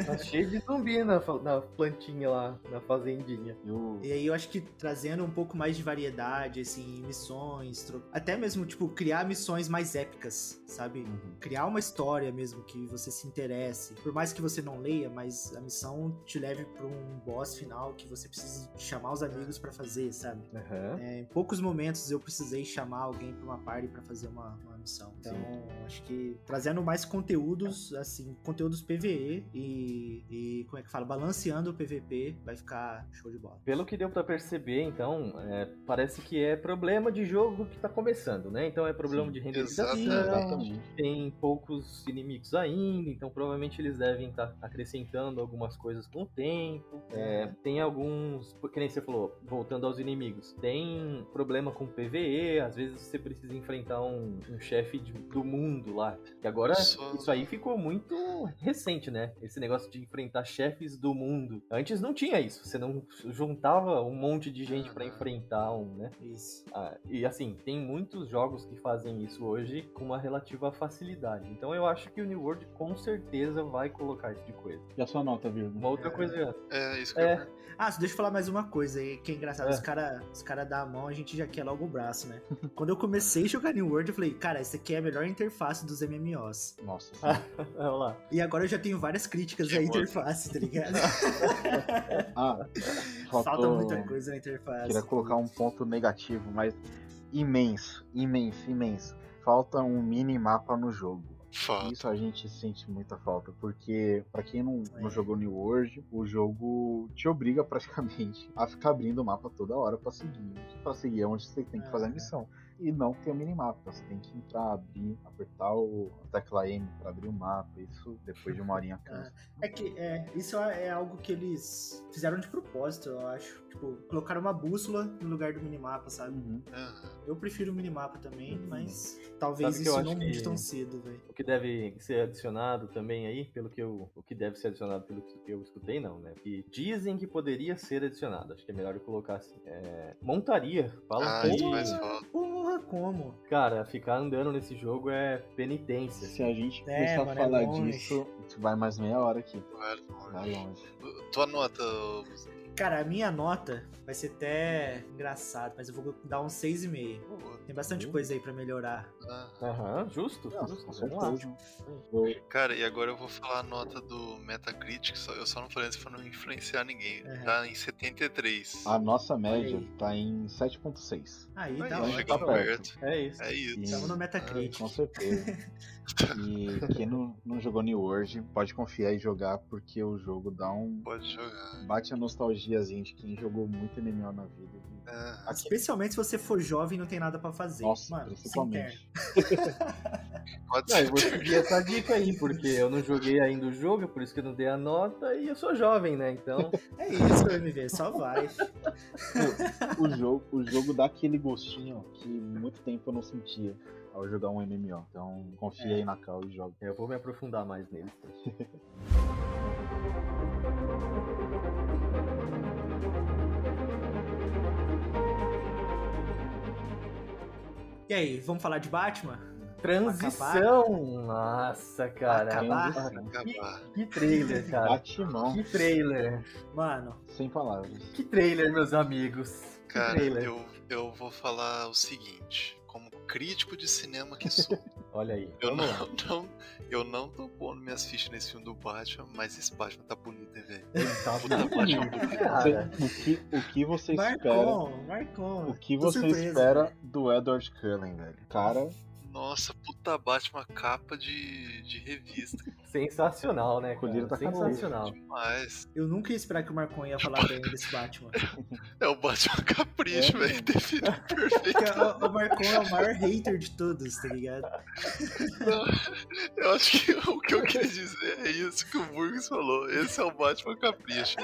Tá cheio de zumbi na, na plantinha lá, na fazendinha. Eu, E aí eu acho que trazendo um pouco mais de variedade, assim, missões, tro- até mesmo, tipo, criar missões mais épicas, sabe? Uhum. Criar uma história mesmo que você se interesse. Por mais que você não leia, mas a missão te leve pra um boss final que você precisa chamar os amigos pra fazer, sabe? Aham. É, em poucos momentos eu precisei chamar alguém pra uma party pra fazer uma, uma missão. Então, acho que trazendo mais conteúdos, assim, conteúdos PVE e, e como é que fala? Balanceando o PVP, vai ficar show de bola. Pelo que deu pra perceber, então, é, parece que é problema de jogo que tá começando, né? Então é problema Sim, de renderização, tem poucos inimigos ainda, então provavelmente eles devem estar acrescentando algumas coisas com o tempo. É, tem alguns, que nem você falou, voltando aos inimigos, tem problema com PVE, às vezes você precisa enfrentar um, um chefe de- do mundo lá. Que agora Só- isso aí ficou muito recente, né? Esse negócio de enfrentar chefes do mundo. Antes não tinha isso, você não juntava um monte de gente pra Uhum. enfrentar um, né? Isso. Ah, e assim, tem muitos jogos que fazem isso hoje com uma relativa facilidade. Então eu acho que o New World com certeza vai colocar esse tipo de coisa. E a sua nota, Virgo? Uma outra É. coisa. É, isso que É. eu Ah, só deixa eu falar mais uma coisa aí, que é engraçado. É. Os caras os cara dão a mão, a gente já quer logo o braço, né? Quando eu comecei a jogar New World, eu falei, cara, essa aqui é a melhor interface dos MMOs. Nossa, sim. Olha lá. E agora eu já tenho várias críticas à interface, tá ligado? Ah, Falta muita coisa na interface. Queria colocar um ponto negativo, mas imenso, imenso, imenso. Falta um mini mapa no jogo. Isso a gente sente muita falta, porque pra quem não, não É. jogou New World, o jogo te obriga praticamente a ficar abrindo o mapa toda hora pra seguir. Pra seguir é onde você tem que fazer a Ah. missão. E não tem o minimapa, você tem que entrar, abrir, apertar o a tecla M pra abrir o mapa. Isso depois de uma horinha cansa. É que é, isso é algo que eles fizeram de propósito, eu acho. Tipo, colocaram uma bússola no lugar do minimapa, sabe? Uhum. Aham. Eu prefiro o minimapa também, Uhum. mas talvez isso não mude tão cedo, velho. O que deve ser adicionado também aí, pelo que eu. O que deve ser adicionado pelo que eu escutei, não, né? Que dizem que poderia ser adicionado. Acho que é melhor eu colocar assim. É, montaria. Fala Ah, faz como? cara, ficar andando nesse jogo é penitência. Se a gente É, começar a mano, é falar longe. disso, a gente vai mais meia hora aqui. Vai Vai longe. longe. Tua nota? Cara, a minha nota vai ser até engraçado, mas eu vou dar um 6,5. Boa. Tem bastante Uhum. coisa aí pra melhorar. Ah. Aham, justo. Não, justo. Vamos lá. Cara, e agora eu vou falar a nota do Metacritic, eu só não falei isso pra não influenciar ninguém. Uhum. Tá em 73. A nossa média aí. tá em 7.6. Aí, Aí, tá tá perto. É isso. É isso. Estamos no Metacritic. com certeza. E quem não, não jogou New World, pode confiar e jogar, porque o jogo dá um. Pode jogar. Bate a nostalgiazinha de quem jogou muito MMO na vida. Aqui- Especialmente se você for jovem e não tem nada pra fazer. Nossa, Mano, principalmente. pode Não, eu ser. vou seguir essa dica aí, porque eu não joguei ainda o jogo, por isso que eu não dei a nota, e eu sou jovem, né? Então, É isso, MV, só vai. O jogo, o jogo dá aquele gostinho que muito tempo eu não sentia ao jogar um MMO. Então confia É. aí na Cal e joga. eu vou me aprofundar mais neles. E aí, vamos falar de Batman? Transição! Nossa, cara. Acabar? Que, Acabar. que trailer, cara. Batimão, Que trailer. Mano, sem palavras. Que trailer, meus amigos. Que Cara, trailer. eu, eu vou falar o seguinte. Crítico de cinema que sou, Olha aí. eu não, não, eu não tô pondo minhas fichas nesse filme do Batman, mas esse Batman tá bonito, hein, velho? Tá Puta, muito Batman bonito, cara. O que, o que você espera? Marcon, Marcon. O que você surpreso. espera do Edward Cullen, velho? Cara, Nossa, puta Batman capa de, de revista. Sensacional, né, Colírio tá. Sensacional. Demais. Eu nunca ia esperar que o Marcon ia falar bem desse Batman. É o Batman capricho, É, velho. Porque perfeito. o, o Marcon é o maior hater de todos, tá ligado? Eu acho que o que eu queria dizer é isso que o Burgos falou. Esse é o Batman capricho.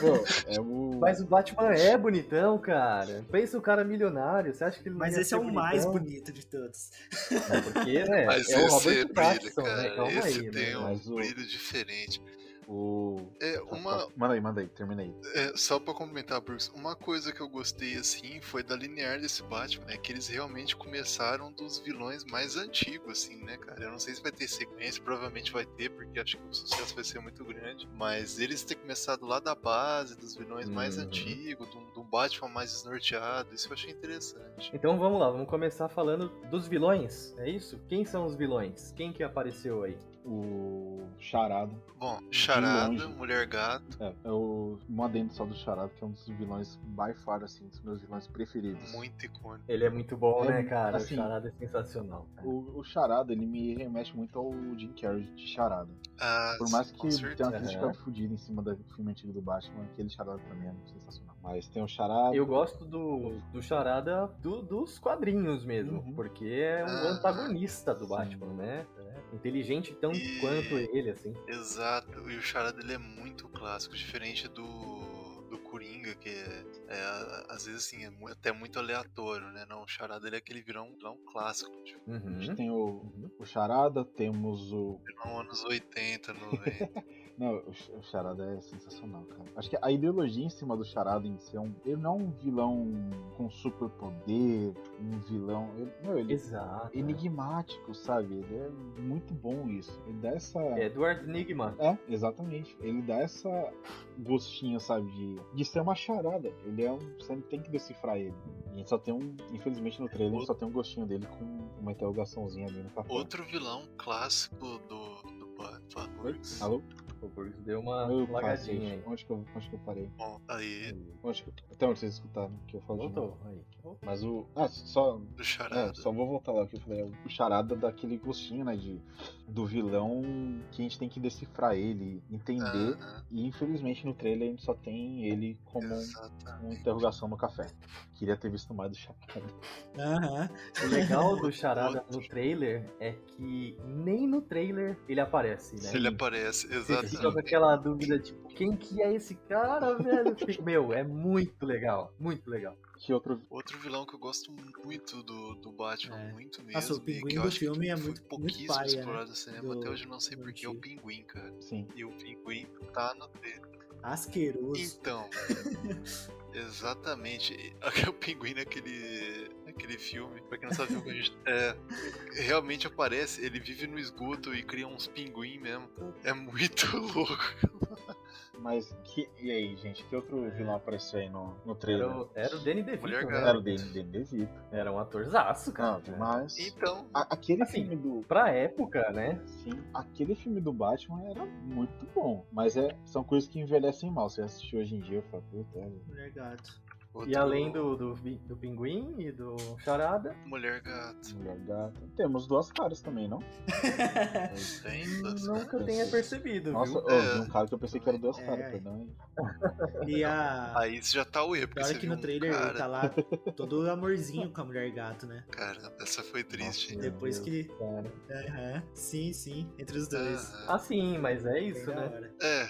pô, é o. Mas o Batman é bonitão, cara. Pensa o cara milionário. Você acha que ele não Mas ia esse ser é o mais bonitão? bonito de todos. É porque, né? Mas é o Robert brilho, Pattinson, cara. né? Calma esse aí, tem né? um Mas o- brilho diferente. O... É, uma, Manda aí, manda aí, terminei. É, só pra complementar, Brooks, uma coisa que eu gostei assim foi da linear desse Batman, né? Que eles realmente começaram dos vilões mais antigos, assim, né, cara? Eu não sei se vai ter sequência, provavelmente vai ter, porque acho que o sucesso vai ser muito grande. Mas eles ter começado lá da base, dos vilões mais Uhum. antigos, de um, um Batman mais esnorteado, isso eu achei interessante. Então vamos lá, vamos começar falando dos vilões. É isso? Quem são os vilões? Quem que apareceu aí? O Charada. Bom, Charada, longe. Mulher Gato, É, é o um adendo só do Charada, que é um dos vilões by far, assim, dos meus vilões preferidos. muito icônico. Ele é muito bom, É, né, cara? assim, o Charada é sensacional. cara. O, o Charada, ele me remete muito ao Jim Carrey de Charada. Ah, Por mais que tenha uma crítica Aham. fodida em cima do filme antigo do Batman, aquele Charada também é sensacional. Mas tem o Charada. Eu gosto do, do Charada do- dos quadrinhos mesmo, Uhum. porque é um Ah, antagonista do sim. Batman, né? É inteligente tanto E- quanto ele, assim. Exato, e o charada dele é muito clássico, diferente do, do Coringa, que é, é, às vezes assim, é até muito aleatório, né? Não, o charada ele é aquele vilão, vilão clássico, tipo, A gente Uhum. tem o, Uhum. o Charada, temos o. vilão anos 80, 90. Não, o Ch- o Charada é sensacional, cara. Acho que a ideologia em cima do Charada em si é um. Ele não é um vilão com super poder, um vilão. Ele, meu, ele Exato. é enigmático, sabe? Ele é muito bom isso. Ele dá essa. É Edward Nigma. É, exatamente. Ele dá essa gostinho, sabe, de, de ser uma charada. Ele é um. Você tem que decifrar ele. E a gente só tem um. Infelizmente no trailer a gente só tem um gostinho dele com uma interrogações ali no café. Outro vilão clássico do, do? Alô? O Burgs deu uma Meu lagadinha aí. Onde que, eu, onde que eu parei? Bom, aí, Onde que, até onde vocês escutaram que eu falei? Voltou. Aí. Mas o. Ah, só. do É, charada. só vou voltar lá o que eu falei. O charada daquele gostinho, né? De, do vilão que a gente tem que decifrar ele, entender. Aham, E infelizmente no trailer a gente só tem ele como exatamente. uma interrogação no café. Queria ter visto mais do charada. Aham. O legal do Charada no trailer é que nem no trailer ele aparece, né? Ele aparece, Você fica com aquela dúvida, tipo, quem que é esse cara, velho? Meu, é muito legal, muito legal. Que outro. Outro vilão que eu gosto muito do, do Batman, É. muito mesmo. Nossa, o pinguim do filme é muito- muito pouquíssimo paia, né? explorado no cinema. Do- Até hoje eu não sei do porque é o pinguim, cara. Sim. E o pinguim tá no trailer. Asqueroso. Então, exatamente. O pinguim naquele, naquele filme, pra quem não sabe o que a gente. É, realmente aparece, ele vive no esgoto e cria uns pinguim mesmo. É muito louco. Mas que. E aí, gente? Que outro vilão apareceu aí no, no Era trailer? o, era o Danny DeVito, né? Era o Danny Danny DeVito. Era um atorzaço, Não, cara. demais. Então, A- aquele Assim, filme do. Pra época, né? Sim, aquele filme do Batman era muito bom. Mas é, são coisas que envelhecem mal. Você assistiu hoje em dia, eu falo, puta, é. Mulher gato. E além do, do, do Pinguim e do Charada, Mulher gato. Mulher gata. Temos duas caras também, não? Tem duas eu caras. tenha percebido, Nossa, viu? É. um cara que eu pensei que era duas É, caras, aí. perdão aí. E a. Aí isso já tá o erro, você que no um trailer cara... ele tá lá todo amorzinho com a mulher gato, né? Cara, essa foi triste. Meu Depois que- cara. Aham. Sim, sim. Entre os dois. Aham. Ah, sim, mas é isso, né? hora. É,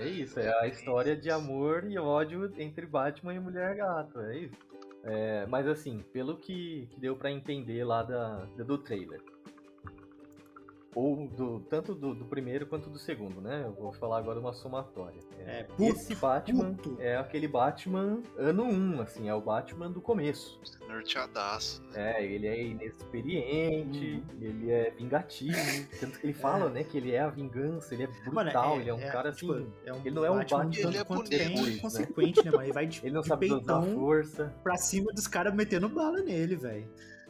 É isso, é a história de amor e ódio entre Batman e Mulher Gato, é isso. É, mas assim, pelo que, que deu pra entender lá da, do trailer, ou do tanto do, do primeiro quanto do segundo, né? Eu vou falar agora uma somatória. É, puto, Esse Batman puto. é aquele Batman ano 1, assim, é o Batman do começo. norteadaço, né? É, ele é inexperiente, ele é vingativo, tanto que ele fala, né, que ele é a vingança, ele é brutal, ele é um cara assim, tipo, é um ele não é um Batman Batman Ele é tem, né? consequente, né, mano? Ele vai de, ele não de sabe usar peitão força. pra cima dos caras metendo bala nele, velho.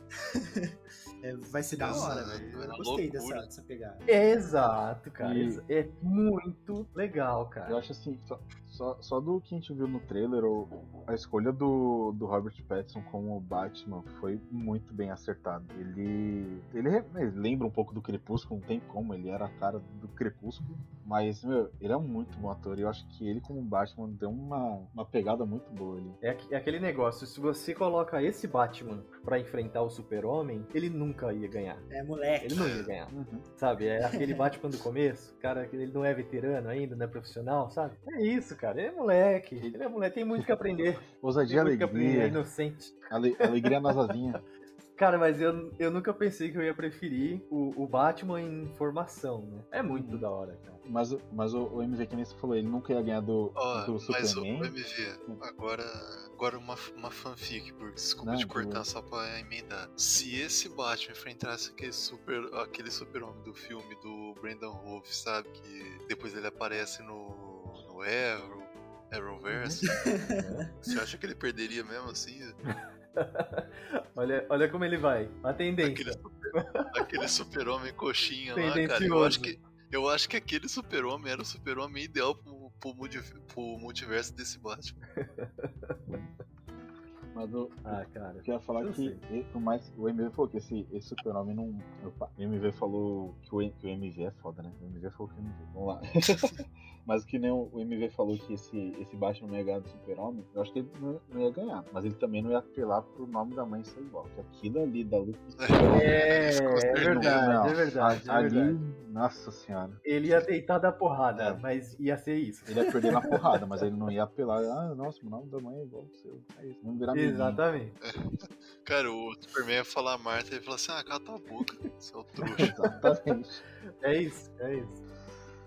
É, vai ser da hora, velho. Eu gostei dessa, dessa pegada. Exato, cara. E- É muito legal, Eu cara. acho assim, só, só, só do que a gente viu no trailer, o- a escolha do, do Robert Pattinson como Batman foi muito bem acertada. Ele, ele, ele lembra um pouco do Crepúsculo, não tem como, ele era a cara do Crepúsculo. Mas, meu, ele é um muito bom ator e eu acho que ele como Batman deu uma, uma pegada muito boa ali. É, é aquele negócio, se você coloca esse Batman pra enfrentar o Super-Homem, ele nunca ia ganhar. É, moleque. Ele não ia ganhar. Sabe? É aquele Batman do começo, cara, que ele não é veterano ainda, não é profissional, sabe? É isso, cara. Ele é moleque. Ele é moleque, tem muito que aprender. Ousadia e que aprender, é alegria, inocente. ale- alegria nas asinhas. Cara, mas eu, eu nunca pensei que eu ia preferir o, o Batman em formação, né? É muito Uhum. da hora, cara. Mas, o- mas o, o MV que nem você falou, ele nunca ia ganhar do, Ó, do mas o, Superman. o MV, agora, agora uma, uma fanfic, porque desculpa Não, te de cortar boa. só pra emendar. Se esse Batman enfrentasse aquele super aquele super-homem do filme do Brandon Wolf, sabe? Que depois ele aparece no, no Arrow, Arrowverse. Você acha que ele perderia mesmo assim? olha, olha como ele vai. A tendência. Aquele, super, aquele super-homem coxinha lá, cara. Eu acho que, eu acho que aquele super-homem era o super-homem ideal pro, pro multiverso desse Batman. Mas o, Ah, cara. Eu queria falar Eu que, por mais o MV falou que esse, esse super-homem não. Opa, o MV falou que o, que o MV é foda, né? O MV falou que o MV. Vamos lá. mas que nem o, o MV falou que esse, esse Batman não ia ganhar do super-homem, eu acho que ele não, não ia ganhar. Mas ele também não ia apelar pro nome da mãe ser igual. Que aquilo ali da luta. É, é certeza. verdade, não, é verdade, é ali, verdade. nossa senhora. Ele ia deitar da porrada, É. mas ia ser isso. Ele ia perder na porrada, mas ele não ia apelar. Ah, nossa, o nome da mãe é igual ao seu. É isso, vamos virar amiguinho. Exatamente. Cara, o Superman ia falar a Marta e ia falar assim: ah, cala tua boca, seu trouxa. Exatamente. É isso, é isso.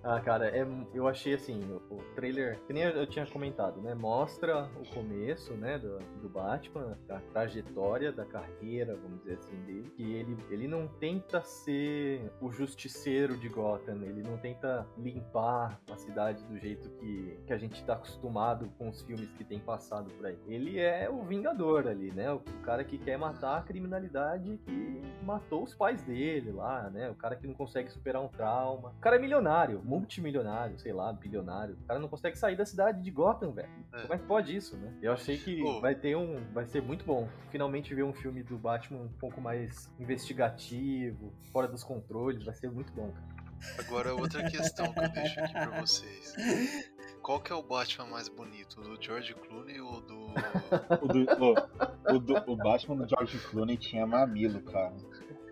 Ah, cara, é, eu achei assim, o, o trailer, que nem eu, eu tinha comentado, né? Mostra o começo, né, do, do Batman, a trajetória da carreira, vamos dizer assim, dele. Que ele, ele não tenta ser o justiceiro de Gotham, ele não tenta limpar a cidade do jeito que, que a gente tá acostumado com os filmes que tem passado por aí. Ele é o vingador ali, né? O, o cara que quer matar a criminalidade que matou os pais dele lá, né? O cara que não consegue superar um trauma. O cara é milionário, multimilionário, sei lá, bilionário. O cara não consegue sair da cidade de Gotham, velho. É. Como é que pode isso, né? Eu achei que Pô. vai ter um. Vai ser muito bom. Finalmente ver um filme do Batman um pouco mais investigativo, fora dos controles. Vai ser muito bom, cara. Agora, outra questão que eu deixo aqui pra vocês. Qual que é o Batman mais bonito? O do George Clooney ou do. O, do, o, o do- o Batman do George Clooney tinha mamilo, cara.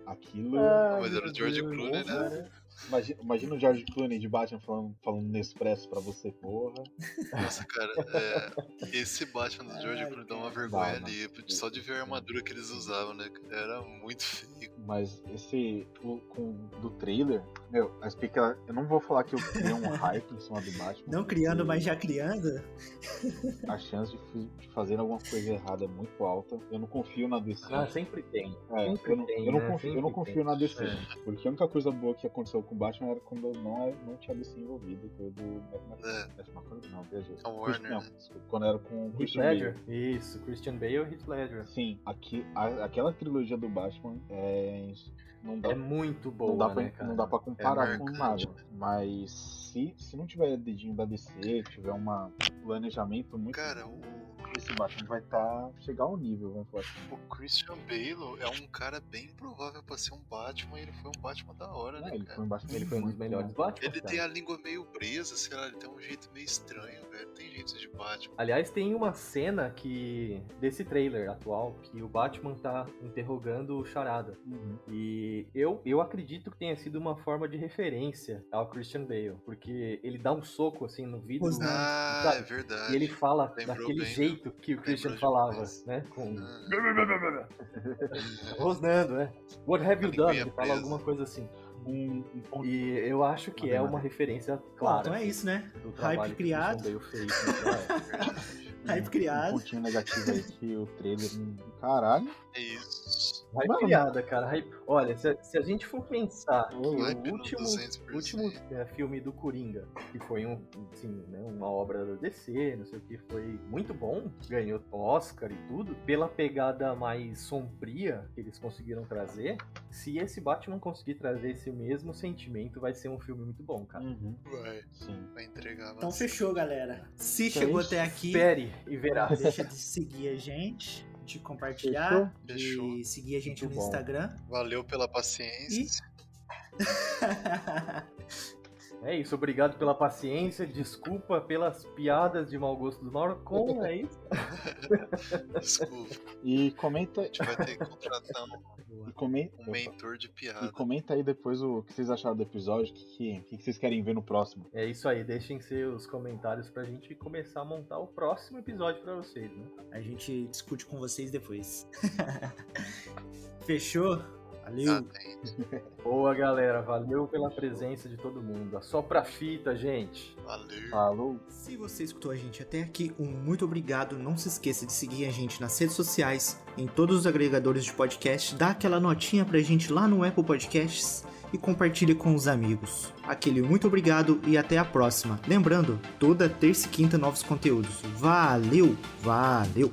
Aquilo. Mas era o George Clooney, né? Imagina, imagina o George Clooney de Batman falando, falando Nespresso pra você, porra. Nossa, cara, é, esse Batman do George Clooney dá uma vergonha Dá, ali. Só de ver a armadura que eles usavam, né? Era muito feio. Mas esse o, com, do trailer, meu, a explica, eu não vou falar que eu criei um hype em cima do Batman. Não criando, mas já criando. A chance de, de fazer alguma coisa errada é muito alta. Eu não confio na DC. Ah, sempre tem. É, sempre eu não, tem, eu não né? confio, eu Sempre não confio tem. na DC. É. Porque a única coisa boa que aconteceu com o Batman era quando não, não tinha DC envolvido. Foi do Matt É. Não, viajei. Não, né? desculpa, quando era com o Christian? Bale. Isso, Christian Bale e Heath Ledger. Sim, aqui, a- aquela trilogia do Batman é, não dá É muito boa, não dá, pra, né, cara? não dá pra comparar É com nada. Mas se, se não tiver dedinho da DC, tiver um planejamento muito. Cara, o, Esse Batman vai estar. chegar ao nível, vamos falar assim. o Christian Bale é um cara bem provável pra ser um Batman e ele foi um Batman da hora, né? É, ele cara? foi um Batman Ele foi um dos melhores. Batman. Ele cara. tem a língua meio presa, sei lá, ele tem um jeito meio estranho, velho. Tem jeito de Batman. Aliás, tem uma cena que desse trailer atual que o Batman tá interrogando o Charada. Uhum. E eu, eu acredito que tenha sido uma forma de referência ao Christian Bale, porque ele dá um soco assim no vidro. Ah, sabe? é verdade. e ele fala Lembrou daquele bem, né? Jeito que o Christian falava, né? Com Ah, rosnando, né? What have you done? Ele fala alguma coisa assim. Um, um ponto. E eu acho que é uma referência clara. Então é isso, né? do trabalho Hype que o criado. Fez época. Hype Um criado. pontinho negativo aí que o trailer. Caralho. é isso. Hype Mano. criada, cara. Hype... Olha, se, se a gente for pensar que o Hype no último, 200%. último é, filme do Coringa, que foi um, assim, né, uma obra da DC, não sei o que, foi muito bom, ganhou Oscar e tudo, pela pegada mais sombria que eles conseguiram trazer, se esse Batman conseguir trazer esse mesmo sentimento, vai ser um filme muito bom, cara. Uhum. Vai, Sim. vai entregar Então fechou, galera. Se Então chegou é isso. até aqui, Espere e verá. deixa de seguir a gente, de compartilhar, Fechou. de seguir a gente Muito no bom. Instagram. Valeu pela paciência. É isso, obrigado pela paciência, desculpa pelas piadas de mau gosto do Norcon, é isso? Desculpa, E comenta. a gente vai ter que contratar um, E comenta, um mentor de e piada. comenta aí depois o que vocês acharam do episódio, o que, que, o que vocês querem ver no próximo. É isso aí, deixem seus comentários pra gente começar a montar o próximo episódio pra vocês, né? A gente discute com vocês depois. Fechou? Valeu. Boa, galera, valeu pela presença de todo mundo. Só pra fita, gente. Valeu. Falou! Se você escutou a gente até aqui, um muito obrigado. Não se esqueça de seguir a gente nas redes sociais, em todos os agregadores de podcast, dá aquela notinha pra gente lá no Apple Podcasts e compartilhe com os amigos. Aquele muito obrigado e até a próxima. Lembrando, toda terça e quinta novos conteúdos. Valeu, valeu!